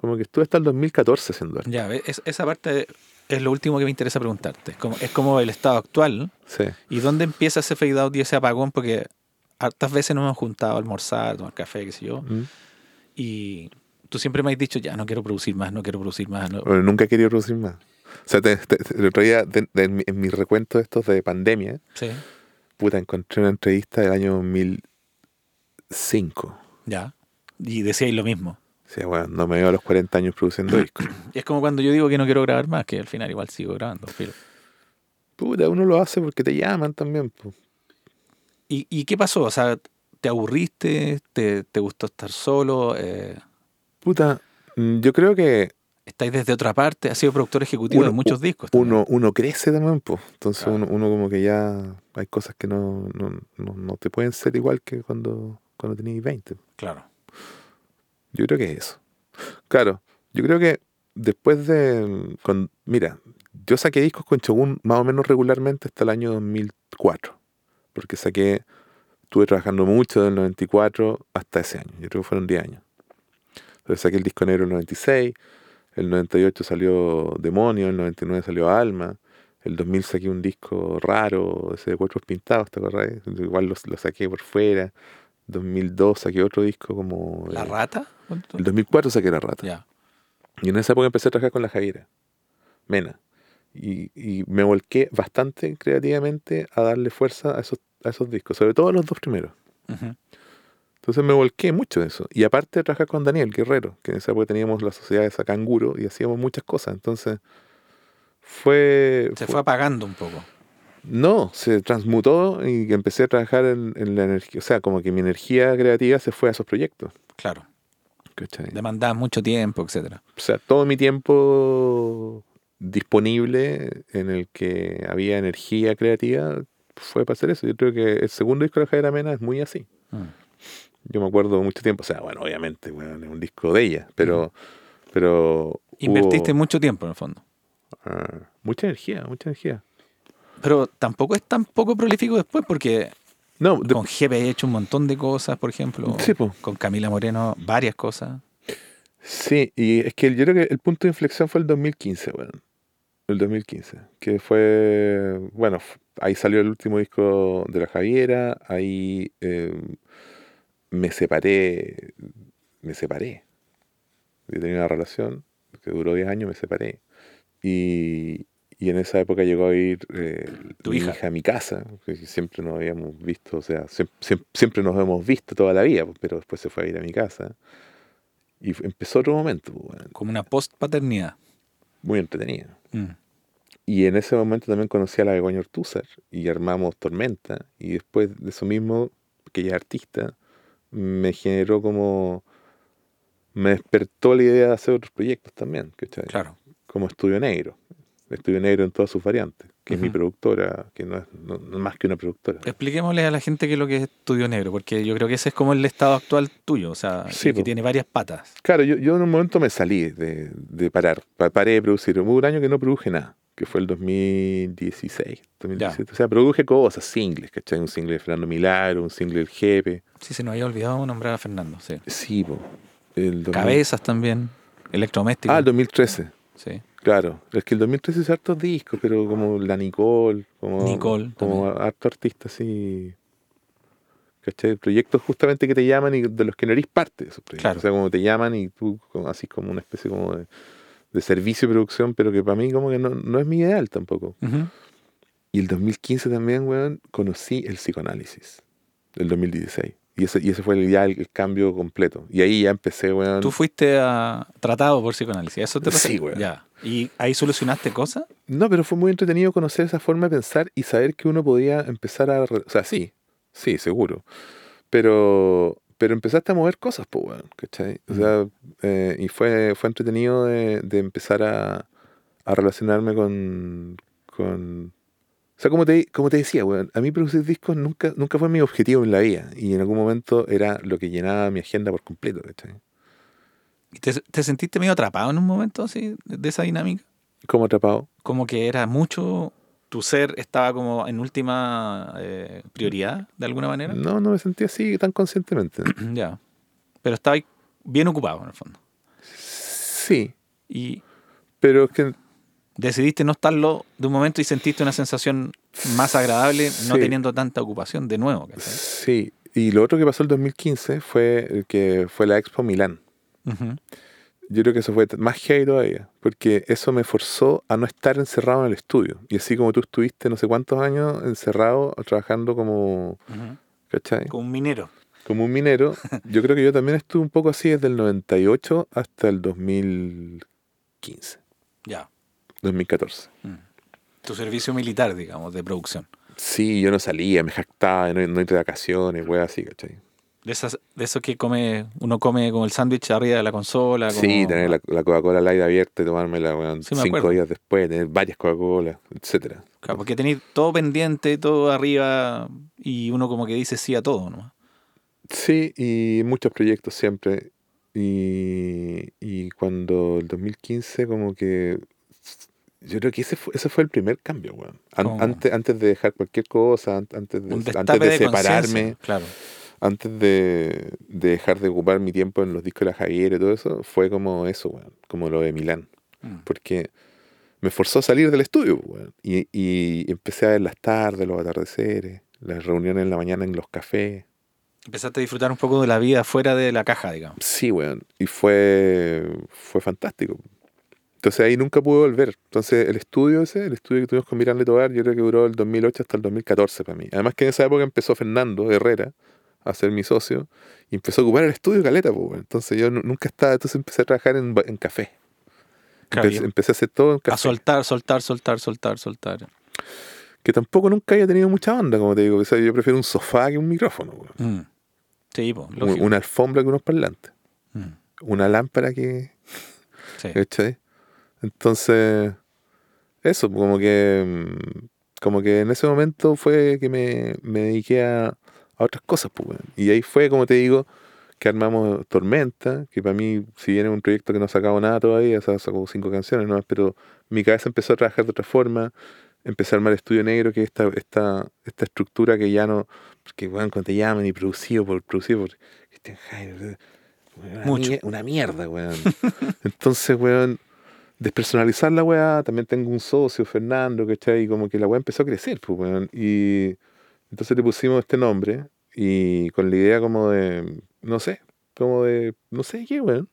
Como que estuve hasta el 2014 haciendo arte. Ya, es- esa parte es lo último que me interesa preguntarte. Es como, es como el estado actual Sí. y dónde empieza ese fade out y ese apagón, porque hartas veces nos hemos juntado a almorzar, tomar café, qué sé yo, Mm. y tú siempre me has dicho, ya, no quiero producir más, no quiero producir más. no". Bueno, nunca he querido producir más. O sea, te- te- el otro día, de- de- en, mi, en mis recuentos estos de pandemia, Sí, puta, encontré una entrevista del año 2005. ya. Y decíais lo mismo. Sea, bueno, no me veo a los 40 años produciendo discos. *clears throat* Y es como cuando yo digo que no quiero grabar más, que al final igual sigo grabando. filo. Puta, uno lo hace porque te llaman también. ¿Y, ¿Y qué pasó? O sea, ¿te aburriste? ¿Te, te gustó estar solo? Eh, Puta, mm, yo creo que ¿Estáis desde otra parte? ¿Has sido productor ejecutivo de muchos discos? también. uno, uno crece también, pues. Entonces Claro. uno, uno como que ya hay cosas que no, no, no, no te pueden ser igual que cuando, cuando tenías 20. Claro. Yo creo que es eso. Claro, yo creo que después de... con- mira, yo saqué discos con Shogun más o menos regularmente hasta el año 2004. Porque saqué... Estuve trabajando mucho del 94 hasta ese año. Yo creo que fueron 10 años. Entonces saqué el disco negro en el 96. El 98 salió Demonio. El 99 salió Alma. El 2000 saqué un disco raro, ese de cuatro pintados, ¿te acordás? Igual lo, lo saqué por fuera. 2002 saqué otro disco como... ¿La eh, rata? El 2004 saqué La Rata. Ya. Y en esa época empecé a trabajar con la Javiera, Mena. Y, y me volqué bastante creativamente a darle fuerza a esos, a esos discos, sobre todo los dos primeros. Entonces me volqué mucho en eso. Y aparte de trabajar con Daniel Guerrero, que en esa época teníamos la sociedad de Sacanguro y hacíamos muchas cosas. Entonces fue... Se fue- fue apagando un poco. No, se transmutó y empecé a trabajar en, en la energía. O sea, como que mi energía creativa se fue a esos proyectos. Claro. ¿cachai? Demandaba mucho tiempo, etcétera. o sea, todo mi tiempo disponible en el que había energía creativa fue para hacer eso. Yo creo que el segundo disco de la Javiera Mena es muy así. Mm. Yo me acuerdo mucho tiempo, o sea, bueno, obviamente, bueno, es un disco de ella, pero, pero Invertiste hubo, mucho tiempo en el fondo. ah, mucha energía, mucha energía. Pero tampoco es tan poco prolífico después, porque No, de- con GP he hecho un montón de cosas, por ejemplo. Sí, po. Con Camila Moreno, varias cosas. sí, y es que yo creo que el punto de inflexión fue el 2015, bueno, el 2015, que fue, bueno, ahí salió el último disco de la Javiera, ahí eh, me separé, me separé. Yo tenía una relación que duró 10 años, me separé. Y, y en esa época llegó a ir eh, Tu mi hija. hija a mi casa, que siempre nos habíamos visto, o sea, siem- siem- siempre nos hemos visto toda la vida, pero después se fue a ir a mi casa. Y empezó otro momento, pues, bueno, Como una post-paternidad. muy entretenido. Mm. Y en ese momento también conocí a la Begoña Ortúzar y armamos Tormenta. Y después de eso mismo, que ella es artista, me generó como me despertó la idea de hacer otros proyectos también, ¿cachai? Claro. Como Estudio Negro. Estudio Negro en todas sus variantes, que es mi productora, que no es, no- más que una productora. Expliquémosle a la gente qué es lo que es Estudio Negro, porque yo creo que ese es como el estado actual tuyo, o sea, Sí, que tiene varias patas. Claro, yo, yo en un momento me salí de, de parar, pa- paré de producir. Hubo un año que no produje nada, que fue el 2016, 2017. O sea, produje cosas, singles, ¿cachai? Un single de Fernando Milagro, un single del Jepe. Sí, se nos había olvidado nombrar a Fernando, sí. Sí, 2000 Cabezas también, electrodomésticos. Ah, el 2013. Sí. Claro, es que el 2013 hice hartos discos, pero como la Nicole, como, Nicole como harto artista así. ¿Cachai? Proyectos justamente que te llaman y de los que no eres parte de esos proyectos. Claro. O sea, como te llaman y tú, así como una especie como de, de servicio de producción, pero que para mí como que no, no es mi ideal tampoco. Ujú. Y el 2015 también, weón, conocí el psicoanálisis. El 2016. Y ese, y ese fue el, ya el, el cambio completo. Y ahí ya empecé, weón. Tú fuiste a- tratado por psicoanálisis, ¿a ¿eso te Sí, güey. Ya. ¿Y ahí solucionaste cosas? No, pero fue muy entretenido conocer esa forma de pensar y saber que uno podía empezar a... O sea, sí, sí, seguro. Pero, pero empezaste a mover cosas, pues, weón, ¿cachai? O sea, eh, y fue, fue entretenido de, de empezar a, a relacionarme con, con... O sea, como te, como te decía, weón, a mí producir discos nunca, nunca fue mi objetivo en la vida. Y en algún momento era lo que llenaba mi agenda por completo, ¿cachai? ¿Y ¿Te, te sentiste medio atrapado en un momento así de esa dinámica? Como atrapado. Como que era mucho, tu ser estaba como en última eh, prioridad, de alguna manera. No, no me sentí así tan conscientemente. *clears throat* ya. Pero estaba bien ocupado en el fondo. Sí, Y pero es que decidiste no estarlo de un momento y sentiste una sensación más agradable no Sí. teniendo tanta ocupación de nuevo. ¿cachai? Sí, y lo otro que pasó el 2015 fue que fue la Expo Milán. Yo creo que eso fue más heavy todavía, porque eso me forzó a no estar encerrado en el estudio. Y así como tú estuviste no sé cuántos años encerrado trabajando como. Como un minero. Como un minero, *laughs* yo creo que yo también estuve un poco así desde el 98 hasta el 2015, Ya. 2014. Tu servicio militar, digamos, de producción. Sí, yo no salía, me jactaba, no, no de vacaciones, wey así, ¿cachai? De, esas, de eso que come, uno come como el sándwich arriba de la consola. Como, Sí, tener la, la Coca-Cola aire abierta y tomármela weón, Sí, cinco días después, tener varias Coca-Cola, etcétera. Claro, porque tenéis todo pendiente, todo arriba, y uno como que dice sí a todo, ¿no? Sí, y muchos proyectos siempre. Y, y cuando el 2015 como que... Yo creo que ese fue, ese fue el primer cambio, weón. An- ¿Cómo? antes, antes de dejar cualquier cosa, an- antes de, antes de de, separarme, Claro. antes de, de dejar de ocupar mi tiempo en los discos de la Javier y todo eso, fue como eso, weón, como lo de Milán. Mm. porque me forzó a salir del estudio, weón. y, y empecé a ver las tardes, los atardeceres, las reuniones en la mañana en los cafés. Empezaste a disfrutar un poco de la vida fuera de la caja, digamos. Sí, weón, y fue, fue fantástico. Entonces ahí nunca pude volver. Entonces el estudio ese, el estudio que tuvimos con Miranda Tobar, yo creo que duró del 2008 hasta el 2014 para mí. Además que en esa época empezó Fernando Herrera a ser mi socio y empezó a ocupar el estudio caleta, pues. Entonces yo nu- nunca estaba, entonces empecé a trabajar en, café. Empecé, a hacer todo en a café. soltar, soltar, soltar, soltar, soltar. que tampoco nunca haya tenido mucha onda, como te digo. O sea, yo prefiero un sofá que un micrófono. Mm. Sí, pues, lógico. una alfombra que unos parlantes. Mm. Una lámpara que. Sí. Entonces, eso, como que. Como que en ese momento fue que me, me dediqué a, a otras cosas, pues. Y ahí fue, como te digo, que armamos Tormenta, que para mí, si bien es un proyecto que no ha sacado nada todavía, o sea, sacó cinco canciones nomás, pero mi cabeza empezó a trabajar de otra forma, empecé a armar Estudio Negro, que es esta, esta, esta estructura que ya no, porque bueno, cuando te llaman y producido por, producido por Christian Jaime, una, Mucho. una mierda, weón. *laughs* Entonces, weón, despersonalizar la weá, también tengo un socio, Fernando, ¿cachai? Y como que la weá empezó a crecer, pues, weón. Y entonces le pusimos este nombre y con la idea como de, no sé, como de, no sé qué, weón.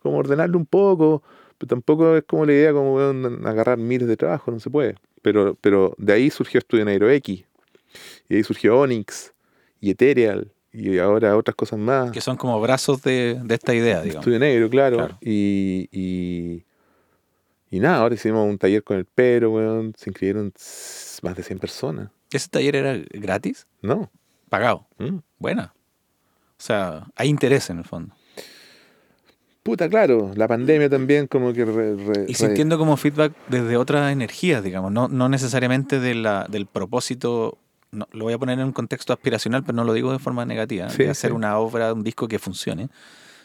Como ordenarlo un poco, pero tampoco es como la idea como, weón, agarrar miles de trabajo, no se puede. Pero, pero de ahí surgió Estudio Negro X, y ahí surgió Onyx, y Ethereal, y ahora otras cosas más. Que son como brazos de, de esta idea, digamos. Estudio Negro, claro. Claro. Y, y, y nada, ahora hicimos un taller con el Pero, weón. Se inscribieron más de 100 personas. ¿Ese taller era gratis? No. Pagado. Mm. Buena. O sea, hay interés en el fondo. puta, claro, la pandemia también como que... re- re- Y sintiendo como feedback desde otras energías, digamos, no, no necesariamente de la, del propósito, no, lo voy a poner en un contexto aspiracional, pero no lo digo de forma negativa, Sí, de hacer sí. una obra, un disco que funcione,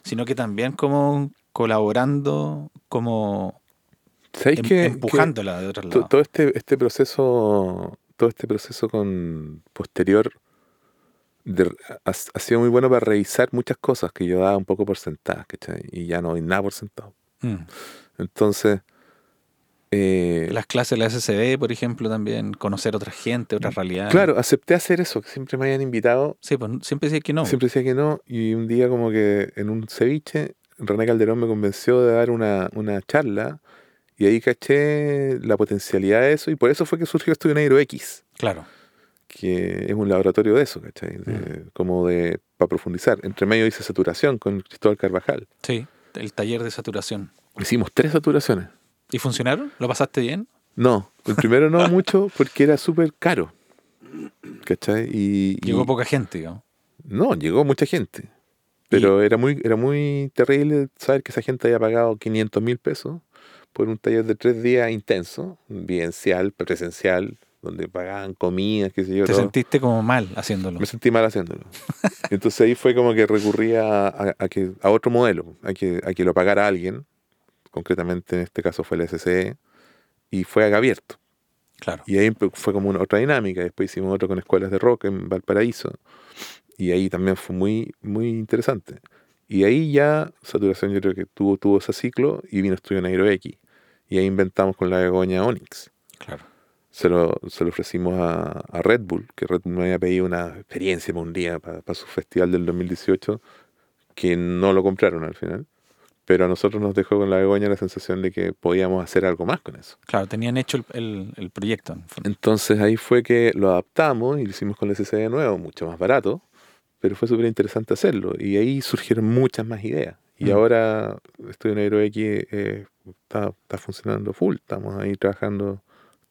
sino que también como colaborando, como ¿Sabéis em- que- que empujándola de otro lado. todo este, este proceso, todo este proceso con posterior de- ha, ha sido muy bueno para revisar muchas cosas que yo daba un poco por sentadas, ¿cachai? Y ya no doy nada por sentado. Mm. Entonces, eh, Las clases de la SCD, por ejemplo, también, conocer otra gente, otras realidades. claro, acepté hacer eso, que siempre me habían invitado Sí, pues siempre decía que no. Siempre decía que no, y un día como que en un ceviche, René Calderón me convenció de dar una, una charla, y ahí caché la potencialidad de eso, y por eso fue que surgió Estudio Negro X, Claro. que es un laboratorio de eso, ¿cachai? De- Como de, para profundizar. Entre medio hice saturación con Cristóbal Carvajal. Sí, el taller de saturación. Hicimos tres saturaciones. ¿Y funcionaron? ¿Lo pasaste bien? No, el primero no *laughs* mucho porque era súper caro. ¿Cachai? Y, y- Llegó poca gente, digamos. No, llegó mucha gente. Pero era muy era muy terrible saber que esa gente había pagado 500 mil pesos por un taller de tres días intenso, vivencial, presencial, donde pagaban comidas, qué sé yo. Te todo. sentiste como mal haciéndolo. Me sentí mal haciéndolo. *laughs* Entonces ahí fue como que recurría a, a que, a otro modelo, a que, a que lo pagara alguien, concretamente en este caso fue el SCE, y fue haga abierto. Claro. Y ahí fue como una otra dinámica. Después hicimos otro con escuelas de rock en Valparaíso. Y ahí también fue muy, muy interesante. Y ahí ya Saturación yo creo que tuvo, tuvo ese ciclo y vino Estudio Negro X. Y ahí inventamos con la Begoña Onyx. Claro. Se lo, se lo ofrecimos a, a Red Bull, que Red Bull me había pedido una experiencia para un día, para, para su festival del 2018, que no lo compraron al final. Pero a nosotros nos dejó con la Begoña la sensación de que podíamos hacer algo más con eso. Claro, tenían hecho el, el- el proyecto. en el. Entonces ahí fue que lo adaptamos y lo hicimos con el SSD de nuevo, mucho más barato, pero fue súper interesante hacerlo. Y ahí surgieron muchas más ideas. Y Mm. ahora Estudio Negro X eh, está, está funcionando full. Estamos ahí trabajando,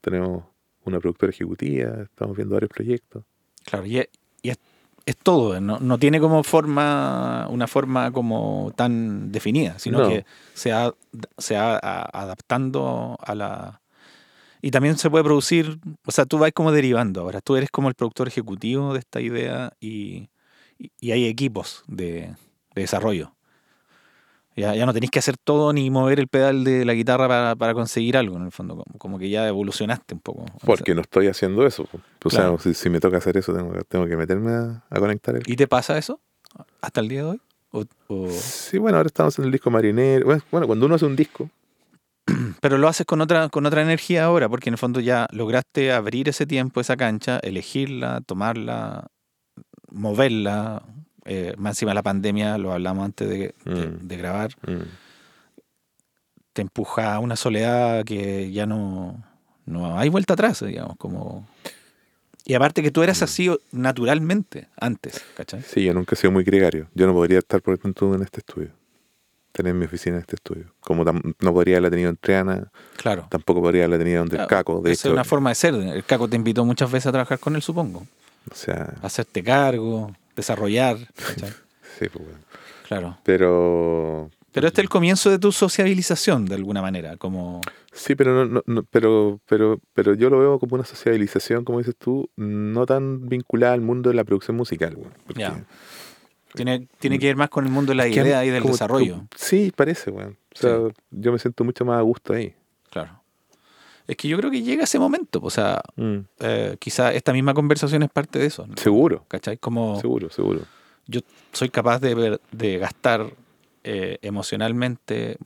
tenemos una productora ejecutiva, estamos viendo varios proyectos. Claro, y es, y es- es todo, no, no tiene como forma, una forma como tan definida, sino No. que se va, se va a- adaptando a la... Y también se puede producir, o sea, tú vas como derivando ahora, tú eres como el productor ejecutivo de esta idea y, y- y hay equipos de, de desarrollo. Ya, ya no tenéis que hacer todo ni mover el pedal de la guitarra para, para conseguir algo, en el fondo, como, como que ya evolucionaste un poco. O sea, Porque no estoy haciendo eso. O sea, Claro. si, si me toca hacer eso, tengo, tengo que meterme a, a conectar el... ¿Y te pasa eso hasta el día de hoy? ¿O- o- Sí, bueno, ahora estamos en el disco Marinero. Bueno, Bueno, cuando uno hace un disco, *clears throat* Pero lo haces con otra, con otra energía ahora, porque en el fondo ya lograste abrir ese tiempo, esa cancha, elegirla, tomarla, moverla. Eh, más encima de la pandemia, lo hablamos antes de, Mm. de grabar, mm, te empuja a una soledad que ya no, no hay vuelta atrás, digamos, como... Y aparte que tú eras Mm. así naturalmente antes, ¿cachai? Sí, yo nunca he sido muy gregario. Yo no podría estar, por ejemplo, en este estudio. Tener mi oficina en este estudio. Como no podría haberla tenido en Triana, Claro. tampoco podría haberla tenido donde Claro, el Caco. De Esa hecho, es una forma de ser. El Caco te invitó muchas veces a trabajar con él, supongo. o sea, Hacerte cargo, desarrollar. *laughs* sí, pues bueno. Claro. Pero, Pero este es el comienzo de tu sociabilización, de alguna manera. Como. sí, pero, no, no- no- pero, pero, pero yo lo veo como una sociabilización, como dices tú, no tan vinculada al mundo de la producción musical. güey, porque- Ya. Tiene, tiene que ver más con el mundo de la idea y del desarrollo. sí, parece, weón. O sea, yo me siento mucho más a gusto ahí. Es que yo creo que llega ese momento. O sea, Mm, eh, quizá esta misma conversación es parte de eso. ¿no? Seguro, ¿Cachai? Como seguro, seguro. yo soy capaz de, ver- de gastar eh, emocionalmente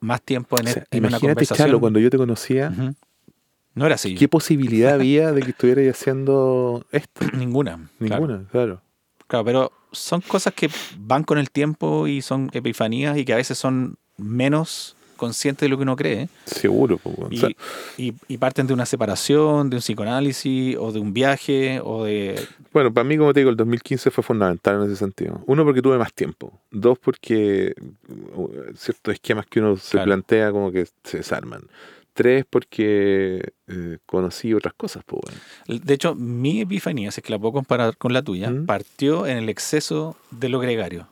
más tiempo en, O sea, en una imagínate, conversación. Chalo, cuando yo te conocía. No era así. ¿qué posibilidad *laughs* había de que estuvierais haciendo esto? *clears throat* Ninguna. claro. Ninguna, claro. Claro, pero son cosas que van con el tiempo y son epifanías y que a veces son menos conscientes de lo que uno cree. Seguro, po, weón. O Y, sea, y- y parten de una separación, de un psicoanálisis o de un viaje o de... bueno, para mí, como te digo, el 2015 fue fundamental en ese sentido. Uno, porque tuve más tiempo. Dos, porque uh, ciertos esquemas que uno se Claro. plantea como que se desarman. Tres, porque eh, conocí otras cosas, pues, weón. De hecho, mi epifanía, si es que la puedo comparar con la tuya, ¿Mm? partió en el exceso de lo gregario.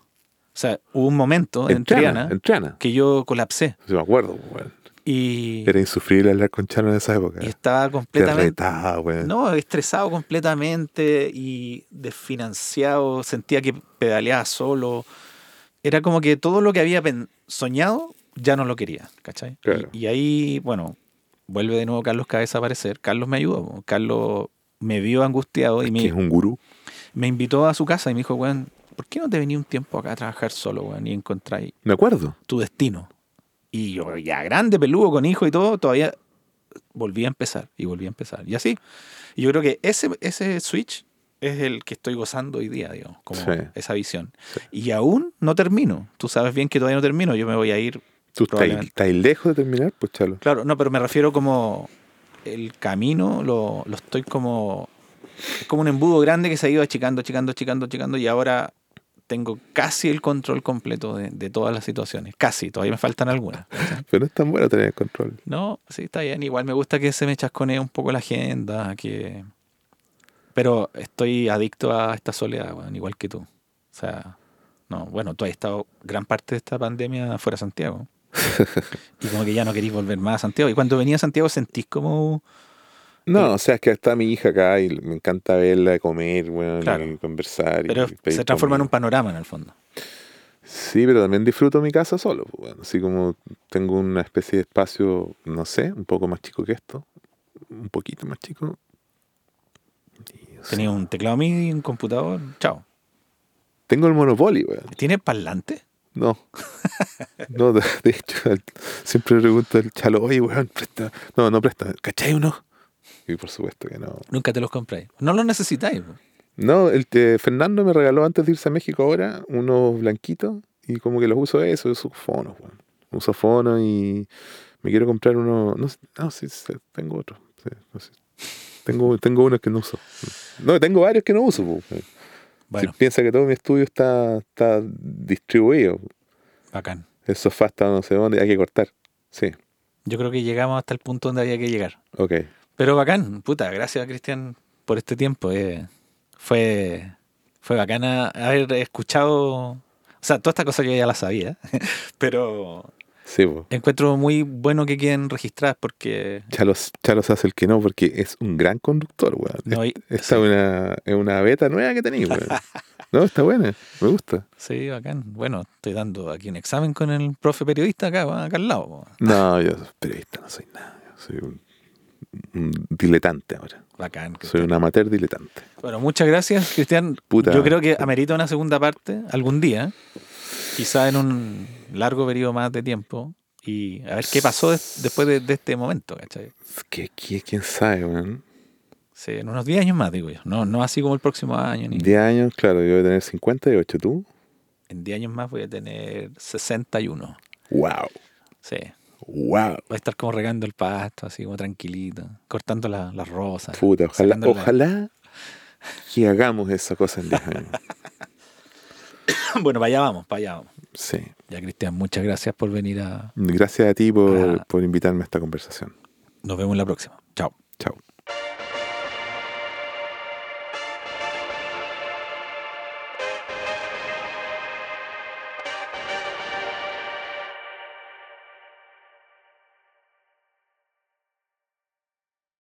Sea, hubo un momento en, En Triana, Triana en Triana. que yo colapsé Sí, me acuerdo, weón. y, Era insufrible hablar con Chano en esa época. y estaba Te completamente... retaba. No, estresado completamente y desfinanciado, sentía que pedaleaba solo. Era como que todo lo que había soñado ya no lo quería, ¿cachai? Claro. Y, y ahí, bueno, vuelve de nuevo Carlos Cabeza a aparecer. Carlos me ayudó. Carlos me vio angustiado y que me, es un gurú. me invitó a su casa y me dijo, weón, ¿por qué no te venís un tiempo acá a trabajar solo, weón, y encontráis Me acuerdo. tu destino? Y yo, ya grande, peludo, con hijo y todo, todavía volví a empezar y volví a empezar. Y así. Y yo creo que ese, ese switch es el que estoy gozando hoy día, digamos, como Sí. esa visión. Sí. Y aún no termino. Tú sabes bien que todavía no termino. Yo me voy a ir. Tú estás lejos de terminar, pues chalo. Claro, no, pero me refiero como el camino, lo, lo estoy como. Es como un embudo grande que se ha ido achicando, achicando, achicando, achicando. Y ahora tengo casi el control completo de, de todas las situaciones. Casi, todavía me faltan algunas. *laughs* Pero es tan bueno tener el control. No, sí, está bien. Igual me gusta que se me chasconee un poco la agenda, que... Pero estoy adicto a esta soledad, igual que tú. O sea, no, bueno, tú has estado gran parte de esta pandemia fuera de Santiago. *laughs* y como que ya no querís volver más a Santiago. Y cuando venía a Santiago sentís como... No, o sea, es que está mi hija acá y me encanta verla, comer, Claro. y conversar. Pero se transforma en un panorama en el fondo. Sí, pero también disfruto mi casa solo. pues, weón. Así como tengo una especie de espacio, no sé, un poco más chico que esto. Un poquito más chico. Tenía un teclado MIDI, un computador, chao. Tengo el Monopoly, weón. ¿Tiene parlante? No. *laughs* No, de, hecho, *laughs* siempre pregunto al chalo, oye, weón, presta. No, no presta. ¿Cachai uno? Y por supuesto que no. Nunca te los compráis. No los necesitáis. No, el Fernando me regaló antes de irse a México ahora unos blanquitos y como que los uso eso, uso fonos. Uso fonos y me quiero comprar uno, no no, sí, sí, tengo otro. sí, no sé. Tengo, tengo unos que no uso. No, tengo varios que no uso. Si piensa que todo mi estudio está, está distribuido. bacán. El sofá está no sé dónde, hay que cortar. Sí, Yo creo que llegamos hasta el punto donde había que llegar. ok. Pero bacán, puta, gracias Cristian por este tiempo. eh. Fue, fue bacana haber escuchado, o sea, toda esta cosa yo ya la sabía, *laughs* pero Sí, encuentro muy bueno que queden registradas porque Chalos, Chalos hace el que no porque es un gran conductor, weón. No, y- Esta es una, es una beta nueva que tenéis, weón. *laughs* No, está buena, me gusta. sí, bacán. Bueno, estoy dando aquí un examen con el profe periodista acá, acá al lado. No, yo soy periodista, no soy nada. Yo soy un diletante ahora. Bacán. Soy Cristian. un amateur diletante. Bueno, muchas gracias, Cristian. Puta. Yo creo que amerita una segunda parte algún día, quizá en un largo periodo más de tiempo, y a ver qué pasó des- después de, de este momento, ¿cachai? ¿Qué, qué, ¿Quién sabe, weón? Sí, en unos 10 años más, digo yo. No, no así como el próximo año, ni 10 años, claro, yo voy a tener 58, ¿tú? en 10 años más voy a tener 61. ¡Wow! Sí. ¡Wow! Voy a estar como regando el pasto, así como tranquilito, cortando la- las rosas. Puta, ojalá, ojalá que hagamos esa cosa en 10 años. *coughs* bueno, para allá vamos, para allá vamos. Sí. Ya, Cristian, muchas gracias por venir a... Gracias a ti por, Ah. por invitarme a esta conversación. Nos vemos en la próxima. Chao.